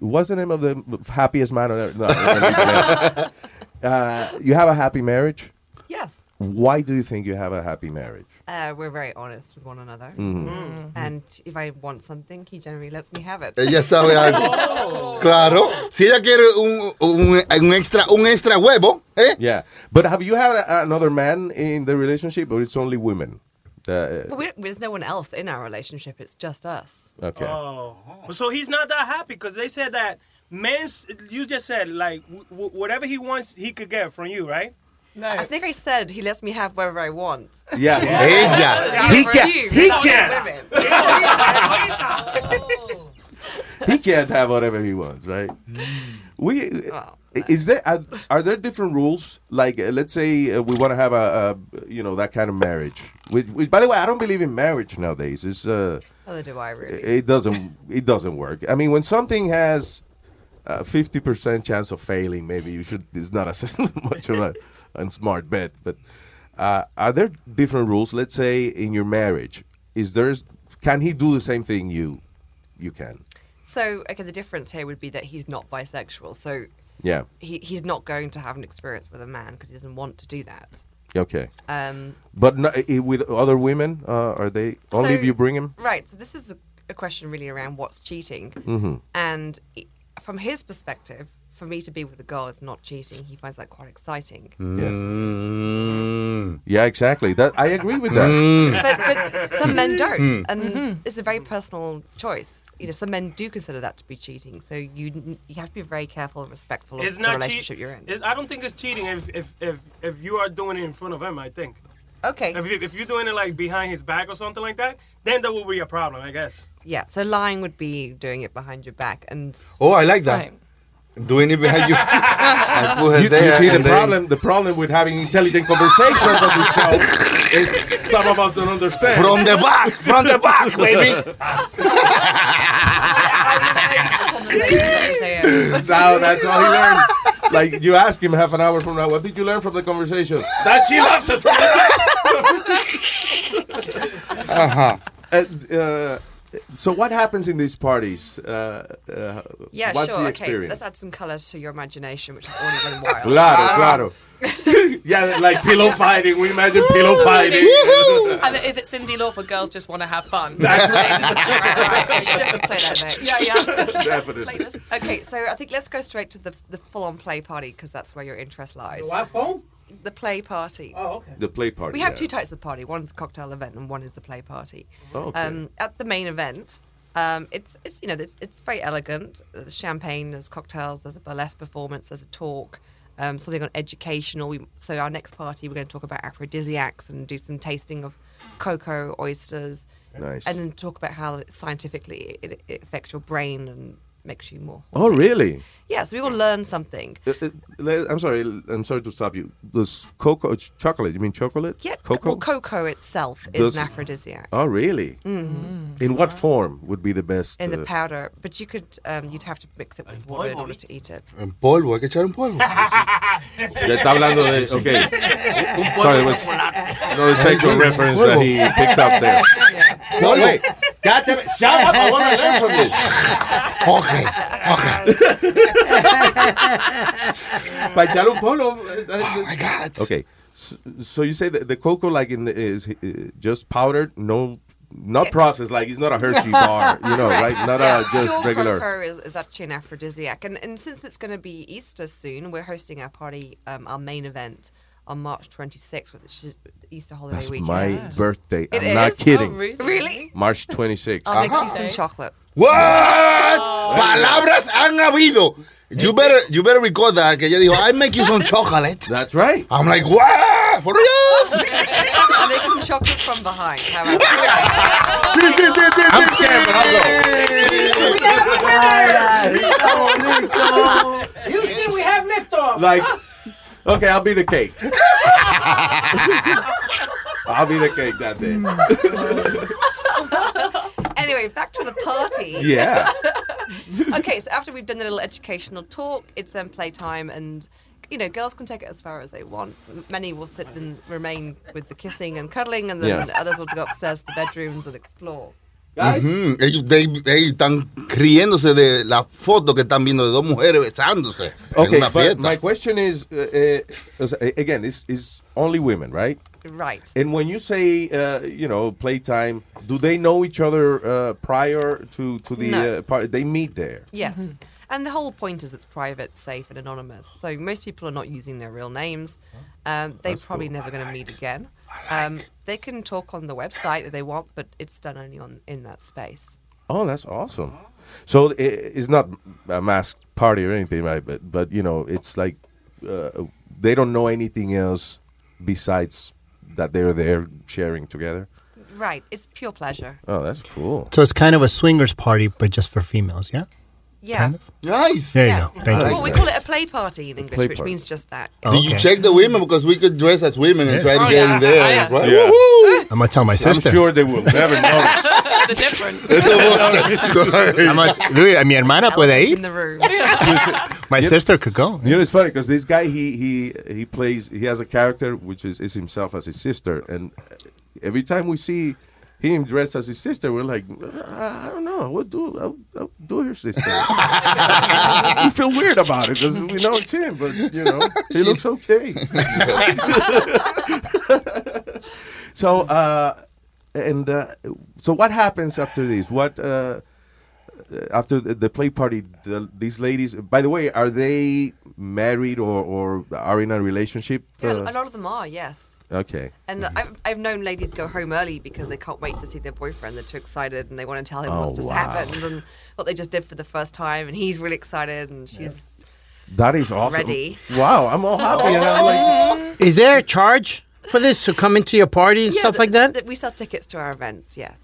what's the name of the happiest man on earth? No, (laughs) uh, you have a happy marriage. Yes. Why do you think you have a happy marriage? Uh, we're very honest with one another. Mhm. And if I want something, he generally lets me have it. Ella sabe algo. (laughs) Claro. Si ella quiere un, un, un extra, un extra huevo, ¿eh? Yeah, but have you had a, another man in the relationship, or it's only women? The- But we, there's no one else in our relationship. It's just us. okay. Oh. So he's not that happy because they said that men's, you just said, like, w- w- whatever he wants, he could get from you, right? No. I think I said he lets me have whatever I want. Yeah. (laughs) Ella. He can. you, He not can. women. He can't have whatever he wants, right? Oh. We oh. Is there are, are there different rules? Like, uh, let's say uh, we want to have a, a you know that kind of marriage. Which, which, by the way, I don't believe in marriage nowadays. It's uh, Neither do I really. it doesn't it doesn't work. I mean, when something has a fifty percent chance of failing, maybe you should. It's not a (laughs) much of a, a smart bet. But uh, are there different rules? Let's say in your marriage, is there can he do the same thing you you can? So, okay, the difference here would be that he's not bisexual. So Yeah. he, he's not going to have an experience with a man because he doesn't want to do that. Okay. Um, But no, with other women, uh, are they only if you bring him? Right. So this is a, a question really around what's cheating. Mhm. And i from his perspective, for me to be with a girl is not cheating. He finds that quite exciting. Mm. Yeah, exactly. That I agree with that. but, but some men don't, Mm. and Mm-hmm. it's a very personal choice. You know, some men do consider that to be cheating. So you you have to be very careful and respectful of It's the not relationship cheat- you're in. it's- I don't think it's cheating if, if, if, if you are doing it in front of him, I think. Okay. If, you, if you're doing it like behind his back or something like that, then that will be a problem, I guess. Yeah. So lying would be doing it behind your back, and Oh, I like that. Doing it behind you. (laughs) I put her You, there you see the and then- problem. The problem with having intelligent conversations on this show some of us don't understand. From the back, from the back, baby. now that's all he learned. Like you ask him half an hour from now, what did you learn from the conversation? That she loves it. Uh-huh. Uh, uh, so what happens in these parties? Uh, uh, Yeah, what's sure. the okay, let's add some colours to your imagination, which is already (laughs) running wild. Claro, claro. (laughs) yeah, like pillow fighting. We imagine pillow fighting. And is it Cindy Lauper? Girls just want to have fun. That's right. (laughs) I should definitely play that next. Yeah, yeah. Definitely. Okay, so I think let's go straight to the the full on play party because that's where your interest lies. The what phone? The play party. Oh, okay. The play party. We have yeah. two types of party. One's a cocktail event, and one is the play party. Oh, okay. um, at the main event, um, it's it's you know it's, it's very elegant. There's champagne, there's cocktails, there's a burlesque performance, there's a talk, um, something on educational. We, so our next party, we're going to talk about aphrodisiacs and do some tasting of cocoa, oysters, Nice. and then talk about how scientifically it, it affects your brain and makes you more. Oh, really? Yeah, so we will learn something. Uh, uh, I'm sorry. I'm sorry to stop you. Does cocoa, chocolate? You mean chocolate? Yeah, Cocoa. well, cocoa itself is Does- an aphrodisiac. Oh, really? Mhm. In what form would be the best? in the uh, powder, but you could um, you'd have to mix it with water in order to eat it. En polvo, hay que echar en polvo. (laughs) Ya está hablando de. Okay. Sorry, it was no sexual reference that he picked up there. No, (laughs) Polvo. wait. God damn it. Shut up. I want to learn from this. (laughs) Okay, Para echar un polvo. Oh my God. Okay. So, so you say that the cocoa, like, in the, is uh, just powdered, no, not processed, like it's not a Hershey bar, you know, right? Not Yeah, a just pure regular. cocoa is, is actually an aphrodisiac, and and since it's going to be Easter soon, we're hosting our party, um, our main event on March 26th, which is Easter holiday That's weekend. my birthday. It I'm not kidding. Oh, really? Really? March 26th. I'll make you some chocolate. What? Oh. Palabras han habido. You better, you better record that. Que ella dijo, I make you some chocolate. That's right. I'm like, what? For real? (laughs) I'll make some chocolate from behind. How about I'm scared, but I'll go. Houston, we have liftoff. Like, okay, I'll be the cake. (laughs) I'll be the cake that day. (laughs) anyway, back to the party. Yeah. (laughs) (laughs) okay, so after we've done the little educational talk, it's then playtime, and you know, girls can take it as far as they want. Many will sit and remain with the kissing and cuddling, and then Yeah. others will go upstairs to the bedrooms and explore. Ujú, Ellos they- they están riéndose de la foto que están viendo de dos mujeres besándose en Okay, una but fiesta. my question is, uh, uh, again, it's, it's only women, right? Right. And when you say, uh, you know, playtime, do they know each other uh, prior to, to the No. uh, party? They meet there. Yes. And the whole point is it's private, safe, and anonymous. So most people are not using their real names. Um, they're That's probably cool. never going to meet again. Um, they can talk on the website if they want, but it's done only on in that space. Oh, that's awesome. So i it's not a masked party or anything, right? But but you know, it's like uh, they don't know anything else besides that they're there sharing together. Right. It's pure pleasure. Oh, that's cool. So it's kind of a swingers party, but just for females, yeah? Yeah. Kind of? Nice. There you Yeah. go. Thank well, you. we call it a play party in English, Play which party. means just that. Oh, Did you check the women because we could dress as women and try to Oh, get yeah. in there? Oh, yeah. right? Yeah. Woohoo! I'm gonna tell my sister. I'm sure they will never notice. (laughs) the difference. (laughs) I'm gonna, Luis, mi hermana puede Elephant ir. In the room. My You- sister could go. You know, it's funny because this guy he he he plays. He has a character which is, is himself as his sister, and every time we see him dressed as his sister, we're like, I don't know, what do I'll, I'll do her sister? (laughs) we feel weird about it because we know it's him, but you know, he looks okay. (laughs) so, uh, and uh, so what happens after this? What? Uh, after the, the play party, the, these ladies. By the way, are they married or, or are in a relationship? Yeah, Uh, a lot of them are, yes. okay. And I've, I've known ladies go home early because they can't wait to see their boyfriend. They're too excited and they want to tell him Oh, what's just wow. happened and what they just did for the first time. And he's really excited and she's That is awesome. Ready. Wow, I'm all happy. and I'm like, Is there a charge for this to come into your party and Yeah, stuff th- like that? th- we sell tickets to our events, yes.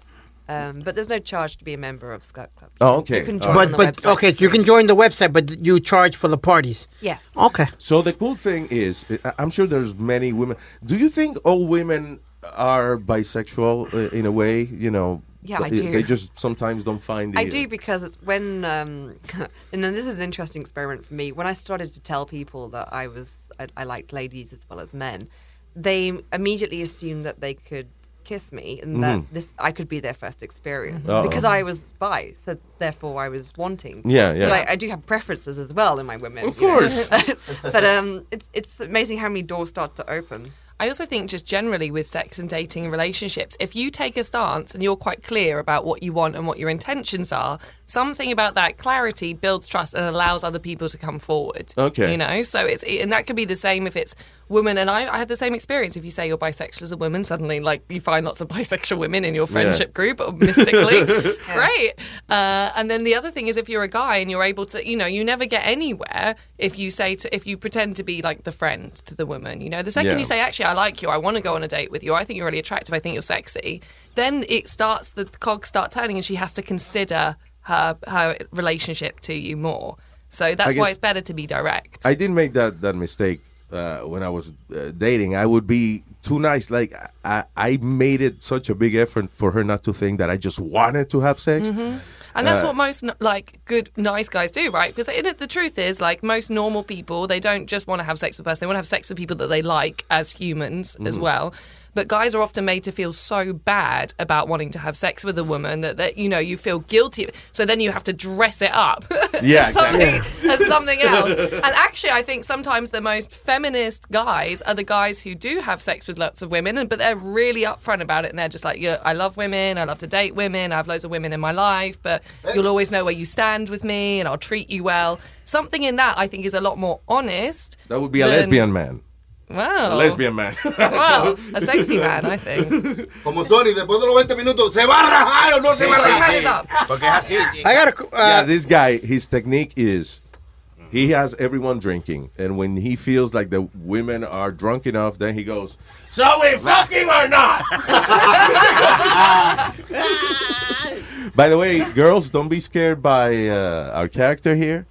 Um, but there's no charge to be a member of Skirt Club. Oh, okay. You can join But the but website. okay, you can join the website, but you charge for the parties. Yes. Okay. So the cool thing is, I- I'm sure there's many women. Do you think all women are bisexual uh, in a way? You know, Yeah, I they- do. They just sometimes don't find the. I do because it's when, um, (laughs) and then this is an interesting experiment for me. When I started to tell people that I was, I, I liked ladies as well as men, they immediately assumed that they could kiss me, and that Mhm. this I could be their first experience Uh-oh. because I was bi, so therefore I was wanting. Yeah, yeah. But I, I do have preferences as well in my women. Of course. (laughs) but um, it's it's amazing how many doors start to open. I also think just generally with sex and dating and relationships, if you take a stance and you're quite clear about what you want and what your intentions are, something about that clarity builds trust and allows other people to come forward. Okay. You know, so it's and that could be the same if it's women and I, I had the same experience. If you say you're bisexual as a woman, suddenly like you find lots of (laughs) bisexual women in your Yeah. friendship group or mystically. (laughs) Great. Uh, and then the other thing is if you're a guy and you're able to, you know, you never get anywhere if you say to if you pretend to be like the friend to the woman. You know, the second Yeah. you say, actually, I like you, I want to go on a date with you, I think you're really attractive, I think you're sexy, then it starts the cogs start turning, and she has to consider her her relationship to you more. So that's I why it's better to be direct. I didn't make that that mistake uh, when I was uh, dating. I would be too nice. Like I, I made it such a big effort for her not to think that I just wanted to have sex. Mhm. And that's Uh, what most like good nice guys do, right? Because in it, the truth is, like most normal people, they don't just want to have sex with a person; they want to have sex with people that they like as humans as Mhm. well. But guys are often made to feel so bad about wanting to have sex with a woman that, that you know you feel guilty. So then you have to dress it up (laughs) Yeah, as, something, exactly. as something (laughs) else. And actually, I think sometimes the most feminist guys are the guys who do have sex with lots of women, and but they're really upfront about it, and they're just like, yeah, I love women, I love to date women, I have loads of women in my life, but you'll always know where you stand with me, and I'll treat you well. Something in that I think is a lot more honest. That would be a than- lesbian man. Wow. A lesbian man. (laughs) Wow, a sexy man, I think. Como Sony, después de los 20 minutos, ¿se va a rajar o no se va a rajar? Porque es así. I got a. yeah, this guy, his technique is he has everyone drinking, and when he feels like the women are drunk enough, then he goes, "So we fucking or not?" (laughs) By the way, girls, don't be scared by uh, our character here.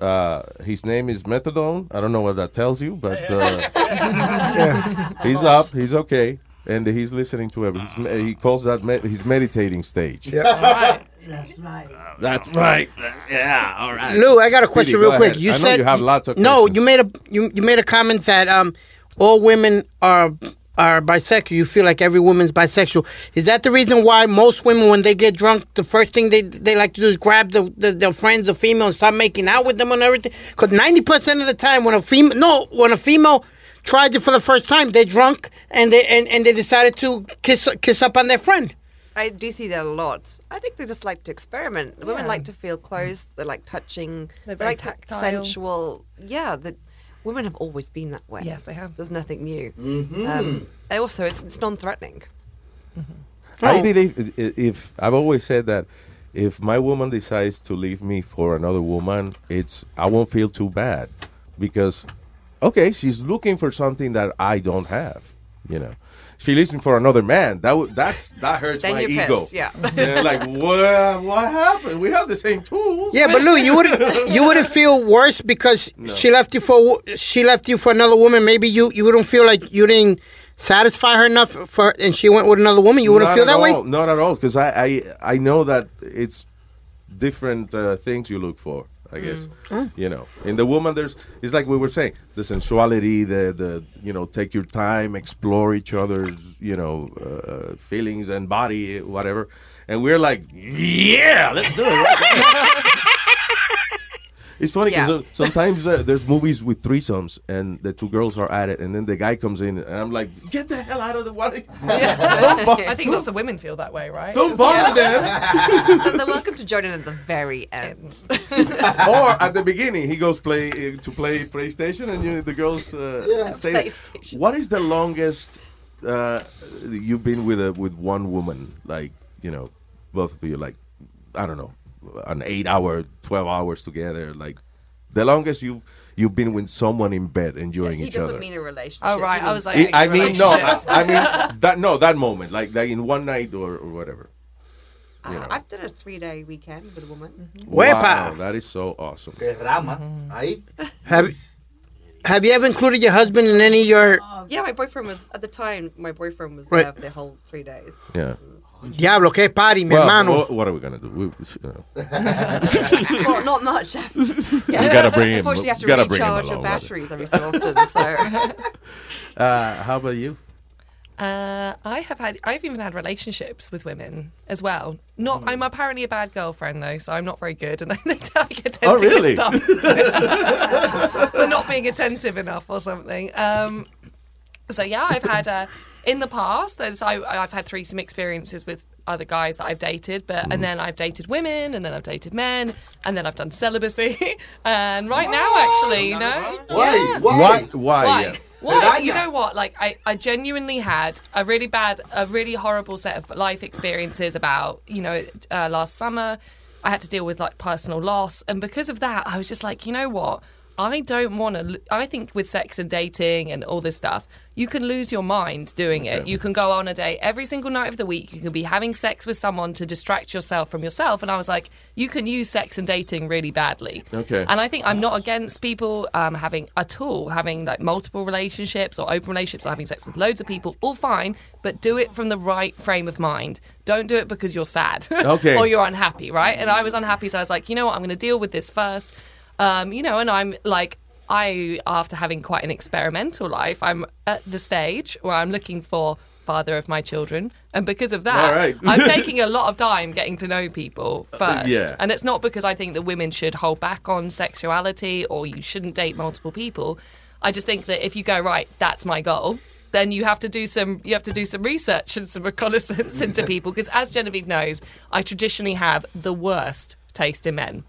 Uh, his name is Methadone. I don't know what that tells you, but uh, (laughs) he's up. He's okay, and he's listening to everything. He's, he calls that me- his meditating stage. That's right. That's right. Yeah. All right. Lou, I got a question go real quick. ahead. You I know said you have lots of No, questions. you made a you, you made a comment that um all women are are bisexual. You feel like every woman's bisexual. Is that the reason why most women, when they get drunk, the first thing they they like to do is grab the, the their friends, the female, and start making out with them and everything? Because ninety percent of the time, when a female no, when a female tried it for the first time, they're drunk and they and, and they decided to kiss kiss up on their friend. I do see that a lot. I think they just like to experiment. Women like to feel close. They like touching. They're they like to- tactile. sensual. Yeah, the women have always been that way. Yes, they have. There's nothing new. Mhm. Um, also, it's, it's non-threatening. I believe i- if I've always said that if my woman decides to leave me for another woman, it's I won't feel too bad because okay, she's looking for something that I don't have, you know. She listen for another man. That would that's that hurts Then my you're ego. pissed, yeah. (laughs) And like what what happened? We have the same tools. Yeah, but Lou, you wouldn't you wouldn't (laughs) feel worse because No. she left you for she left you for another woman. Maybe you you wouldn't feel like you didn't satisfy her enough for, and she went with another woman. You wouldn't Not feel at that way. Not at all, because I, I I know that it's different uh, things you look for. I guess Mm. you know. In the woman, there's it's like we were saying the sensuality, the the you know take your time, explore each other's you know uh, feelings and body, whatever. And we're like, yeah, let's do it. (laughs) It's funny because Yeah. sometimes uh, there's movies with threesomes and the two girls are at it, and then the guy comes in, and I'm like, get the hell out of the water. I think lots of women feel that way, right? Don't bother them. (laughs) They're welcome to join in at the very end. (laughs) or at the beginning, he goes play uh, to play PlayStation, and you, the girls uh, Yeah. stay there. What is the longest uh, you've been with a with one woman? Like you know, both of you, like I don't know, an eight hour, twelve hours together. Like the longest you you've been with someone in bed enjoying he each doesn't mean a relationship. Oh, right. I was like, I I mean, no, I. I mean (laughs) that no that moment, like like in one night or, or whatever. Uh, know. I've done a three-day weekend with a woman. Wow, that is so awesome. Ahí. Have Have you ever included your husband in any of your Yeah, my boyfriend was at the time. My boyfriend was Right. there for the whole three days. Yeah. Diablo? Que party, mi Well, hermano. what, what are we gonna do? We, uh, (laughs) well, not much. yeah. (laughs) You gotta bring him- Unfortunately, you have to you gotta bring him recharge your along, brother. batteries every so often. So (laughs) uh, how about you? Uh, I have had. I've even had relationships with women as well. Not. I'm apparently a bad girlfriend though, so I'm not very good, and I think I get Oh, tend to get really? dumped for not being attentive enough or something. Um, so yeah, I've had uh, in the past. There's, I, I've had threesome experiences with other guys that I've dated, but Mm-hmm. and then I've dated women, and then I've dated men, and then I've done celibacy, (laughs) and right now actually, you know, Why? Yeah. Why? Why? Why? yeah. Why? You know what? Like, I, I genuinely had a really bad, a really horrible set of life experiences about, you know, uh, last summer. I had to deal with like personal loss. And because of that, I was just like, you know what? I don't want to. I think with sex and dating and all this stuff, you can lose your mind doing it. You can go on a date every single night of the week. You can be having sex with someone to distract yourself from yourself. And I was like, you can use sex and dating really badly. Okay. And I think I'm not against people um, having at all having like multiple relationships or open relationships or having sex with loads of people. All fine, but do it from the right frame of mind. Don't do it because you're sad Okay. (laughs) or you're unhappy, right? And I was unhappy, so I was like, you know what, I'm going to deal with this first. Um, you know, and I'm like, I after having quite an experimental life, I'm at the stage where I'm looking for father of my children, and because of that, right. I'm (laughs) taking a lot of time getting to know people first. yeah. And it's not because I think that women should hold back on sexuality or you shouldn't date multiple people. I just think that if you go right, that's my goal. Then you have to do some you have to do some research and some (laughs) reconnaissance into (laughs) people because as Genevieve knows, I traditionally have the worst taste in men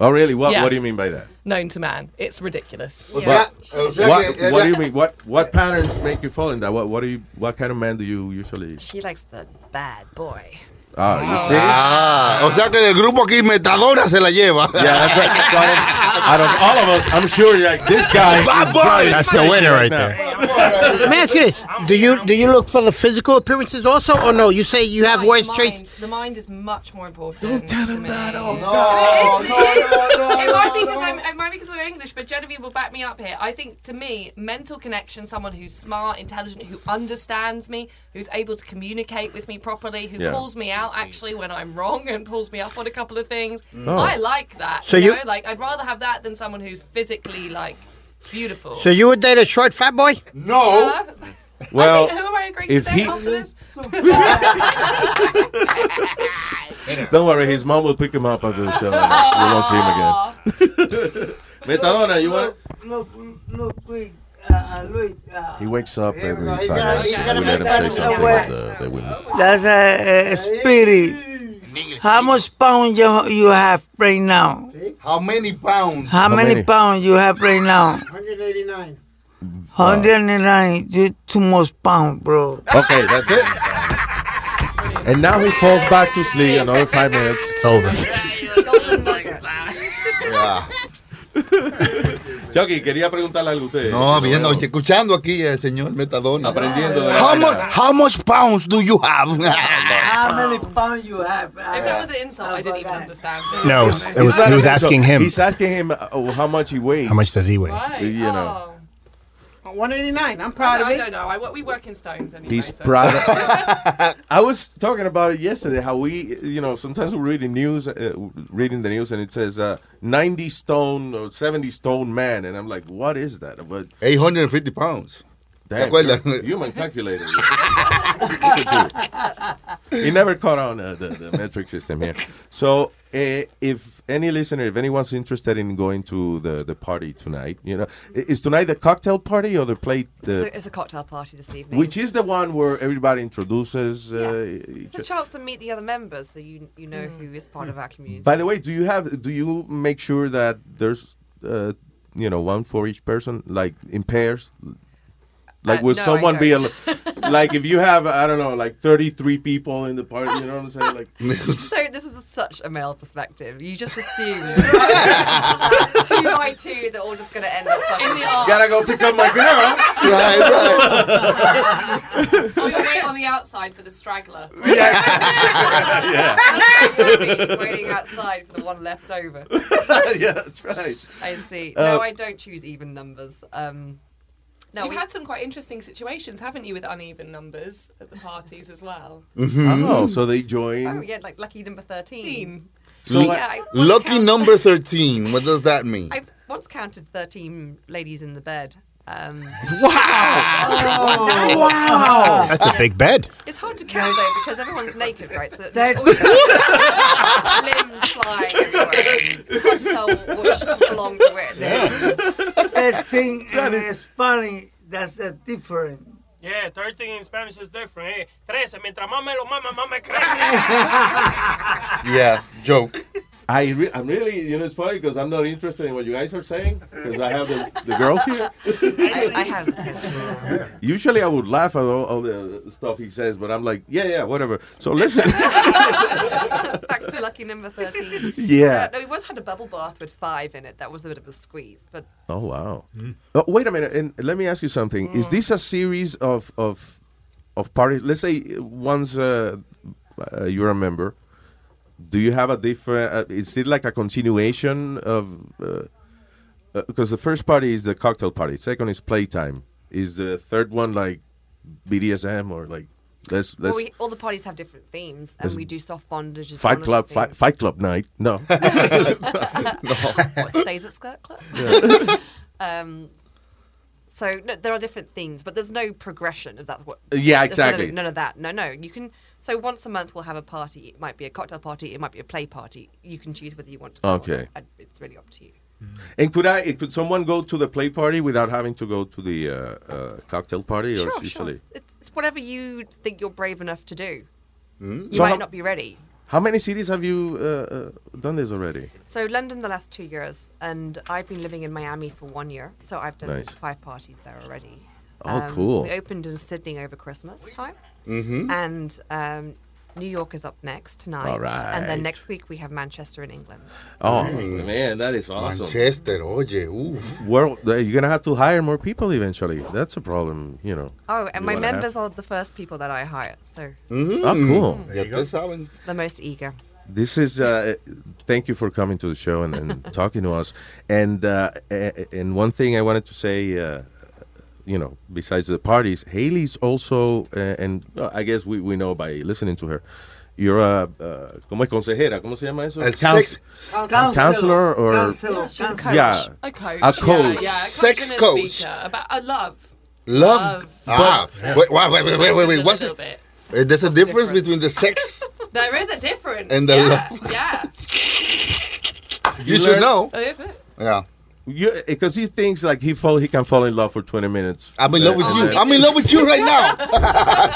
Oh, really? What? Yeah. What do you mean by that? known to man. It's ridiculous. What, what, what do you mean? What what patterns make you fall in that? What what do you? What kind of man do you usually? She likes the bad boy. Ah, you see? Ah, o sea que del grupo aquí Metadona se la lleva. (laughs) Yeah, that's right. So out, of, out of all of us, I'm sure like this (laughs) guy. Boy. That's the winner right now. there. Let me ask you this: Do you do you look for the physical appearances also, or no? You say you have Mind, worse the traits. mind, the mind is much more important. Don't tell him that. no, It might be because I'm, it might be because we're English, but Genevieve will back me up here. I think to me, mental connection, someone who's smart, intelligent, who understands me, who's able to communicate with me properly, who Yeah. calls me out actually when I'm wrong and pulls me up on a couple of things. Oh. I like that. So you, you- like I'd rather have that than someone who's physically like beautiful. So you would date a short fat boy? No. Uh, Well, I think, who am I agreeing if to date he- after this? Don't worry, his mom will pick him up after the show. We won't see him again. Metadona, you want? Look, look, quick, uh, Luis. Uh, Uh, he uh, wakes up every five minutes. he gotta We let him make say something way. about the, the women. that's a, a spirit. How much pound you, you have right now? How many pounds? How, many, many? pounds you have right now? 189. 109. You too much pound, bro. Okay, that's it. And now he falls back to sleep. Another five minutes. It's over. (laughs) Chucky, quería preguntarle algo a usted. No, viendo, escuchando aquí el señor Metadona. Aprendiendo de How much, how much pounds do you have? (laughs) How many pounds you have? If that was an insult, I didn't even understand. No, it was, he was asking him He's asking him uh, oh, how much he weighs. how much does he weigh. You know. 189. I'm I, proud of I don't know. I, we work in stones anyway. He's so- proud. (laughs) Of, (laughs) I was talking about it yesterday. How we, you know, sometimes we read the news, uh, reading the news, and it says uh, 90 stone or 70 stone man, and I'm like, what is that? But 850 pounds. Damn, ¿Te acuerdas? human calculator. he never caught on uh, the, the metric system here. So, uh, if any listener, if anyone's interested in going to the, the party tonight, you know, is tonight the cocktail party or the plate? The, It's a, it's a cocktail party this evening. which is the one where everybody introduces. Uh, It's a chance to meet the other members so you you know who is part of our community. By the way, do you have do you make sure that there's uh, you know one for each person, like in pairs? Like Uh, would no, someone be a, like if you have I don't know like thirty three people in the party, you know what I'm saying? Like (laughs) (laughs) so this is such a male perspective. You just assume (laughs) two by two they're all just going to end up In the arm. gotta go pick up my girl. Right, right. Oh, you're wait on the outside for the straggler. yeah. yeah. waiting outside for the one left over. yeah, that's right. I see. Uh, no, I don't choose even numbers. Um, no, You've we, had some quite interesting situations, haven't you, with uneven numbers at the parties as well? Mm-hmm. Oh, so they join. oh yeah, like lucky number thirteen. Team. So yeah, I Lucky count- number 13. What does that mean? I once counted thirteen ladies in the bed. Um, (laughs) Wow. That's a big bed. It's hard to count though because everyone's naked, right? So That- always limbs flying everywhere. It's hard to tell which belong to where. That thing (laughs) in Spanish, that's a different. Yeah, 13 in Spanish is different. Eh? 13, mientras más me lo mama, más me crece. (laughs) Yeah, joke. I re- I'm really, you know, it's funny because I'm not interested in what you guys are saying because I have the, the girls here. I, I have Usually I would laugh at all, all the stuff he says, but I'm like, yeah, yeah, whatever. So listen. (laughs) Back to lucky number 13. Yeah. Uh, no, we once had a bubble bath with five in it. That was a bit of a squeeze. But Oh wow! Oh, wait a minute, and let me ask you something. Is this a series of of of parties? Let's say once uh, uh, you're a member, do you have a different? Uh, is it like a continuation of? Because the first party is the cocktail party. Second is playtime. Is the third one like BDSM or like let's let's we, all the parties have different themes, and we do soft bondage. fight club fight, fight club night? (laughs) (laughs) No. what stays at Skirt Club? Yeah. (laughs) um, so no, there are different themes, but there's no progression. If that. what. Yeah, there's none of- exactly. None of, that. No, no. You can. So once a month we'll have a party. It might be a cocktail party. It might be a play party. You can choose whether you want to. go or Okay. not. It's really up to you. And could I? Could someone go to the play party without having to go to the uh, uh, cocktail party, or Sure, it's sure. usually? It's, it's whatever you think you're brave enough to do. You So might how- not be ready. How many cities have you uh, uh, done this already? So London the last two years, and I've been living in Miami for one year. So I've done Nice. five parties there already. Um, Oh, cool. We opened in Sydney over Christmas time, Mhm. and um, New York is up next tonight. All And then next week we have Manchester in England. Oh Mm. man, that is awesome. Manchester, oye, uff. Well, uh, you're gonna have to hire more people eventually. That's a problem, you know. Oh, and You my wanna have- members are the first people that I hire. So Mm. Oh, cool. Ya ustedes saben. the most eager. This is. Uh, thank you for coming to the show and, and (laughs) talking to us. And uh, and one thing I wanted to say, uh, you know, besides the parties, Haley's also, uh, and uh, I guess we, we know by listening to her, you're a, uh, ¿cómo es consejera? ¿Cómo se llama eso? El Couns- sex- counselor or Counselor, Yeah, she's a coach. yeah, A coach. a coach. Yeah, yeah. A Sex and a coach. speaker About a love. Love. Ah, But- wait, wait, wait, wait, wait, wait, wait. What's the, bit. uh, there's a difference between the sex. (laughs) There is a difference. And the yeah, love. Yeah. You should know. Oh, is it? Yeah. Because he thinks like he fall, he can fall in love for 20 minutes. I'm in love with you. I'm in love with you right now.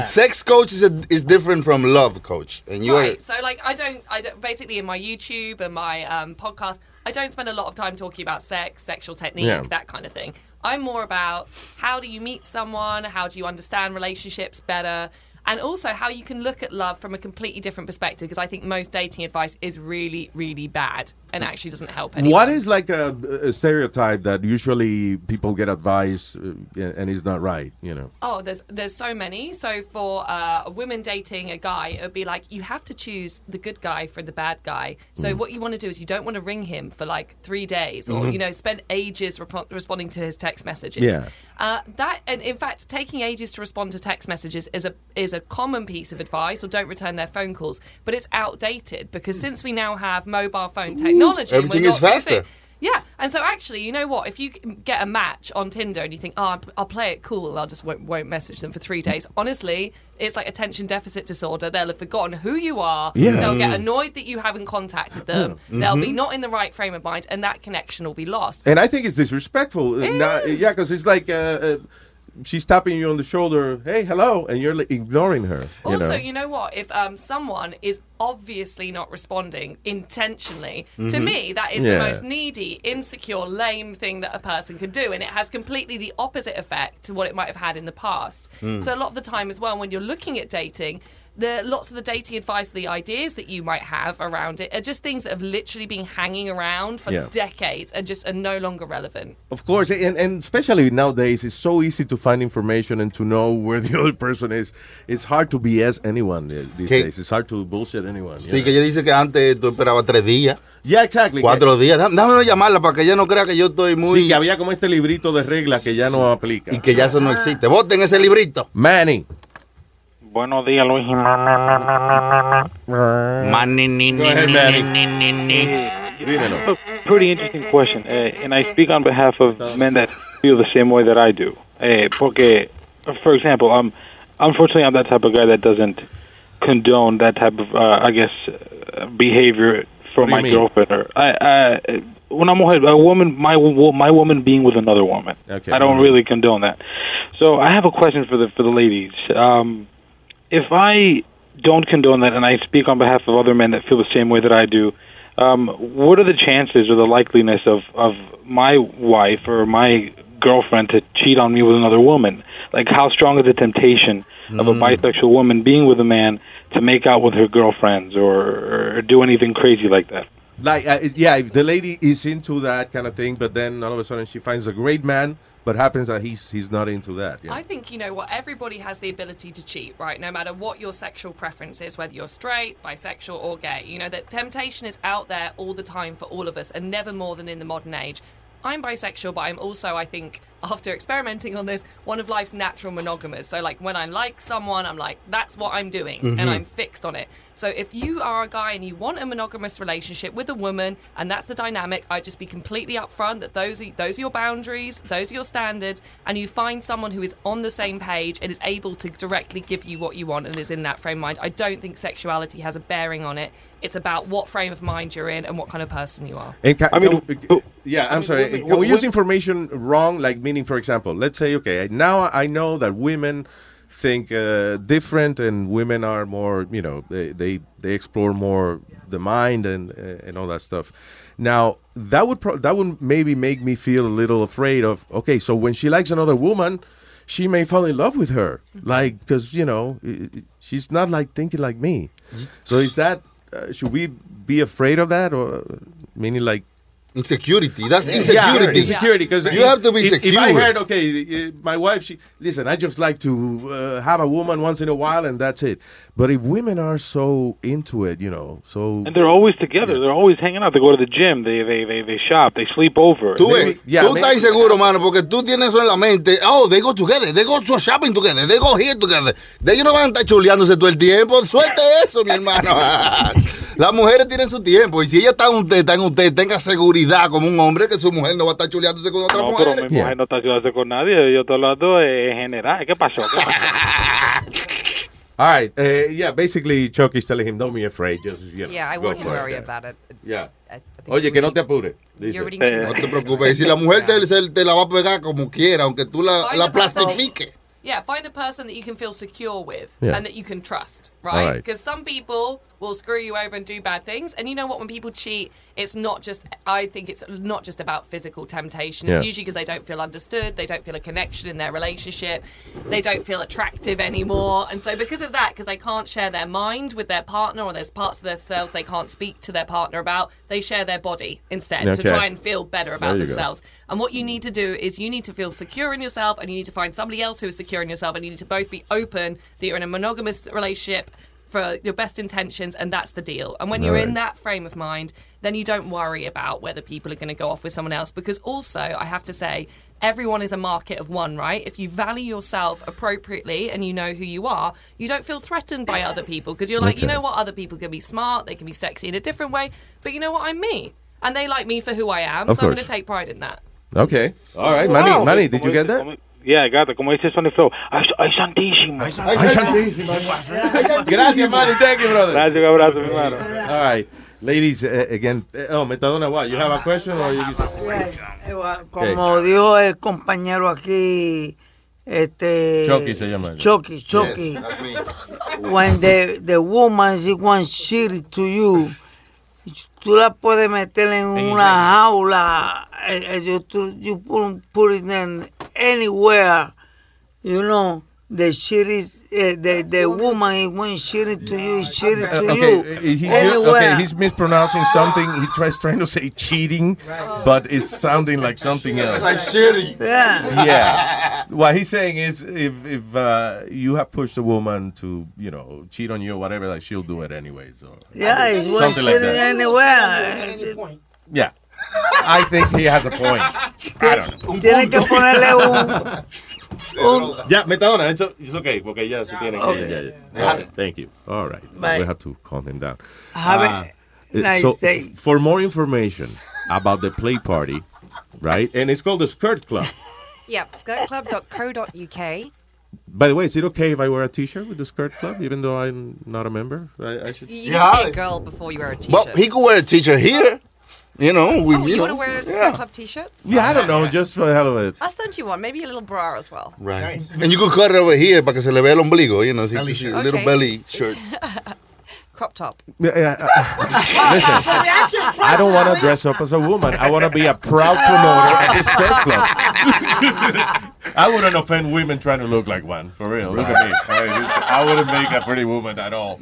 (laughs) Sex coach is a, is different from love coach, and you right. So, like, I don't, I don't. Basically, in my YouTube and my um, podcast, I don't spend a lot of time talking about sex, sexual technique, Yeah. that kind of thing. I'm more about how do you meet someone, how do you understand relationships better, and also how you can look at love from a completely different perspective. Because I think most dating advice is really, really bad and actually doesn't help anyone. What is like a, a stereotype that usually people get advice uh, and is not right, you know? Oh, there's there's so many. So for uh, a woman dating a guy, it would be like you have to choose the good guy for the bad guy. So what you want to do is you don't want to ring him for like three days, or Mhm. you know, spend ages rep- responding to his text messages. Yeah. Uh, that and in fact, taking ages to respond to text messages is a is a common piece of advice, or don't return their phone calls. But it's outdated because since we now have mobile phone technology, everything is using- faster. yeah, and so actually, you know what? If you get a match on Tinder and you think, "Oh, I'll- play it cool," I'll just won't, won't message them for three days. Honestly, it's like attention deficit disorder. They'll have forgotten who you are. Yeah. They'll get Mm. annoyed that you haven't contacted them. They'll be Mhm. not in the right frame of mind, and that connection will be lost. And I think it's disrespectful. Uh, now- yeah, because it's like uh, uh, she's tapping you on the shoulder, hey, hello, and you're like, ignoring her. You Also, know? you know what? If um, someone is obviously not responding intentionally, to Mhm. me, that is Yeah. the most needy, insecure, lame thing that a person can do. And it has completely the opposite effect to what it might have had in the past. Mm. So, a lot of the time as well, when you're looking at dating, the lots of the dating advice, the ideas that you might have around it are just things that have literally been hanging around for Yeah. decades and just are no longer relevant. Of course, and, and especially nowadays, it's so easy to find information and to know where the (laughs) other person is. It's hard to BS anyone these ¿Qué? days. It's hard to bullshit anyone. you Sí, know? que ella dice que antes tú esperabas tres días. Yeah, exactly. Cuatro días. Dá- Déjame llamarla para que ella no crea que yo estoy muy... Sí, que había como este librito de reglas que ya no aplica. Y que ya eso no existe. Voten ese librito. Manny. Buenos días, Luis. Manny, ni, Go ahead, Manny. Pretty interesting question, uh, and I speak on behalf of men that feel the same way that I do. Eh, porque, for example, um, unfortunately, I'm that type of guy that doesn't condone that type of, uh, I guess, uh, behavior for What do you my mean? girlfriend. Or I, I, una mujer, a woman, my my woman being with another woman. Okay. I don't really condone that. So I have a question for the for the ladies. Um, if I don't condone that, and I speak on behalf of other men that feel the same way that I do, um, what are the chances or the likeliness of of my wife or my girlfriend to cheat on me with another woman? Like, how strong is the temptation of a bisexual woman being with a man to make out with her girlfriends or, or do anything crazy like that? Like, uh, yeah, if the lady is into that kind of thing, but then all of a sudden she finds a great man, but happens that he's he's not into that. Yeah. I think you know what everybody has the ability to cheat, right? No matter what your sexual preference is, whether you're straight, bisexual, or gay. You know that temptation is out there all the time for all of us, and never more than in the modern age. I'm bisexual, but I'm also, I think, after experimenting on this, one of life's natural monogamers. So, like, when I like someone, I'm like, that's what I'm doing, Mhm. and I'm fixed on it. So, if you are a guy and you want a monogamous relationship with a woman, and that's the dynamic, I'd just be completely upfront that those are, those are your boundaries, those are your standards, and you find someone who is on the same page and is able to directly give you what you want and is in that frame of mind. I don't think sexuality has a bearing on it. It's about what frame of mind you're in and what kind of person you are. Ca- I mean, can- yeah, I'm mean, sorry. women- Can we use women- information wrong? Like, meaning, for example, let's say, okay, now I know that women think uh, different, and women are more, you know, they they, they explore more the mind and uh, and all that stuff. Now that would pro- that would maybe make me feel a little afraid of. Okay, so when she likes another woman, she may fall in love with her, like because you know she's not like thinking like me. So is that uh, should we be afraid of that, or meaning like Insecurity. That's Yeah, insecurity. insecurity. Because you have to be if, secure. If I heard, okay, uh, my wife, she listen. I just like to uh, have a woman once in a while, and that's it. But if women are so into it, you know, so And they're always together. They're always hanging out. They go to the gym. They they they, they shop. They sleep over. Tú ves, tú estás inseguro, mano, porque tú tienes eso en la mente. Oh, they go together, they go to shopping together, they go here together. De ellos no van a estar chuleándose todo el tiempo. Suelte eso, mi hermano. (laughs) (laughs) Las mujeres tienen su tiempo y si ella está en usted, está en usted, tenga seguridad como un hombre que su mujer no va a estar chuleándose con otra No, mujer. pero mi mujer no está ayudándose con nadie. Yo estoy hablando en general. ¿Qué pasó? ¿Qué pasó? (laughs) All right, uh, yeah. Basically, Chucky's telling him, "Don't be afraid. Just you know, Yeah, I it, worry yeah. about it. It's- Yeah. I- I think Oye, que no te apures. too No te preocupes. Y si la mujer te, te la va a pegar como quiera, aunque tú la, Find la a person- plastifiques. Yeah, find a person that you can feel secure with Yeah. and that you can trust, right? right. Because some people will screw you over and do bad things. And you know what? When people cheat, it's not just, I think it's not just about physical temptation. It's Yeah. usually because they don't feel understood, they don't feel a connection in their relationship, they don't feel attractive anymore. And so, because of that, because they can't share their mind with their partner or there's parts of themselves they can't speak to their partner about, they share their body instead to try and feel better about you go. themselves. And what you need to do is you need to feel secure in yourself and you need to find somebody else who is secure in yourself and you need to both be open that you're in a monogamous relationship for your best intentions and that's the deal. And when you're in that frame of mind, then you don't worry about whether people are going to go off with someone else because also I have to say everyone is a market of one, right? If you value yourself appropriately and you know who you are, you don't feel threatened by other people because you're like, you know what, other people can be smart, they can be sexy in a different way, but you know what, I'm me. And they like me for who I am, Of so I'm going to take pride in that. Okay. All right, Wow. Money, Manny, did you get that? Como- Yeah, I got it. Como dice Sonny Flow. Ay, ay, santísimo. Ay, santísimo. Gracias, Manny. Thank you, brother. Gracias, un abrazo, mi hermano. All right, ladies. Uh, again, uh, oh, Metadona, what? You have a question or you? Como dijo el compañero aquí, este. Chucky se llama. Chucky, Chucky. Yes, that's me. When the, the woman is one shitty to you, tú la puedes meter en una jaula. eh, eh, You, tú- you put, put it in anywhere, you know. The shit is, uh, the, the woman is one shitty to you, shitty Uh, to okay, you. uh, he, anywhere. okay, he's mispronouncing something. He tries trying to say cheating, but it's sounding like something else. Like shitty. Yeah. yeah. What he's saying is, if if uh, you have pushed a woman to, you know, cheat on you or whatever, like she'll do it anyway. So Yeah, it's one something like shitty that. anywhere. Yeah, I think he has a point. I don't know. Tienen que ponerle un, (laughs) un (laughs) Ya, Metadona, it's, it's okay, porque ya se tiene que. Okay. ya, ya. All right, thank you. All right, Bye. we have to calm him down. Have a Uh, nice so, day. for more information about the play party, right? And it's called the Skirt Club. Yep, skirtclub.co.uk. By the way, is it okay if I wear a T-shirt with the Skirt Club, even though I'm not a member? I, I should. You, you need be a girl before you wear a t-shirt. Well, he could wear a t-shirt here. You know, we, oh, you you know. want to wear Skirt yeah. Club t-shirts? Yeah, I don't know, just for the hell of it. I'll send you one. Maybe a little bra as well. Right. And you could cut it over here para que se le vea el ombligo, you know, so you see a little Okay. belly shirt. (laughs) Crop top. Yeah, yeah, uh, (laughs) listen, I don't want to dress up as a woman. I want to be a proud promoter at this Skirt Club. (laughs) I wouldn't offend women trying to look like one, for real. Look at me. I, I wouldn't make a pretty woman at all.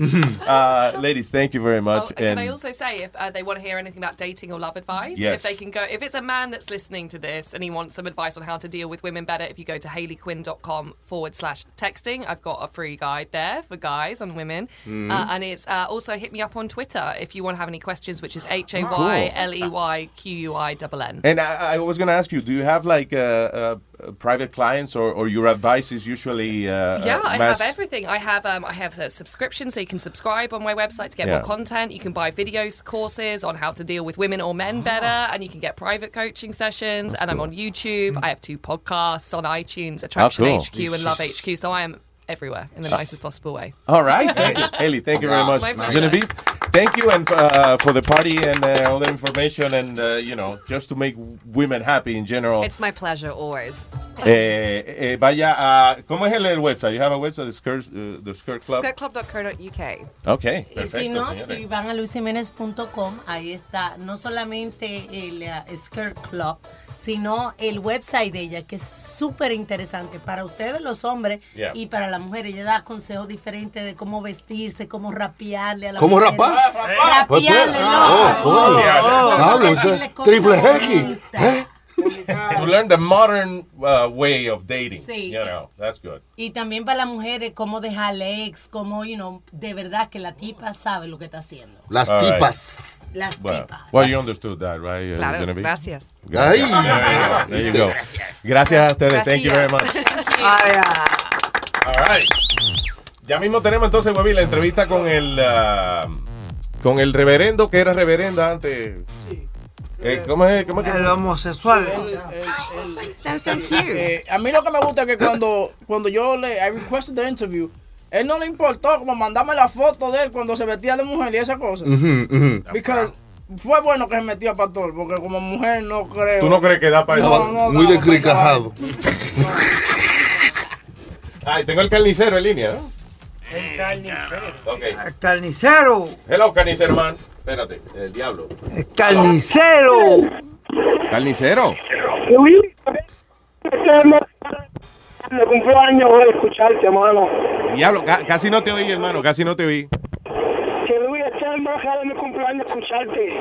Uh, ladies, thank you very Oh, much. and can I also say if uh, they want to hear anything about dating or love advice, Yes. if they can go, if it's a man that's listening to this and he wants some advice on how to deal with women better, if you go to haleyquinn.com forward slash texting, I've got a free guide there for guys and women. Mm-hmm. Uh, and it's uh, also hit me up on Twitter if you want to have any questions, which is H A Y L E Y Q U I double N. And I, I was going to ask you, do you have like uh, uh, private clients or, or your advice is usually uh, Yeah, uh, I have everything. I have um, I have a subscription, so you can subscribe on my website to get Yeah. more content. You can buy videos, courses on how to deal with women or men better, and you can get private coaching sessions. and I'm on YouTube. I have two podcasts on iTunes, Attraction cool. HQ and Love HQ. So I am everywhere in the ah. nicest possible way. All right. Thank you. Haley, thank you very much. My pleasure. Genevieve, thank you and uh, for the party and uh, all the information and, uh, you know, just to make women happy in general. It's my pleasure always. Eh, eh, vaya a, ¿cómo es el, el website? You have a website, the Skirt, uh, the Skirt Club? Skirtclub.co.uk. Okay, perfecto, si no, señores. si van a luisimenez.com, ahí está no solamente el uh, Skirt Club, sino el website de ella, que es súper interesante para ustedes los hombres Yeah. y para las mujeres. Ella da consejos diferentes de cómo vestirse, cómo rapearle a la ¿Cómo mujer. rapar? Rapearle, Oh, loco. oh, Oh, ese cosas triple X. ¿eh? To learn the modern uh, way of dating. Sí. You know, that's good. Y también para las mujeres, cómo dejar ex, cómo, you know, de verdad que la tipa sabe lo que está haciendo. Las All right. tipas. Las Well, tipas. well, you understood that, right? uh, Claro, gracias. Gracias. Ay. There you go. There you go. Gracias a ustedes. Thank you very much. All right. Ya mismo tenemos entonces, Webby, la entrevista con el ah, con el reverendo que era reverenda antes. Eh, ¿Cómo es? ¿Cómo es que- El homosexual. Eh, a mí lo que me gusta es que cuando, cuando yo le I requested the interview, él no le importó como mandarme la foto de él cuando se vestía de mujer y esa cosa. Ujú, ujú. Because fue bueno que se metió a pastor, porque como mujer no creo. ¿Tú no crees que da para eso? No, no, Muy descricajado. Ay, tengo el carnicero en línea, ¿no? El carnicero. Ok. El carnicero. Hello, carnicero, man. Espérate, el diablo. El carnicero. ¿Carnicero? Me cumpleaños voy a escucharte, hermano. Diablo, ca- casi no te oí, hermano, casi no te oí. Que Luis, este es el más de mi cumpleaños escucharte.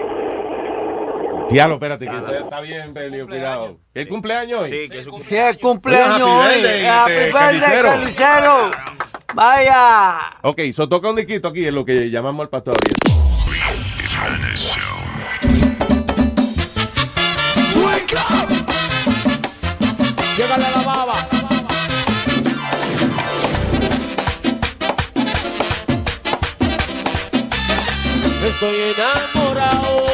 Diablo, espérate, que está, está bien, Pelio, cuidado. ¿El cumpleaños hoy? Sí, que es su Si es cumpleaños Happy hoy. birthday, Happy birthday, carnicero. Vaya. Ok, so toca un diquito aquí en lo que llamamos al pastor. Llegale la baba. Estoy enamorado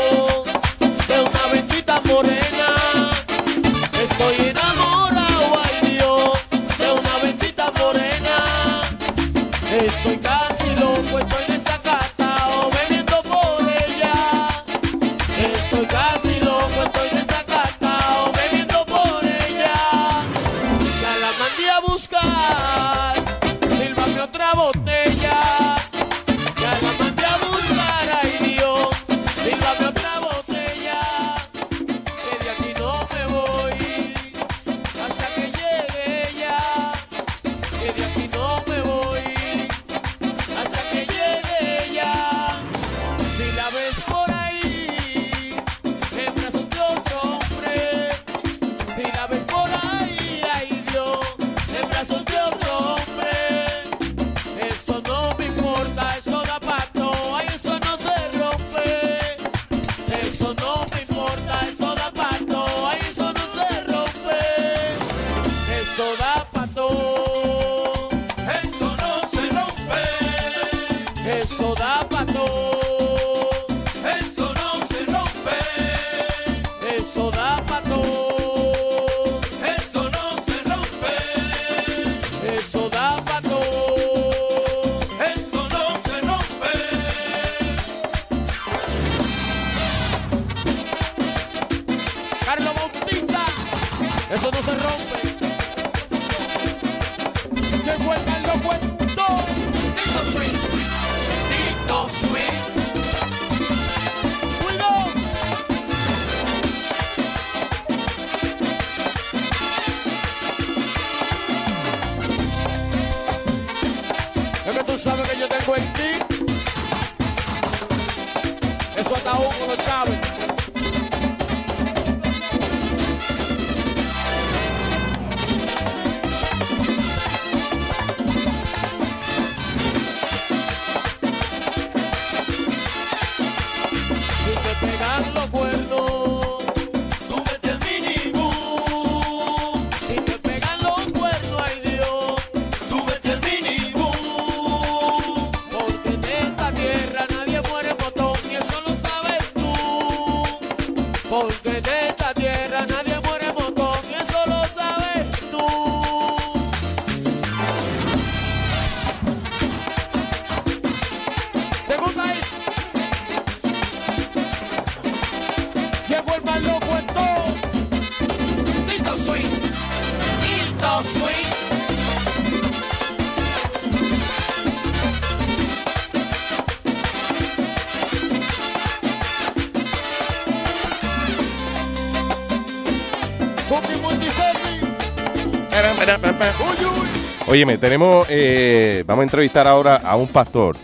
Óyeme, tenemos, eh, vamos a entrevistar ahora a un pastor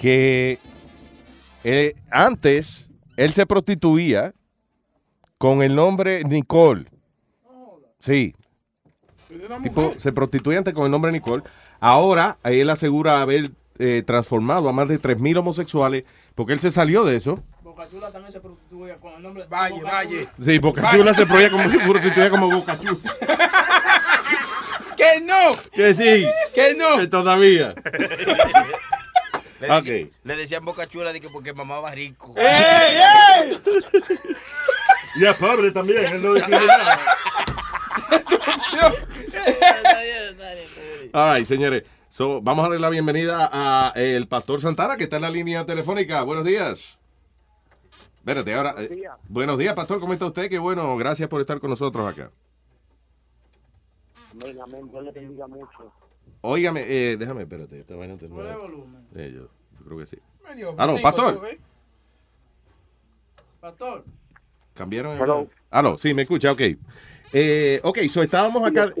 que eh, antes él se prostituía con el nombre Nicole. Sí. Tipo, se prostituía antes con el nombre Nicole. Ahora él asegura haber eh, transformado a más de 3.000 homosexuales porque él se salió de eso. Boca Chula también se prostituye con el nombre de Valle, Valle. Sí, Boca Chula se prostituía como, se prostituía como Boca Chula. (laughs) ¡Que no! Que sí. ¡Que no! Que todavía. (laughs) Le, decían, le decían boca chula de que porque mamaba rico. ¡Ey, ey! Y es pobre también, él no. All right, señores. So, vamos a darle la bienvenida a eh, el pastor Santana, que está en la línea telefónica. Buenos días. Espérate, ahora. eh, buenos días, pastor. ¿Cómo está usted? Qué bueno. Gracias por estar con nosotros acá. Amén, amén. Dios le bendiga mucho. Óigame, eh, déjame, espérate. Esta vaina te volumen. Eh, yo, yo creo que sí. Medio Aló, bonito, pastor. Pastor. Cambiaron el. Hello. Aló, sí, me escucha, ok. Eh, ok, so estábamos acá.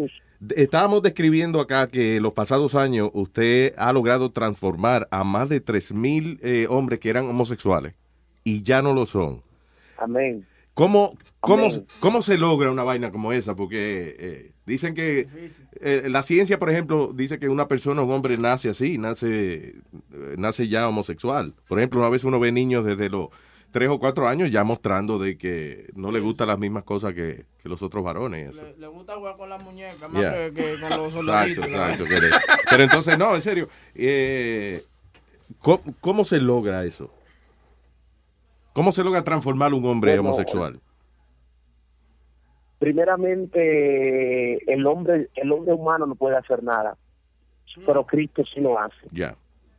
Estábamos describiendo acá que los pasados años usted ha logrado transformar a más de 3.000 eh, hombres que eran homosexuales y ya no lo son. Amén. ¿Cómo, cómo, cómo se logra una vaina como esa? Porque eh, dicen que eh, la ciencia, por ejemplo, dice que una persona, un hombre, nace así, nace, eh, nace ya homosexual. Por ejemplo, una vez uno ve niños desde los tres o cuatro años ya mostrando de que no le gustan las mismas cosas que, que los otros varones. eso. Le, le gusta jugar con la muñeca más Yeah. que, que con los Exacto, soldaditos. exacto. Pero, pero entonces, no, en serio. eh, ¿cómo, cómo se logra eso? ¿Cómo se logra transformar un hombre Bueno, homosexual? Primeramente, el hombre, el hombre humano no puede hacer nada, pero Cristo sí lo hace. Ya.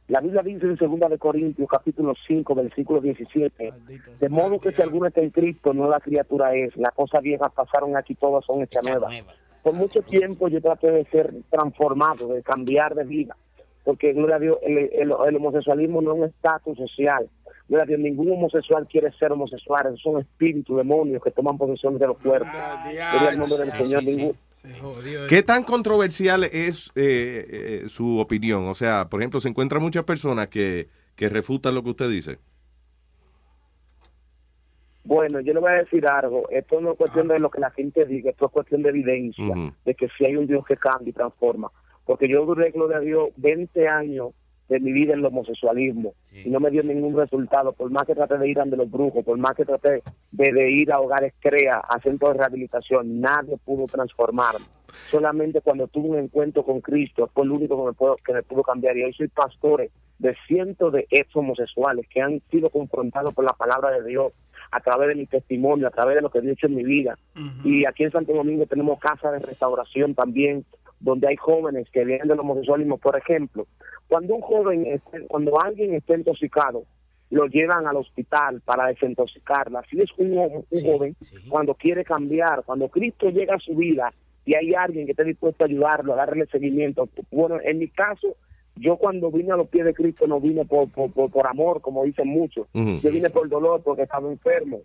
La Biblia dice en 2 de Corintios, capítulo 5, versículo 17, de modo que si alguno está en Cristo, nueva criatura es. Las cosas viejas pasaron aquí, todas son hechas nuevas. Por mucho tiempo yo traté de ser transformado, de cambiar de vida, porque gloria a Dios, el, el- el homosexualismo no es un estatus social. Ningún homosexual quiere ser homosexual, esos son espíritus, demonios que toman posesión de los cuerpos. Gloria al nombre del Sí, Señor. sí, sí. ningún- ¿Qué tan controversial es eh, eh, su opinión? O sea, por ejemplo, se encuentran muchas personas que, que refutan lo que usted dice. Bueno, yo le voy a decir algo. Esto no es cuestión de lo que la gente diga, esto es cuestión de evidencia, de que si hay un Dios que cambia y transforma. Porque yo duré, gloria a Dios, 20 años de mi vida en el homosexualismo y no me dio ningún resultado. Por más que traté de ir ante los brujos, por más que traté de, de ir a hogares CREA, a centros de rehabilitación, nadie pudo transformarme. Solamente cuando tuve un encuentro con Cristo fue el único que me, puedo, que me pudo cambiar. Y hoy soy pastor de cientos de ex homosexuales que han sido confrontados por la palabra de Dios a través de mi testimonio, a través de lo que ha hecho en mi vida. Y aquí en Santo Domingo tenemos casas de restauración también, donde hay jóvenes que vienen del homosexualismo. Por ejemplo, cuando un joven, cuando alguien está intoxicado, lo llevan al hospital para desintoxicarla. Así es un, un joven cuando quiere cambiar, cuando Cristo llega a su vida y hay alguien que esté dispuesto a ayudarlo, a darle seguimiento. Bueno, en mi caso, yo cuando vine a los pies de Cristo no vine por, por, por, por amor, como dicen muchos. Yo vine por dolor porque estaba enfermo.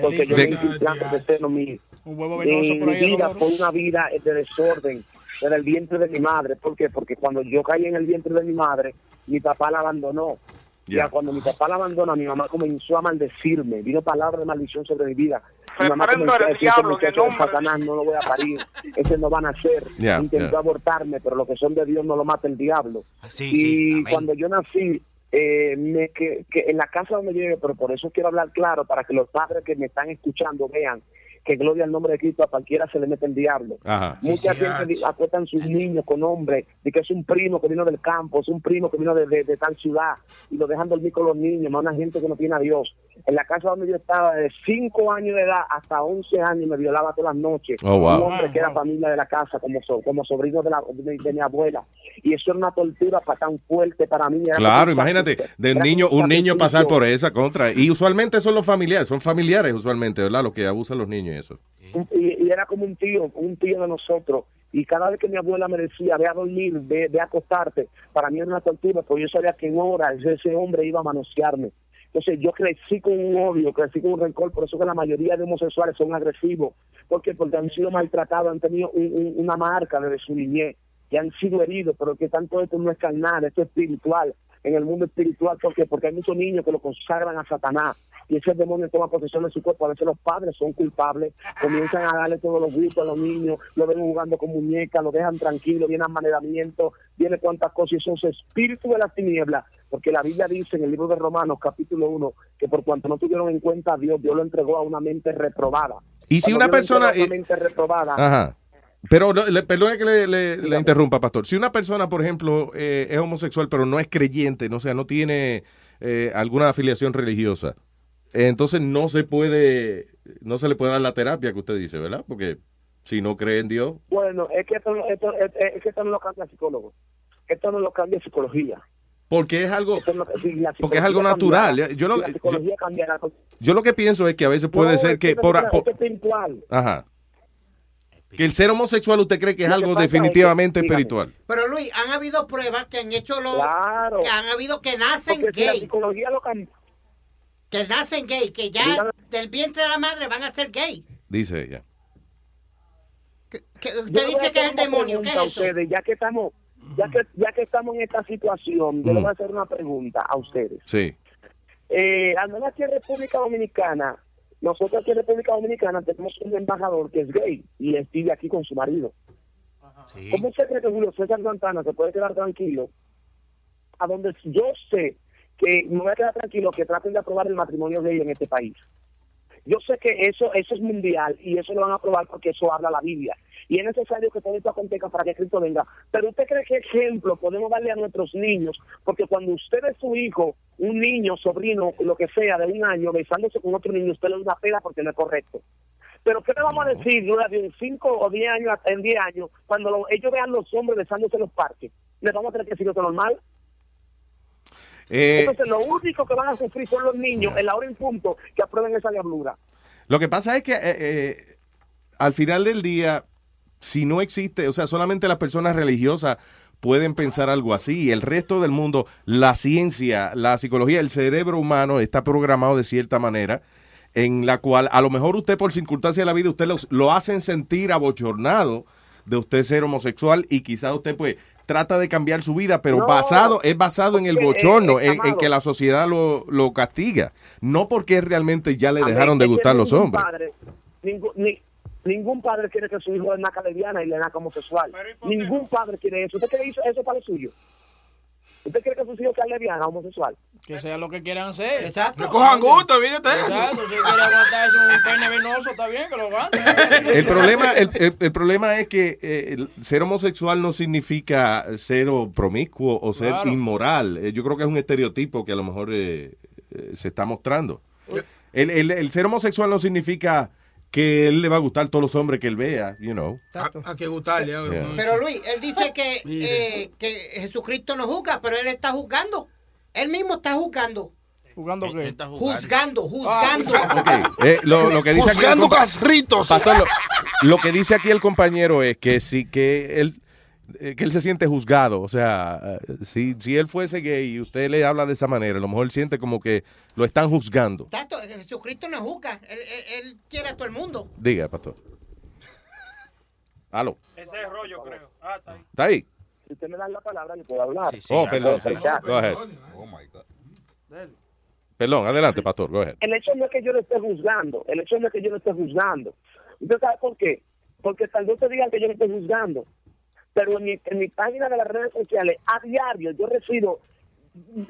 Porque yo hice implantes de seno, mi, Un huevo venoso por ahí. vida fue una vida de desorden desde el vientre de mi madre. ¿Por qué? Porque cuando yo caí en el vientre de mi madre, mi papá la abandonó. Ya cuando mi papá la abandona, mi mamá comenzó a maldecirme. Vino palabra de maldición sobre mi vida. Mi mamá comenzó a decir, "Ese diablo, en el muchacho de Satanás no lo voy a parir. (laughs) Ese no va a nacer. Ya, Intentó ya. abortarme, pero lo que son de Dios no lo mata el diablo. sí, y sí, cuando yo nací, eh, me, que, que en la casa donde llegué, pero por eso quiero hablar claro, para que los padres que me están escuchando vean que gloria al nombre de Cristo, a cualquiera se le mete el diablo. Ajá. Mucha gente di- acuestan sus niños con hombres, de que es un primo que vino del campo, es un primo que vino de, de- de tal ciudad, y lo dejan dormir con los niños, más una gente que no tiene a Dios. En la casa donde yo estaba, de 5 años de edad hasta 11 años, me violaba todas las noches. Oh, wow. Un hombre que era familia de la casa, como, so- como sobrino de, la, de, de mi abuela. Y eso era una tortura para tan fuerte para mí. era Claro, imagínate, de un niño, un niño pasar por esa contra. Y usualmente son los familiares, son familiares usualmente, ¿verdad? Los que abusan los niños y eso. Y, y era como un tío, un tío de nosotros. Y cada vez que mi abuela me decía, ve a dormir, ve, ve a acostarte, para mí era una tortura, porque yo sabía que en horas ese hombre iba a manosearme. Entonces yo crecí con un odio, crecí con un rencor, por eso que la mayoría de homosexuales son agresivos. ¿Por qué? Porque han sido maltratados, han tenido un- una marca desde su niñez, que han sido heridos, pero que tanto esto no es carnal, esto es espiritual. En el mundo espiritual, ¿por qué? Porque hay muchos niños que lo consagran a Satanás y ese demonio toma posesión de su cuerpo. A veces los padres son culpables, comienzan a darle todos los gustos a los niños, lo ven jugando con muñecas, lo dejan tranquilo, viene amanedamiento, viene cuantas cosas, y es espíritu de las tinieblas, porque la Biblia dice en el libro de Romanos, capítulo 1, que por cuanto no tuvieron en cuenta a Dios, Dios lo entregó a una mente reprobada. Y si Cuando una persona- una mente reprobada, Ajá. Pero le, perdone que le, le- le interrumpa, pastor. Si una persona, por ejemplo, eh, es homosexual, pero no es creyente, no, o sea, no tiene eh, alguna afiliación religiosa, eh, entonces no se puede, no se le puede dar la terapia que usted dice, ¿verdad? Porque si no cree en Dios, Bueno, es que esto, no- esto- es, es que esto no lo cambia el psicólogo. Esto no lo cambia psicología. porque es algo, no- si porque es algo natural. cambiara, Yo lo, si yo, lo que pienso es que a veces puede No, ser que no por, por- espiritual. ajá, que el ser homosexual usted cree que es algo pasa es que- definitivamente espiritual. Pero Luis, han habido pruebas que han hecho los... Claro. Que han habido que nacen Porque si la gay. psicología lo cambia. Que nacen gay, que ya Dígame. del vientre de la madre van a ser gay. Dice ella. Que usted dice que es el demonio, ¿qué es a eso? ustedes, ya que estamos, ya que, ya que estamos en esta situación, yo Mm. le voy a hacer una pregunta a ustedes. Sí. Eh, al menos aquí en República Dominicana, nosotros aquí en República Dominicana tenemos un embajador que es gay y vive aquí con su marido. ¿Cómo usted cree que Julio César Santana se puede quedar tranquilo? A donde yo sé que me voy a quedar tranquilo que traten de aprobar el matrimonio gay en este país. Yo sé que eso eso es mundial y eso lo van a aprobar porque eso habla la Biblia. Y es necesario que todo esto acontezca para que Cristo venga. Pero usted cree que ejemplo podemos darle a nuestros niños, porque cuando usted es su hijo, un niño, sobrino, lo que sea, de un año, besándose con otro niño, usted le da una pena porque no es correcto. Pero ¿qué le vamos a decir de en 5 o 10 años, en 10 años, cuando lo- ellos vean los hombres besándose en los parques? ¿Les vamos a tener que decir esto normal? Eh, Entonces lo único que van a sufrir son los niños en la hora en punto que aprueben esa diablura. Lo que pasa es que eh, eh, al final del día, si no existe, o sea, solamente las personas religiosas pueden pensar algo así. El resto del mundo, la ciencia, la psicología, el cerebro humano está programado de cierta manera en la cual a lo mejor usted por circunstancia de la vida, usted lo, lo hacen sentir abochornado de usted ser homosexual y quizás usted pues trata de cambiar su vida, pero No, basado es basado en el bochorno, en, que la sociedad lo, lo castiga, no porque realmente ya le dejaron de es gustar los hombres. padre, ningún, ni- ningún padre quiere que su hijo nazca lesbiana y le nazca homosexual. Ningún padre quiere eso. ¿Usted cree eso, eso para lo suyo? ¿Usted cree que sus hijos sean lesbianas, homosexual? Que sea lo que quieran ser. Exacto. Que cojan gusto, eso. Exacto, si quiere aguantarse un pene venoso, está bien que lo aguante. El problema, el, el- el problema es que eh, ser homosexual no significa ser promiscuo o ser Claro. inmoral. Eh, yo creo que es un estereotipo que a lo mejor eh, eh, se está mostrando. El, el- el ser homosexual no significa que él le va a gustar a todos los hombres que él vea, you know. A, a que gustarle. a- Yeah. Pero Luis, él dice que, eh, que Jesucristo no juzga, pero él está juzgando. Él mismo está juzgando. ¿Jugando qué? Juzgando, juzgando. (laughs) Eh, lo, lo que dice aquí el Juzgando casritos. Pastor, lo, lo que dice aquí el compañero es que sí que él eh, que él se siente juzgado, o sea, eh, si, si él fuese gay y usted le habla de esa manera, a lo mejor él siente como que lo están juzgando. Tato, Jesucristo no juzga. Él, él- él quiere a todo el mundo. Diga, pastor. Aló, Ese es rollo, creo. Ah, está ahí. ¿está ahí? Si usted me da la palabra, yo puedo hablar. oh, perdón, sí. Go ahead. Perdón, adelante, pastor, go ahead. El hecho no es que yo lo esté juzgando, el hecho no es que yo lo esté juzgando. ¿Usted sabe por qué? Porque tal vez te digan que yo lo estoy juzgando, pero en mi, en mi página de las redes sociales, a diario, yo recibo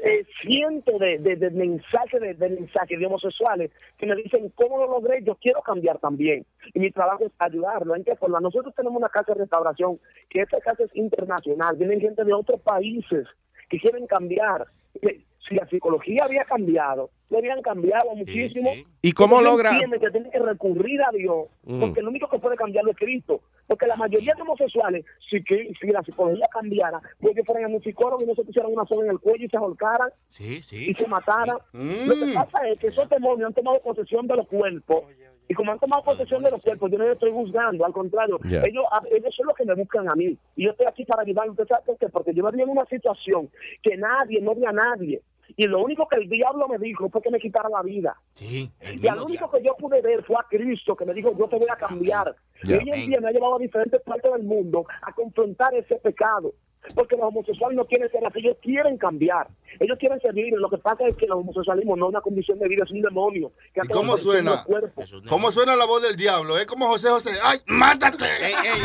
eh, cientos de, de, mensajes de, de mensajes de homosexuales que me dicen cómo lo logré, yo quiero cambiar también. Y mi trabajo es ayudarlo. ¿En qué forma? Nosotros tenemos una casa de restauración, que esta casa es internacional, vienen gente de otros países que quieren cambiar. Si la psicología había cambiado, lo habían cambiado muchísimo. ¿Y cómo logra- que tienen que recurrir a Dios, Mm. porque el único que puede cambiarlo es Cristo. Porque la mayoría de homosexuales, si, que, si la psicología cambiara, pues que fueran a un psicólogo y no se pusieran una soga en el cuello y se ahorcaran Sí, y se mataran. Lo que pasa es que esos demonios han tomado posesión de los cuerpos. Y como han tomado posesión de los cuerpos, yo no les estoy juzgando, al contrario, ellos, a- ellos son los que me buscan a mí. Y yo estoy aquí para ayudarlos. ¿Usted sabe por qué? Porque yo me vi en una situación que nadie, no vi a nadie. Y lo único que el diablo me dijo fue que me quitara la vida. Sí, Y al único que yo pude ver fue a Cristo, que me dijo, yo te voy a cambiar. Y hoy en día me ha llevado a diferentes partes del mundo a confrontar ese pecado. Porque los homosexuales no quieren ser así, ellos quieren cambiar. Ellos quieren ser libres. Lo que pasa es que el homosexualismo no es una condición de vida, es un demonio. que ¿Y cómo suena? ¿Cómo suena la voz del diablo? Es como José José. ¡Ay, mátate!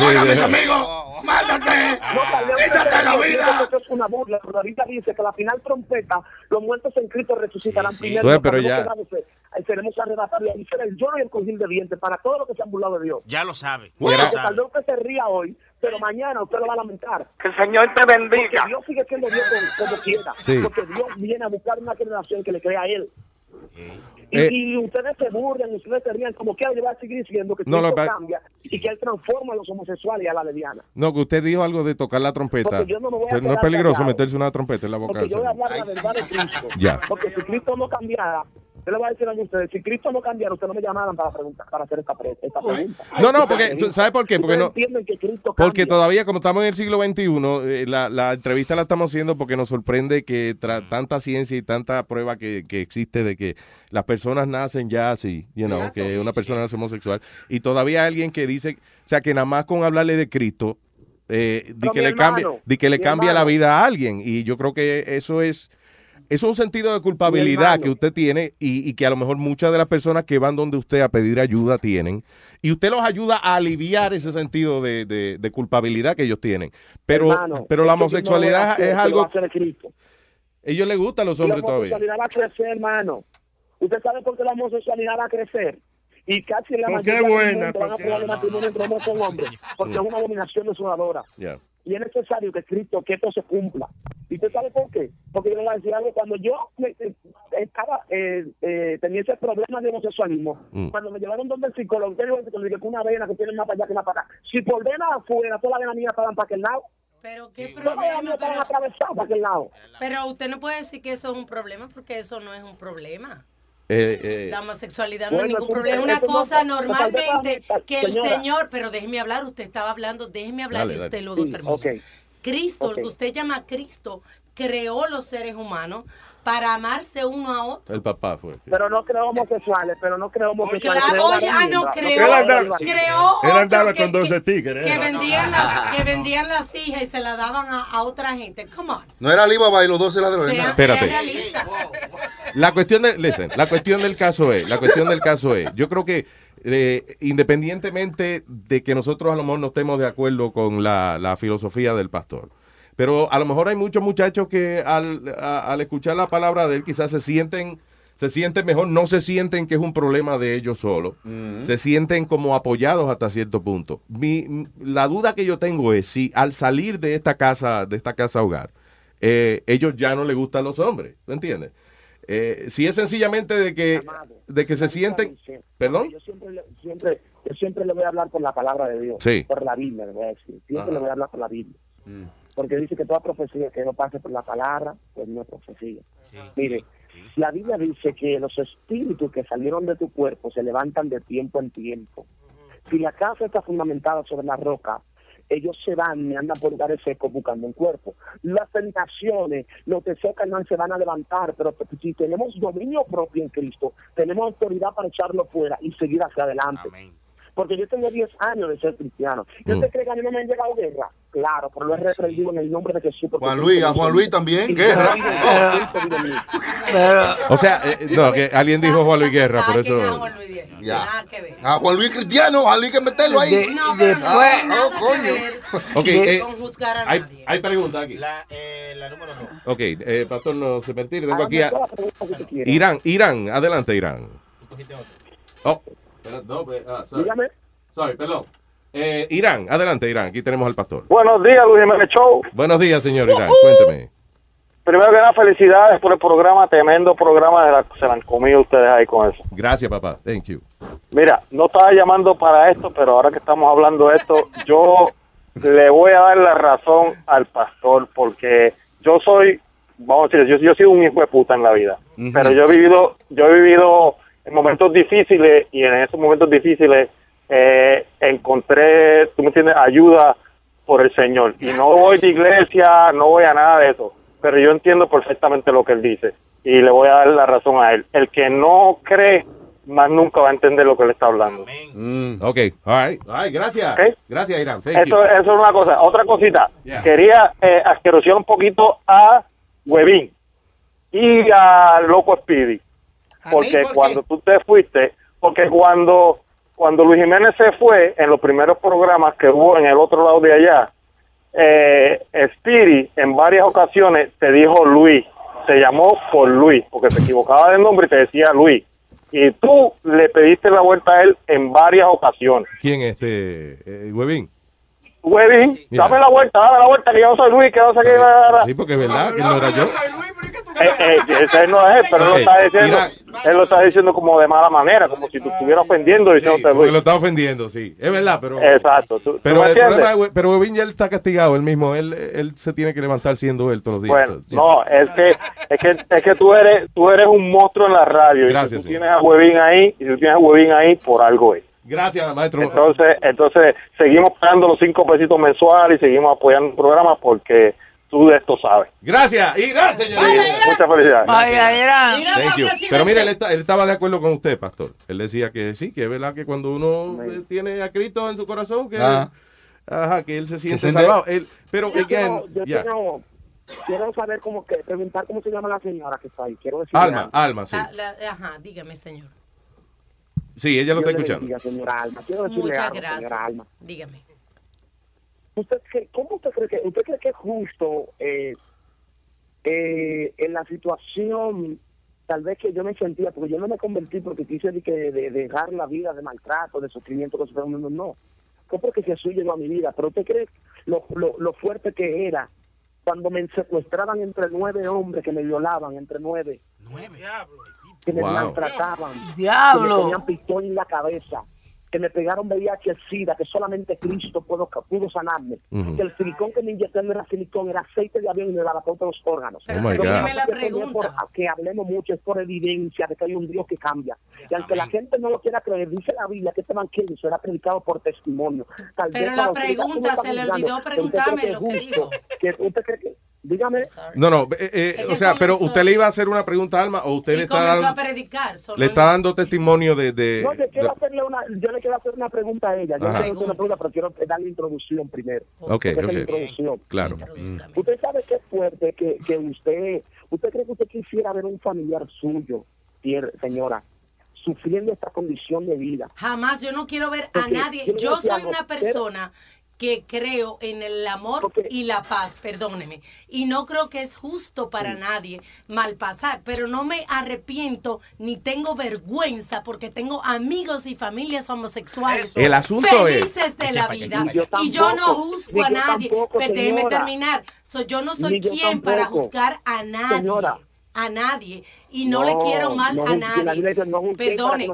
¡Oiga, mis amigos! ¡Mátate! ¡Quítate la vida! que Eso es una burla, pero la Biblia dice que a la final trompeta, los muertos en Cristo resucitarán primero. Pero que ya- Seremos arrebatados y será el lloro y el cojín de dientes para todos los que se han burlado de Dios. Ya lo sabe. Lo vez usted se ría hoy, pero mañana usted lo va a lamentar. Que el Señor te bendiga. Porque Dios sigue siendo Dios como, como quiera. Sí. Porque Dios viene a buscar una generación que le crea a Él. Y, Eh. y ustedes se burlan, ustedes se rían, como quiera, yo voy a seguir diciendo que No, lo que- cambia y que Él transforma a los homosexuales y a la lesbiana. No, que usted dijo algo de tocar la trompeta. Yo no me voy a Pero no es peligroso callado. meterse una trompeta en la boca. Porque yo voy a hablar la verdad de Cristo. Ya. Porque si Cristo no cambiara, yo le voy a decir a ustedes, si Cristo no cambiara, ustedes no me llamaran para preguntar, para hacer esta, pre- esta pregunta. No, no, porque, ¿tú ¿sabe por qué? Porque no, entienden que Cristo Porque cambia. todavía, como estamos en el siglo XXI, eh, la, la entrevista la estamos haciendo porque nos sorprende que tra- tanta ciencia y tanta prueba que, que existe de que las personas nacen ya así, you know, que una persona nace homosexual, y todavía hay alguien que dice, o sea, que nada más con hablarle de Cristo, eh, di que mi le cambia, hermano, di que le cambia la vida a alguien, y yo creo que eso es... Es un sentido de culpabilidad que usted tiene y, y que a lo mejor muchas de las personas que van donde usted a pedir ayuda tienen. Y usted los ayuda a aliviar ese sentido de, de- de culpabilidad que ellos tienen. Pero, Hermano, pero la homosexualidad hacer, es algo... a ellos les gusta a los hombres la todavía. homosexualidad va a crecer, hermano. ¿Usted sabe por qué la homosexualidad va a crecer? Y casi la mayoría buena, mundo van a porque- probar el matrimonio entre hombres con (laughs) hombres, porque es una abominación desoladora. Ya. Y es necesario que Cristo, que esto se cumpla. ¿Y usted sabe por qué? Porque yo le voy a decir algo. Cuando yo me- eh, estaba, eh, eh, tenía ese problema de homosexualismo, Mm. cuando me llevaron donde el psicólogo, usted dijo que que una vena que tiene más para allá que más para acá. Si por vena afuera, todas las venas mías estaban para aquel lado. Pero qué problema, pero, para aquel lado. pero usted no puede decir que eso es un problema porque eso no es un problema. Eh, (laughs) eh, La homosexualidad no es Bueno, ningún es problema. Es una cosa normalmente que el señora. Señor, pero déjeme hablar, usted estaba hablando, déjeme hablar Dale, y usted dale. luego Sí, termina. Cristo, el Ok. que usted llama Cristo, creó los seres humanos para amarse uno a otro. el papá fue. Pero no creo homosexuales, pero no creo homosexuales. Claro, oye, ah, no, la creo, Él andaba, creó él andaba que- con 12 tigres. que ¿eh? vendían, las, (laughs) que vendían las hijas y se las daban a, a otra gente. Come on. No era Alibaba y los 12 ladrones. Sea, ¿no? Espérate. sea realista. La cuestión de, listen, la cuestión del caso es, la cuestión del caso es, yo creo que eh, independientemente de que nosotros a lo mejor no estemos de acuerdo con la, la filosofía del pastor, pero a lo mejor hay muchos muchachos que al, a- al escuchar la palabra de él quizás se sienten, se sienten mejor, no se sienten que es un problema de ellos solos, se sienten como apoyados hasta cierto punto. Mi, la duda que yo tengo es si al salir de esta casa, de esta casa hogar, eh, ellos ya no les gustan los hombres, ¿tú entiendes? Eh, si es sencillamente de que, de que se sienten, perdón, Yo siempre, le- siempre, yo siempre le voy a hablar por la palabra de Dios. Sí. Por la Biblia, le voy a decir. Siempre Ajá. le voy a hablar por la Biblia. Porque dice que toda profecía que no pase por la palabra, pues no es profecía. Mire, La Biblia dice que los espíritus que salieron de tu cuerpo se levantan de tiempo en tiempo. Si la casa está fundamentada sobre la roca, ellos se van y andan por lugares secos buscando un cuerpo. Las tentaciones, los deseos carnales se van a levantar, pero si tenemos dominio propio en Cristo, tenemos autoridad para echarlo fuera y seguir hacia adelante. Porque yo tengo 10 años de ser cristiano. ¿Y Mm. usted cree que a mí no me han llegado guerra? Claro, pero lo he reprendido en el nombre de Jesús. Juan Luis, a Juan Luis también, guerra. O sea, eh, no, que alguien dijo Juan Luis Guerra, por eso. Ya. A Juan Luis Cristiano, Juan Luis que meterlo ahí. De- No, pero no Ah, nada coño. Eh, hay, preguntas aquí. La, eh, la número dos. Ok, eh, pastor, no se mentir. Tengo Hágame aquí a todas las preguntas que usted quiera. Irán. Irán, adelante, Irán. Oh, no, ah, sorry. Dígame. Sorry, perdón. Eh, Irán, adelante, Irán. Aquí tenemos al pastor. Buenos días, Luis Jiménez Show. Buenos días, señor Irán. Cuénteme. Primero que nada, felicidades por el programa, tremendo programa, de la, se la han comido ustedes ahí con eso. Gracias, papá. Thank you. Mira, no estaba llamando para esto, pero ahora que estamos hablando de esto, (laughs) yo le voy a dar la razón al pastor, porque yo soy, vamos a decir, yo, yo soy un hijo de puta en la vida, pero yo he vivido, yo he vivido en momentos difíciles y en esos momentos difíciles eh, encontré, tú me entiendes, ayuda por el Señor. Y no voy de iglesia, no voy a nada de eso, pero yo entiendo perfectamente lo que él dice y le voy a dar la razón a él. El que no cree, más nunca va a entender lo que le está hablando. Ok, all right. All right, gracias. Gracias, Irán. Thank Eso, you. eso es una cosa. Otra cosita. Yeah. Quería eh, asquerosear un poquito a Webin y a Loco Speedy. Porque cuando tú te fuiste, porque cuando, cuando Luis Jiménez se fue, en los primeros programas que hubo en el otro lado de allá, eh, Speedy en varias ocasiones te dijo Luis, se llamó por Luis, porque se equivocaba de nombre y te decía Luis. Y tú le pediste la vuelta a él en varias ocasiones. ¿Quién es este? Eh, Webin. Webin, dame la vuelta, dame la vuelta, que yo no soy Luis, que no sé qué. Sí, porque es verdad que no era yo. Eh, eh, ese no es él, pero él lo está diciendo, él lo está diciendo como de mala manera, como si tú estuvieras ofendiendo diciéndote Porque Luis. lo está ofendiendo, sí. Es verdad, pero. Exacto. ¿tú- tú Pero me el entiendes? problema, es, pero Webin ya él está castigado él mismo. Él, él se tiene que levantar siendo él todos los días. Bueno, no, es que, es que, es que tú eres, tú eres un monstruo en la radio. Gracias, y si tú señor. tienes a Webin ahí, y si tú tienes a Webin ahí, por algo es. Gracias, maestro. Entonces, entonces seguimos pagando los cinco pesitos mensuales y seguimos apoyando el programa porque tú de esto sabes. Gracias, Irán, señor. Muchas felicidades. Thank you. Pero mire, él, está- él estaba de acuerdo con usted, pastor. Él decía que sí, que es verdad que cuando uno tiene a Cristo en su corazón, que, Ajá. ajá, que él se siente salvado. Él, pero, Yo again, quiero, yo quiero, quiero saber cómo que, preguntar cómo se llama la señora que está ahí. Quiero decir Alma, Alma, sí. La- la- ajá, dígame, señor. Sí, ella lo está escuchando. bendiga, señora Alma. Quiero decirle Muchas algo, señora gracias. Alma. Dígame. ¿Usted cree- ¿Cómo usted cree que, usted cree que es justo eh, eh, en la situación tal vez que yo me sentía, porque yo no me convertí porque quise de, que, de, de dejar la vida de maltrato, de sufrimiento, que no, no, no. Fue porque Jesús llegó a mi vida, pero usted cree lo, lo, lo fuerte que era cuando me secuestraban entre nueve hombres que me violaban, entre nueve. Que me Wow. maltrataban. Diablo. Que me ponían pistola en la cabeza. Que me pegaron VIH SIDA, que solamente Cristo pudo, pudo sanarme. Que el silicón que me inyectaron no era silicón, era aceite de avión y me daba todos los órganos. Pero Oh, que la pregunta. por- hablemos mucho es por evidencia de que hay un Dios que cambia. Y aunque la gente no lo quiera creer, dice la Biblia que este evangelio será predicado por testimonio. Tal Pero vez la pregunta, "¿Cómo se le olvidó juzgando?", ¿usted cree preguntarme que? Que ¿Usted cree que? Dígame. No, no, eh, eh, o sea, pero usted le iba a hacer una pregunta a Alma o usted Y le está, a dando, predicar. solo le está dando testimonio de... de- No, yo quiero, de- hacerle una, yo le quiero hacer una pregunta a ella. Yo le Ajá. quiero hacer una pregunta, pero quiero darle introducción primero. Ok, la ok. introducción. Claro. Usted sabe que es fuerte que, que usted, usted cree que usted quisiera ver un familiar suyo, señora, sufriendo esta condición de vida. Jamás, yo no quiero ver a Porque nadie. yo soy una pero- persona que creo en el amor y la paz, perdóneme. Y no creo que es justo para nadie malpasar, pero no me arrepiento ni tengo vergüenza porque tengo amigos y familias homosexuales. El asunto es- felices de la vida. Y yo no juzgo a nadie. tampoco, Pues déjeme terminar. So, yo no soy quien para juzgar a nadie. Señora, a nadie y no, le quiero mal no a nadie. No Perdone.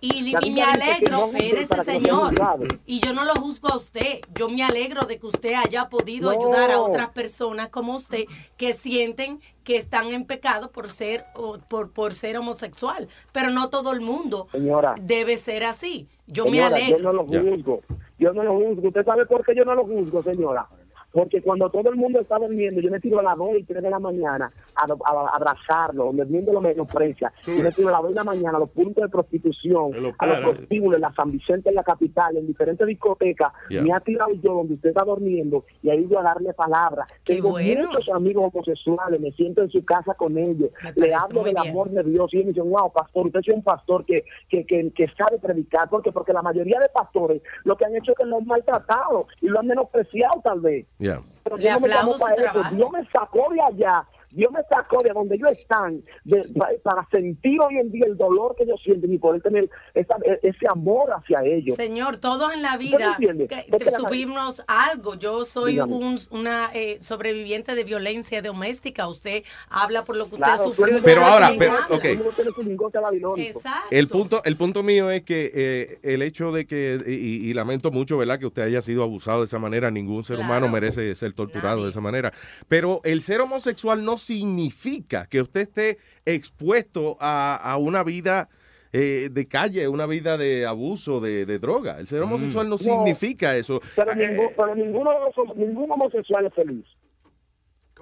Y, y me alegro, espérese señor. Y yo no lo juzgo a usted. Yo me alegro de que usted haya podido No. ayudar a otras personas como usted que sienten que están en pecado por ser o por, por ser homosexual. Pero no todo el mundo Señora. debe ser así. Yo me alegro. Yo no lo juzgo. Yo no lo juzgo. ¿Usted sabe por qué yo no lo juzgo, señora? Porque cuando todo el mundo está durmiendo, yo me tiro a las 2 y 3 de la mañana a, a- a abrazarlo, donde el mundo lo menosprecia. Yo me tiro a las 2 de la mañana a los puntos de prostitución, a los prostíbulos, en la San Vicente, en la capital, en diferentes discotecas. Me ha tirado yo donde usted está durmiendo y ahí yo a darle palabra. Tengo bueno. muchos amigos homosexuales, me siento en su casa con ellos, le hablo del bien. amor de Dios y ellos me dicen, wow, pastor, usted es un pastor que, que, que, que sabe predicar, porque porque la mayoría de pastores lo que han hecho es que lo han maltratado y lo han menospreciado tal vez. Pero Le yo no me aplaudo llamo su para eso. trabajo. Dios me sacó de allá. Dios me sacó de donde ellos están de- pa- para sentir hoy en día el dolor que ellos sienten y poder tener esa- e- ese amor hacia ellos. Señor, todos en la ¿Usted vida que- subimos algo. Yo soy un, una eh, sobreviviente de violencia doméstica. Usted habla por lo que usted Claro, sufrió. Pero ahora, pero-. Exacto. El punto, el punto mío es que eh, el hecho de que, y, y lamento mucho, ¿verdad?, que usted haya sido abusado de esa manera. Ningún ser humano merece ser torturado de esa manera. Pero el ser homosexual no significa que usted esté expuesto a, a una vida eh, de calle, una vida de abuso, de, de droga. El ser homosexual no, No, significa eso. Pero, Eh, ningún, pero ninguno, homosexual es feliz.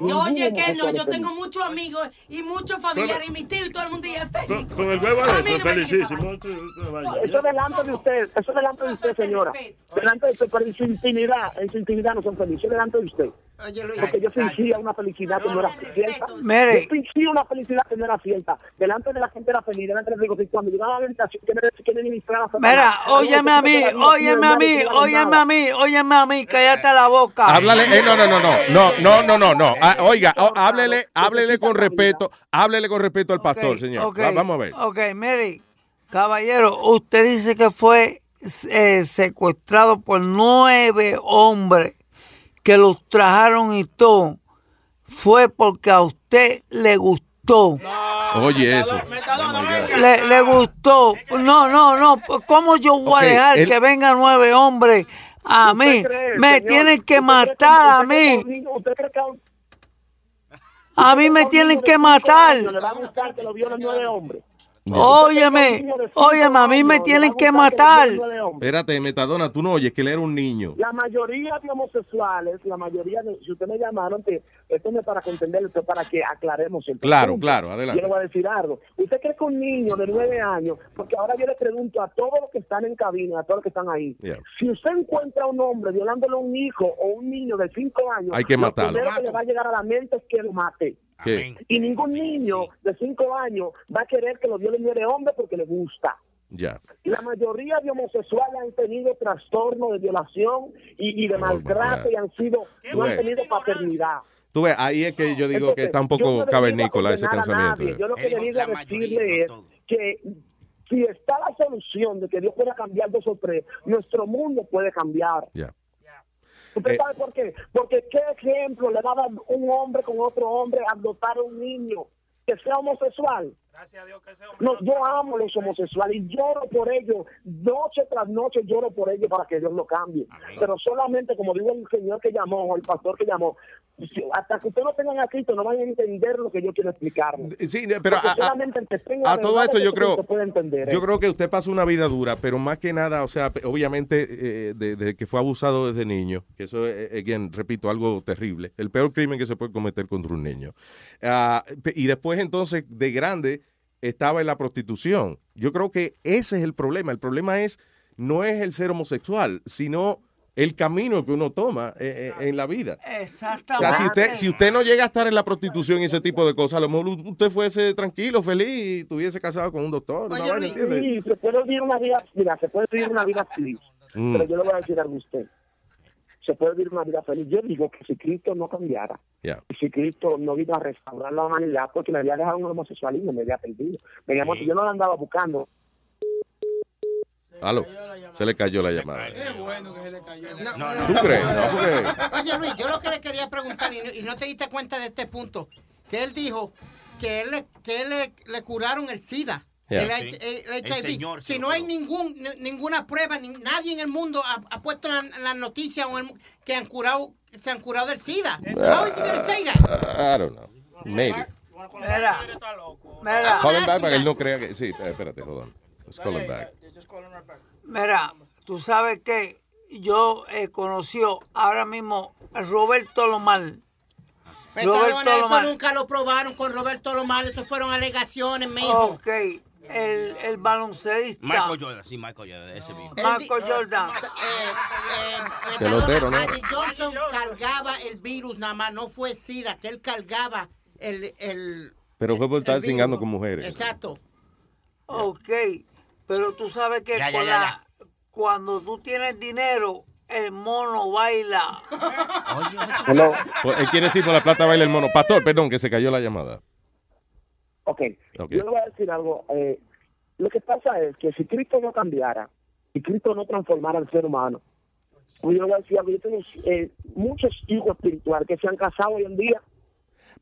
Oye, que no, yo tengo muchos amigos y muchos familiares y mis tíos y todo el mundo y es feliz. Con el huevo adentro, felicísimo. Eso delante de usted, eso delante de usted, señora. Delante de usted, pero en su intimidad, en su intimidad no son felices, delante de usted. Porque yo fingía una felicidad que no era cierta. Yo fingía una felicidad que no era cierta. Delante de la gente era feliz, delante de los cuando llegaba a la habitación, que me, ministraba. Mira, óyeme a mí, óyeme a mí, óyeme a mí, óyeme a mí, cállate la boca. Háblale, eh, no, no, no, no, no, no, no, no, no. Ah, oiga, oh, háblele, háblele con respeto, háblele con respeto al pastor, señor. Va- vamos a ver. Ok, mire, caballero, usted dice que fue eh, secuestrado por nueve hombres que los trajeron y todo. Fue porque a usted le gustó. Oye, eso. Oh. Le, le gustó. No, no, no. ¿Cómo yo voy a dejar él- que vengan nueve hombres a mí? cree, Me señor? tienen que ¿Usted cree matar a usted cree mí. ¿Usted cree que a mí me tienen que matar. Le va a gustar que lo violen nueve hombres. Óyeme, óyeme, a mí me tienen que matar. Espérate, Metadona, tú no oyes que él era un niño. La mayoría de homosexuales, la mayoría de, si usted me llamaron, que esto no es para contenderlo, esto es para que aclaremos el Claro, punto. claro, adelante. Yo le voy a decir algo. ¿Usted cree que un niño de nueve años, porque ahora yo le pregunto a todos los que están en cabina, a todos los que están ahí, Yeah. si usted encuentra a un hombre violándole a un hijo o un niño de cinco años, Hay que lo matarlo. primero que le va a llegar a la mente es que lo mate. ¿Qué? Y ningún niño de cinco años va a querer que lo viole nueve hombres porque le gusta. Ya. La mayoría de homosexuales han tenido trastorno de violación y, y de maltrato y han sido, no han Bueno. tenido paternidad. Tú ves, ahí es que yo digo que está un no poco cavernícola ese pensamiento. nadie. Yo lo que le digo a decirle es que si está la solución de que Dios pueda cambiar dos o tres, nuestro mundo puede cambiar. Ya. ¿Usted Eh, sabe por qué? Porque qué ejemplo le va a dar un hombre con otro hombre a adoptar a un niño que sea homosexual. No, yo amo los homosexuales y lloro por ellos. Noche tras noche lloro por ellos para que Dios lo cambie. Pero solamente, como digo el señor que llamó, o el pastor que llamó, hasta que ustedes no tengan a Cristo, no van a entender lo que yo quiero explicar. Sí, pero Porque a- a- que a todo esto yo creo- puede entender. Yo ¿eh? creo que usted pasó una vida dura, pero más que nada, o sea, obviamente, eh, de, de que fue abusado desde niño, que eso es, eh, again, repito, algo terrible, el peor crimen que se puede cometer contra un niño. Pe- y después, entonces, de grande, estaba en la prostitución. Yo creo que ese es el problema. El problema es, no es el ser homosexual, sino el camino que uno toma eh, eh, en la vida. O Exactamente. sea, si usted, si usted no llega a estar en la prostitución y ese tipo de cosas, a lo mejor usted fuese tranquilo, feliz y estuviese casado con un doctor. una vaina, ¿entiende? Sí, se puede vivir una vida, mira, se puede vivir una vida feliz. Mm. Pero yo le voy a decir algo a usted. Se puede vivir una vida feliz. Yo digo que si Cristo no cambiara, Ya. y si Cristo no vino a restaurar la humanidad, porque me había dejado un homosexualismo, me había perdido. Me llamó, si yo no la andaba buscando. Aló, se le cayó la llamada. bueno que se le cayó. ¿Tú crees? No, Oye, Luis, yo lo que le quería preguntar, y no, y no te diste cuenta de este punto, que él dijo que él, le- que él le, le curaron el SIDA. Yeah. El, Sí. H- el El HIV. señor se si no hay ningún, ni- ninguna prueba, ni- nadie en el mundo ha, ha puesto en la, en la noticia o en- que han curado, se han curado del SIDA. How is he gonna say that? I don't know. Maybe. Mira, mira. Call him back para que él no crea que... Sí, eh, espérate, hold on. Let's call him back. Mira, tú sabes que yo he conocido ahora mismo a Roberto Lomar. Roberto eso Lomar. nunca lo probaron con Roberto Lomar, eso fueron alegaciones, me. Ok, el, el baloncedista. Michael Jordan, sí, Michael Jordan, ese mismo. Michael Jordan. Pelotero, ¿no? Magic Johnson cargaba el virus nada más, no fue SIDA, que él cargaba el... el Pero fue por estar cingando con mujeres. Exacto. Ok, pero tú sabes que Ya, ya, con ya, la- cuando tú tienes dinero, el mono baila. Pues, Él quiere decir por la plata baila el mono. Pastor, perdón, que se cayó la llamada. Ok, Ok. yo le voy a decir algo. eh, lo que pasa es que si Cristo no cambiara, si Cristo no transformara al ser humano, pues yo le voy a decir algo. Yo tengo eh, muchos hijos espirituales que se han casado hoy en día.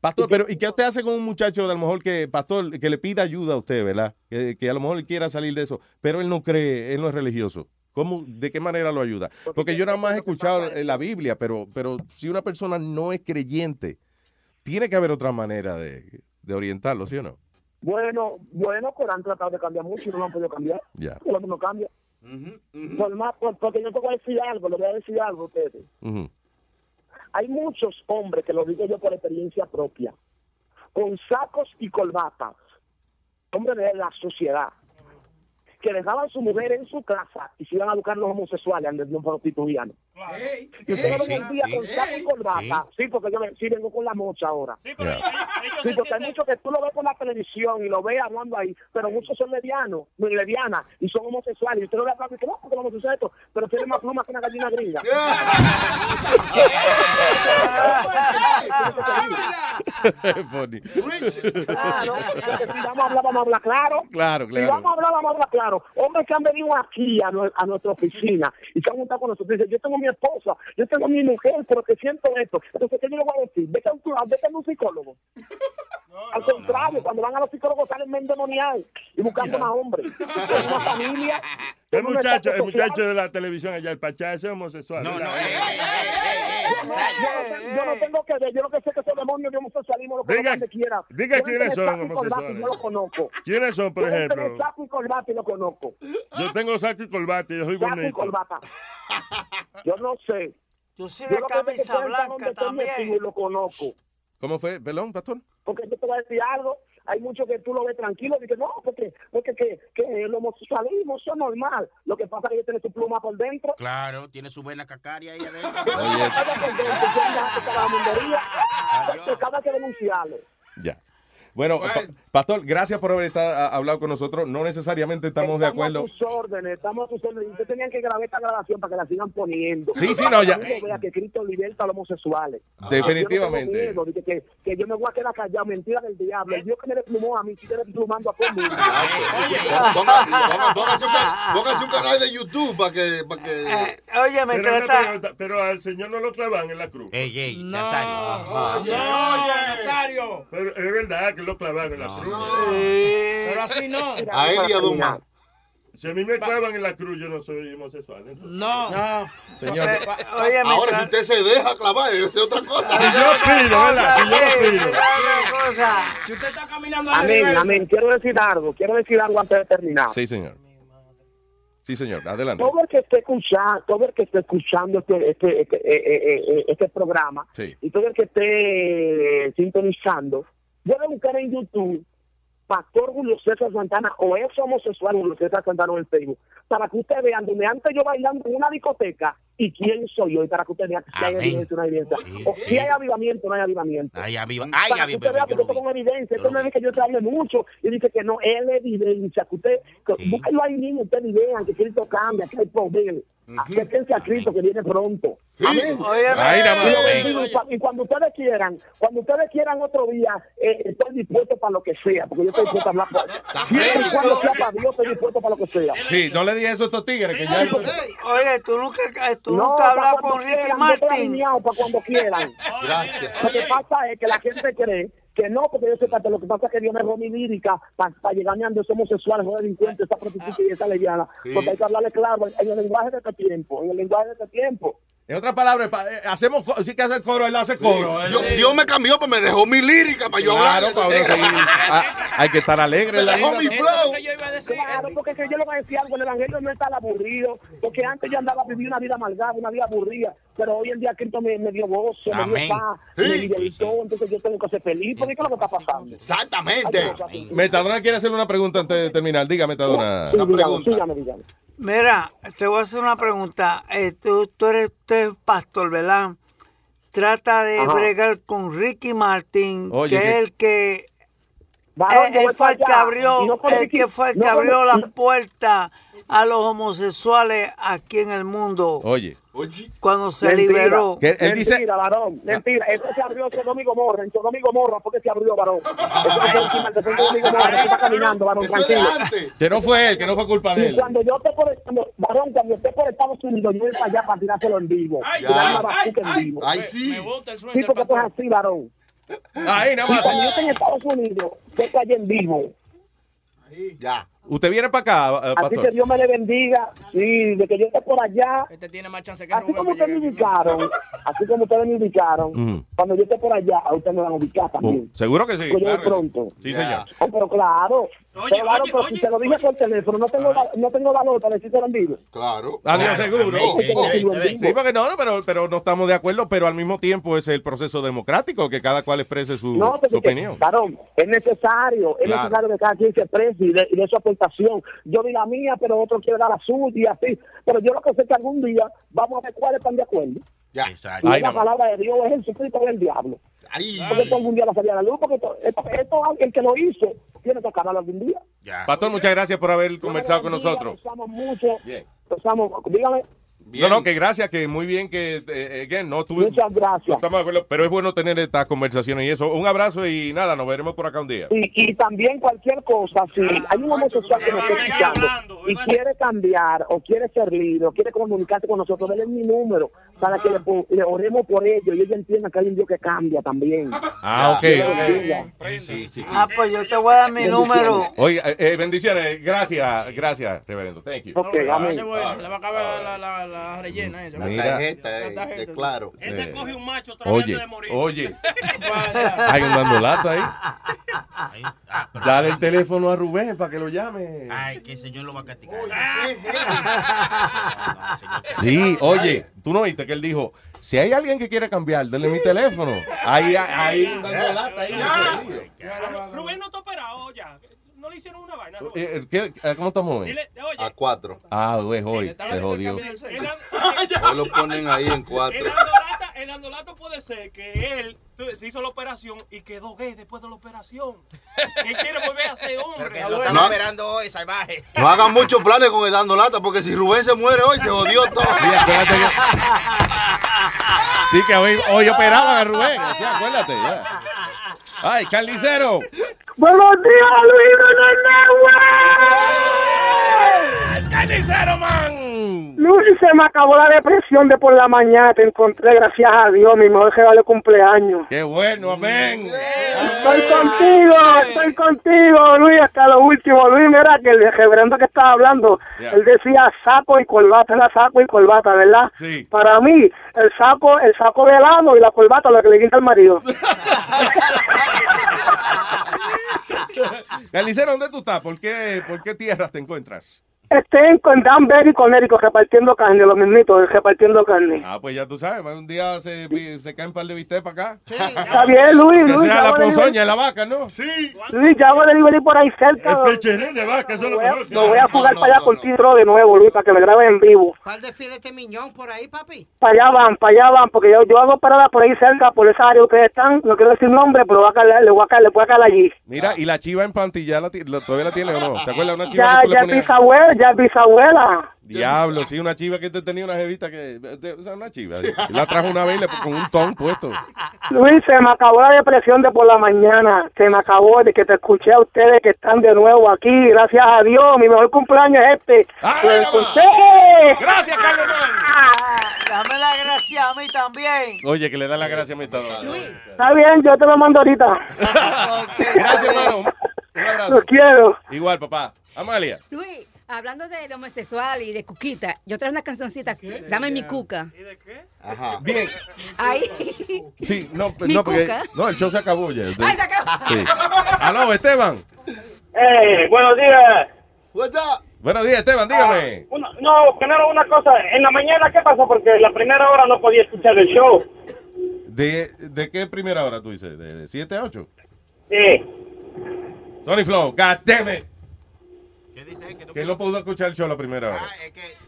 Pastor, pero ¿y qué usted hace con un muchacho de a lo mejor que, pastor, que le pida ayuda a usted, ¿verdad? Que, que a lo mejor él quiera salir de eso, pero él no cree, él no es religioso. ¿Cómo, ¿De qué manera lo ayuda? Porque yo nada más he escuchado la Biblia, pero, pero si una persona no es creyente, tiene que haber otra manera de, de orientarlo, ¿sí o no? Bueno, bueno, pero han tratado de cambiar mucho y no lo han podido cambiar. Ya. Hombre no cambia. Por más, por- porque yo te voy a decir algo, le voy a decir algo a ustedes. Hay muchos hombres, que lo digo yo por experiencia propia, con sacos y colbatas, hombres de la sociedad, que dejaban a su mujer en su casa y se iban a buscar los homosexuales antes de un prostituiano. Y usted lo ve un día con saco y corbata, sí, porque yo me- sí vengo con la mocha ahora. Sí, porque hay muchos que tú lo ves por la televisión y lo ves hablando ahí, pero muchos son lesbianos, muy lesbianas, y son homosexuales. Y usted lo ve hablando y dice, no, porque los homosexuales, esto", pero tienen más plumas que una gallina gringa. Funny. (laughs) Claro, si vamos a hablar, vamos a hablar claro. Claro, Si claro. vamos a hablar, vamos a hablar claro. Hombres que han venido aquí a, nue- a nuestra oficina y se han juntado con nosotros. Dicen, yo tengo mi esposa, yo tengo mi mujer, pero que siento esto. Entonces, ¿qué yo le voy a decir? Vete a un, vete a un psicólogo. Al contrario, cuando van a los psicólogos salen más endemoniados y buscando más hombres. (laughs) Con una familia. El muchacho, el muchacho de la televisión allá, el Pachá, ese es homosexual. No, no, yo no tengo que ver, yo lo que sé es que esos demonios de homosexualismo lo Diga- conozcan donde quiera. diga Yo quiénes son y y homosexuales. Yo lo conozco. ¿Quiénes son, por Yo ejemplo? saco y corbata y lo conozco. Yo tengo saco y corbata y yo soy Saco y bonito. corbata. Yo no sé. Yo soy Yo de lo que sé es que camisa yo blanca también. y lo conozco. ¿Cómo fue? ¿Perdón, pastor? Porque yo te voy a decir algo. Hay muchos que tú lo ves tranquilo y dices, no, porque, porque que, que el homosexualismo eso es normal. Lo que pasa es que tienen su pluma por dentro. Claro, tiene su buena cacaria ahí adentro. (laughs) Cada que denunciarlo. Ya. Bueno, pa- pastor, gracias por haber estado, a- hablado con nosotros. No necesariamente estamos de acuerdo. a tus órdenes, estamos a tus órdenes. Ustedes tenían que grabar esta grabación para que la sigan poniendo. Sí, sí, no, ya. Que vea que Cristo liberta a los homosexuales. Definitivamente. Yo no tengo miedo, de que, que yo me voy a quedar callado. Mentira del diablo. El Dios que me desplumó a mí, sigue desplumando a todo el mundo. Póngase un- canal de YouTube para que. Para que... Oye, me Pero, trata. pero al señor no lo clavan en la cruz. Ey, ey, No, Ajá. oye, oye, Nazario. Pero es verdad que lo clavan en la cruz. Pero así no. A él y a Don Mar. Si a mí me clavan en la cruz, yo no soy homosexual. entonces. No. No. Señor. Oye, Ahora, si usted se deja clavar, es otra cosa. Si yo pido, ¿verdad? Si yo lo pido. Si usted está caminando Amén, amén. Quiero decir algo. Quiero decir algo antes de terminar. Sí, señor. Sí, señor. Adelante. todo el que esté escuchando, todo el que esté escuchando este, este, este, eh, eh, eh, este programa Sí. y todo el que esté eh, sintonizando, debe buscar en YouTube Pastor Julio César Santana o es homosexual Julio César Santana en Facebook, para que ustedes vean donde antes yo bailando en una discoteca y quién soy yo, y para que ustedes vean si hay evidencia o no hay evidencia, o si hay avivamiento o no hay avivamiento. Ay, aviva, Para ay, que usted vea, porque esto con evidencia, esto no es que yo te hable mucho y dice que no, es la evidencia, que usted, que, búsquenlo ahí mismo, ustedes vean que Cristo cambia, que hay poder, acérquense a Cristo que viene pronto. Amén. Y cuando ustedes quieran, cuando ustedes quieran otro día, eh, estoy dispuesto para lo que sea, porque yo estoy dispuesto a hablar por Siempre y cuando sea para Dios, estoy dispuesto para lo que sea. Sí, no le digas eso a estos tigres que ya. Oye, tú nunca, tú No, nunca hablas con Ricky quieran, Martin. alineado para cuando quieran. (laughs) Gracias. Lo que pasa es que la gente cree Que no, porque yo sé que lo que pasa es que Dios me robó mi lírica para llegarme a esos homosexuales, esos delincuentes, esa prostituta y esa lesbiana. Porque hay que hablarle claro en el lenguaje de este tiempo, en el lenguaje de este tiempo. En otras palabras, pa- eh, hacemos, sí que hace el coro, él hace coro. Dios, Dios me cambió, pues me dejó mi lírica para yo Claro, hablar. para uno seguir. Ah, hay que estar alegre la Dejó mi flow. Claro, porque que yo le voy a decir algo, el evangelio no está aburrido, porque antes yo andaba viviendo una vida amargada, una vida aburrida, pero hoy en día Cristo me, me dio gozo, me dio paz, Sí. me libertó, entonces yo tengo que ser feliz, porque ¿qué es lo que está pasando? Exactamente. Metadona quiere hacerle una pregunta antes de terminar. Diga, Metadona. Sí, dígame, sígame, dígame. Mira, te voy a hacer una pregunta. Eh, tú, tú eres usted es pastor, ¿verdad? Trata de Ajá. bregar con Ricky Martin, Oye, que que- es el que Varón, él, fue el que abrió, no el Ricky- que fue el no que con- abrió las puertas a los homosexuales aquí en el mundo. Oye. Cuando se Mentira. liberó. Él dice- Mentira, varón, mentira. Esto se abrió en Sodoma y Gomorra, en Sodoma y Gomorra, porque se abrió, varón. Eso y Gomorra, que está caminando, varón, tranquilo. Que no fue él, que no fue culpa de Y él. cuando yo esté por, cuando, varón, cuando esté por Estados Unidos, yo voy para allá para tirárselo en vivo. Tirar una bazuca en vivo. Ay, sí. Sí, porque esto es así, varón. Ahí, nada Y más. cuando yo esté en Estados Unidos, yo estoy allá en vivo. Ya. Usted viene para acá, eh, Así que. Dios me le bendiga. Sí, de que yo esté por allá. Este tiene más chance que Así Rubén como ustedes me ubicaron, así como ustedes me ubicaron, Ujú. cuando yo esté por allá, a ustedes me van a ubicar también. Uh, Seguro que sí. Pues yo claro voy que sí. pronto. Sí, señor. Oh, pero claro. Pero claro, pero si te lo dije por teléfono, no tengo, va- no tengo valor para decírselo en vivo. Claro. Adiós, seguro. Sí, porque no, no, pero, pero no estamos de acuerdo, pero al mismo tiempo es el proceso democrático, que cada cual exprese su, No, su opinión. varón, es necesario, es Claro. necesario que cada quien se exprese y de, y de su aportación. Yo di la mía, pero otro quiere dar la suya y así. Pero yo lo que sé es que algún día vamos a ver cuáles están de acuerdo. Ya. Y Ahí la palabra de Dios es Jesucristo del diablo. Porque esto algún día va a salir a la luz, porque esto, esto, esto el que lo hizo tiene que acabarlo algún día. Pastor, muchas gracias por haber conversado con nosotros. Los amo mucho. Bien. Amo. Dígame. No, no, que gracias, que muy bien que, eh, again, no tuve... Muchas gracias. no estamos de acuerdo, pero es bueno tener estas conversaciones y eso. Un abrazo y nada, nos veremos por acá un día. Y, y también cualquier cosa, si hay un homosexual que nos está escuchando y quiere cambiar o quiere ser libre o quiere comunicarse con nosotros, denle mi número para que le, le oremos por ello y ellos entiendan que hay un Dios que cambia también. Ah, ok. Dios ok. los bendiga. Ah, pues yo te voy a dar mi número. Oye, eh, eh, bendiciones. Gracias, gracias, reverendo. Thank you. Ok, Ah, amén. se le va a acabar la, la, la rellena esa. La tarjeta, eh, La tarjeta, de sí. claro. Ese Eh, coge un macho Oye, oye. (laughs) Hay un dando lata ahí. Dale el teléfono a Rubén para que lo llame. Ay, que el Señor lo va a castigar. Sí, oye, tú no oíste que él dijo, si hay alguien que quiere cambiar, denle mi teléfono. Ahí, ahí, dando lata ahí. Rubén no está operado ya. Le hicieron una vaina. Eh, ¿qué- eh, ¿Cómo estamos hoy? Dile, oye, A cuatro. Ah, güey, hoy se jodió. (laughs) (laughs) Hoy lo ponen ahí en cuatro. El Andolato, el Andolato puede ser que él se hizo la operación y quedó gay después de la operación. Que quiere volver a ser hombre. Porque lo están No. esperando hoy, salvaje. No hagan muchos planes con el dando lata, porque si Rubén se muere hoy, se jodió (laughs) todo. Sí, acuérdate que, sí, que hoy, hoy operaban a Rubén. Sí, acuérdate. ya. Ay, carnicero. Buenos días, Luis ¡Carnicero, man! Luis, se me acabó la depresión de por la mañana. Te encontré, gracias a Dios, mi mejor regalo de cumpleaños. Qué bueno, amén. Estoy contigo, estoy contigo, Luis, hasta lo último. Luis, mira que el reverendo que estaba hablando, él decía saco y corbata, era saco y corbata, ¿verdad? Sí. Para mí, el saco, el saco de lano y la corbata lo que le quita al marido. (laughs) Carnicero, ¿dónde tú estás? ¿Por qué, ¿Por qué tierras te encuentras? Estoy en con Danbury, Connecticut, repartiendo carne, los mismitos, repartiendo carne. Ah, pues ya tú sabes, un día se, se cae un par de bistec para acá. (laughs) Está bien, Luis, Que Luis, sea ya la ponzoña de la vaca, ¿no? Sí. Luis, ya hago delivery por ahí cerca. El pecherrín de vaca, eso es lo Lo voy a- mejor. Lo voy a jugar para allá contigo de nuevo, Luis, para que me grabes en vivo. ¿Cuál de filete miñón por ahí, papi? Para allá van, para allá van, porque yo, yo hago paradas por ahí cerca, por esa área ustedes están, no quiero decir nombre, pero voy a le voy a caer, le voy a caer allí. Mira, y la chiva en pantilla, la, ¿todavía la tiene o no? ¿Te acuerdas de una chiva Ya, que ya bisabuela, ya es bisabuela. Diablo, sí, una chiva que te tenía una jevita que... de- o sea, una chiva. La trajo una vez y le- con un ton puesto. Luis, se me acabó la depresión de por la mañana, se me acabó de que te escuché a ustedes que están de nuevo aquí, gracias a Dios, mi mejor cumpleaños es este. Lo escuché. Gracias, Carlos. Dame la gracia a mí. también. Oye, que le dan la gracia a mi estado. Está bien, yo te lo mando ahorita. (laughs) Gracias, hermano. Un abrazo. Lo quiero. Igual, papá. Amalia. Luis, hablando de homosexual y de cuquita, yo traigo unas cancioncitas. Dame mi cuca. Ajá. Bien. Ahí. Sí, no, Mi no, porque, cuca. no, el show se acabó ya. Ay, se acabó. Sí. Aló, Esteban. Eh, buenos días. Buenos días, Esteban, dígame. Una- no, primero una cosa. En la mañana, ¿qué pasó? Porque la primera hora no podía escuchar el show. ¿De, ¿De qué primera hora tú dices? ¿De 7 a 8? Sí. Tony Flow, God damn it. Que él no pudo escuchar el show la primera hora.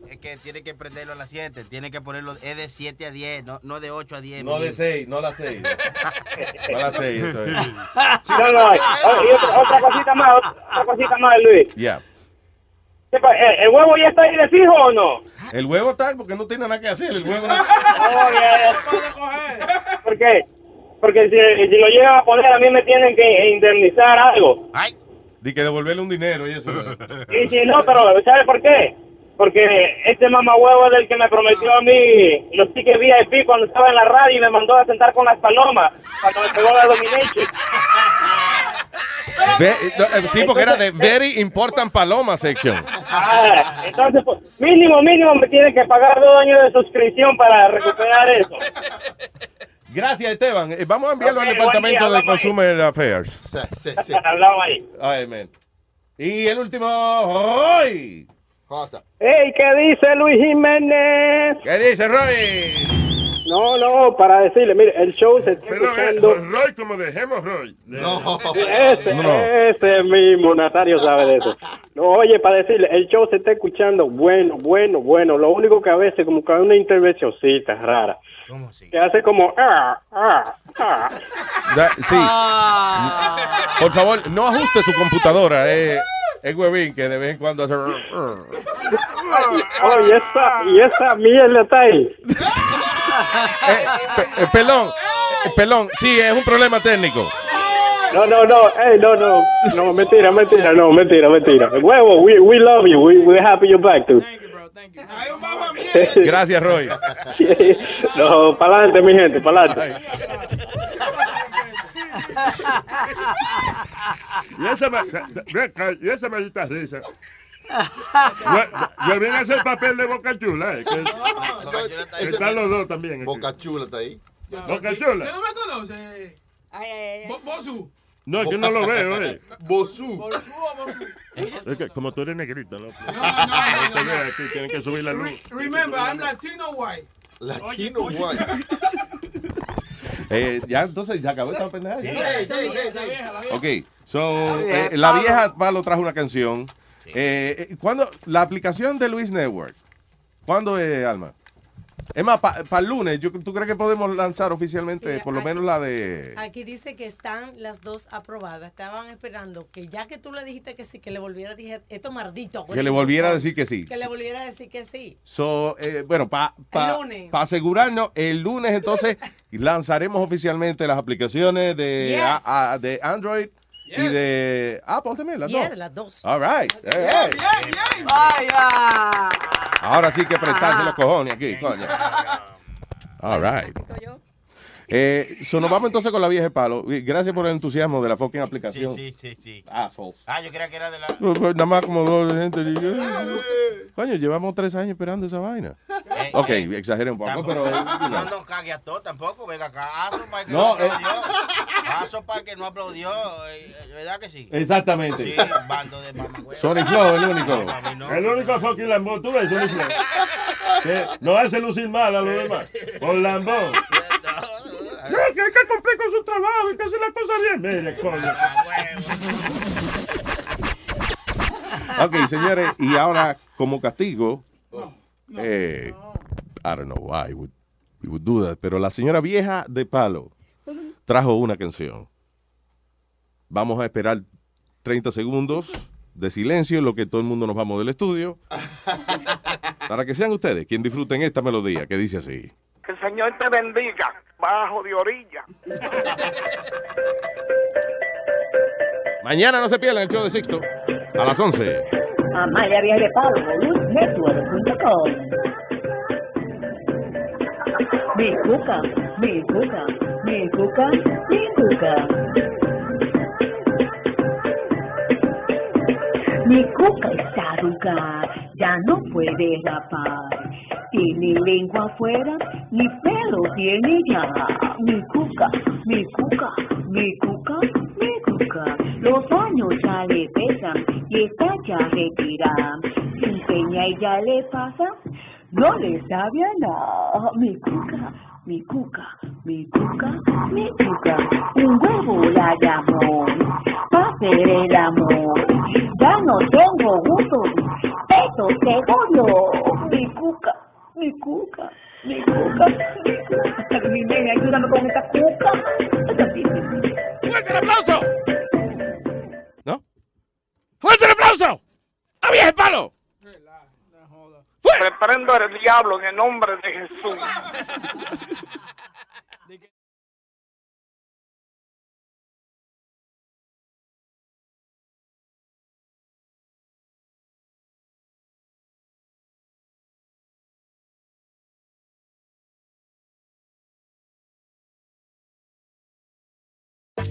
Es que tiene que prenderlo a las 7. Tiene que ponerlo. Es de 7 a 10, no, no de 8 a 10. No de 6, no a las 6. No a las 6, eso es. (laughs) No, no. y otra, otra cosita más, otra, cosita más, Luis. Ya. ¿Qué pa- eh, ¿El huevo ya está ahí de fijo o no? El huevo está porque no tiene nada que hacer. El huevo no- (laughs) Oh. ¿Por qué? Porque si, si lo llegan a poner, a mí me tienen que indemnizar algo. Di que devolverle un dinero y eso. Y (laughs) si no, pero ¿sabe por qué? Porque este mamahuevo es el que me prometió a mí los tickets VIP cuando estaba en la radio y me mandó a sentar con las palomas cuando me pegó la domination. Ve- no, eh, sí, porque era de Very Important Paloma Section. Ah, entonces, pues, mínimo, mínimo me tienen que pagar dos años de suscripción para recuperar eso. Gracias, Esteban. Eh, Vamos a enviarlo al Departamento día, de hablamos ahí. Consumer Affairs. (laughs) Hablamos ahí. Ay, man. Y el último, Roy. Hey, ¿qué dice Luis Jiménez? ¿Qué dice Roy? No, no, para decirle, mire, el show se está Pero escuchando. Roy, como de hemorroid. No. (laughs) Ese, ese mismo, Natario sabe de eso. No, oye, para decirle, el show se está escuchando bueno, bueno, bueno. Lo único que a veces como que hay una intervencióncita rara. Que hace como... Ah, ah, ah. Da- sí. Por favor, no ajuste su computadora. Eh, es huevín que de vez en cuando hace. Oh, y esa, y esa mierda está ahí. (laughs) Eh, pelón, eh, pelón, sí, es un problema técnico. No, no, no, hey, no, no, no, mentira, mentira, no, mentira, mentira. Huevo, we, we love you, we, we're happy you're back, too. (laughs) Gracias, Roy. (laughs) no, para adelante, mi gente, para adelante. Y esa, y esa maldita risa. Yo, yo vine a hacer papel de Boca Chula. eh, que- que están los dos también. aquí. Boca Chula está ahí. Boca Chula. ¿Usted no me conoce? Bo- Bosu. No, yo no lo veo, eh. Bosu. Es que como tú eres negrito, ¿no? No te veo aquí, tienen que subir la luz. Remember, I'm Latino white. Latino guay. (laughs) Eh, ya, entonces, ya acabó esta pendeja. Sí, ya. sí, sí, sí, la vieja, la vieja. Ok, so, eh, la vieja Palo trajo una canción. Eh, eh, ¿cuándo, la aplicación de Luis Network, ¿cuándo es, Alma? Es más, para el lunes, yo, ¿tú crees que podemos lanzar oficialmente Sí, por lo aquí- menos la de... Aquí dice que están las dos aprobadas. Estaban esperando que ya que tú le dijiste que sí, que le volviera a decir esto maldito. Que le volviera a decir que sí. Que le volviera a decir que sí. So, eh, bueno, para El lunes. asegurarnos, el lunes entonces (laughs) lanzaremos oficialmente las aplicaciones de, Yes. a- a- de Android y de Apple también, las Yeah, dos. las dos. All right. Hey, hey. Vaya. Ahora sí que prestarse los cojones aquí, coño. All right. Eh, so nos vamos entonces con la vieja de palo. Gracias por el entusiasmo de la fucking aplicación. Sí, sí, sí, sí. Assholes. Ah, yo creía que era de la. Pues, pues, Nada más como dos gente. Coño, llevamos tres años esperando esa vaina. Eh, Ok, eh, exageré un poco, tampoco- pero... No, no cague a todo tampoco. Venga acá. Aso para el que No, no, eh. aplaudió. Aso para que no aplaudió. eh, ¿Verdad que sí? Exactamente. Sí, bando de mamagüey. Sonic Flow, el único. El único fucking lambón, tú ves, Sonic Flow. (laughs) Que no hace lucir mal a los demás. Por lambón. No, que hay que cumplir con su trabajo y que hacer las cosas bien. Mire, coño. Ok, señores, y ahora como castigo, eh, I don't know why would, we would do that, pero la señora vieja de palo trajo una canción. Vamos a esperar 30 segundos de silencio en lo que todo el mundo nos vamos del estudio para que sean ustedes quien disfruten esta melodía que dice así. Que el Señor te bendiga, bajo de orilla. Mañana no se pierdan el show de Sixto a las 11. Amalia Díaz de Palo, Network.com. mi cuca, mi cuca, mi cuca, mi cuca. Mi cuca está arrugada, ya no puede rapar. Tiene lengua afuera, ni pelo tiene ya. Mi cuca, mi cuca, mi cuca, mi cuca. Los años ya le pesan y está ya retirada. Se empeña y ya le pasa, no le sabe a nada. Mi cuca, mi cuca, mi cuca, mi cuca. Un huevo la llamó para hacer el amor. Ya no tengo gusto, esto se murió. Mi cuca, mi cuca, mi cuca, mi cuca. Mi nene, ayúdame con esta cuca. ¡Fuerte el aplauso! ¿No? ¡Fuerte el aplauso! ¡A viejo palo! Reprendo al diablo en el nombre de Jesús. (laughs)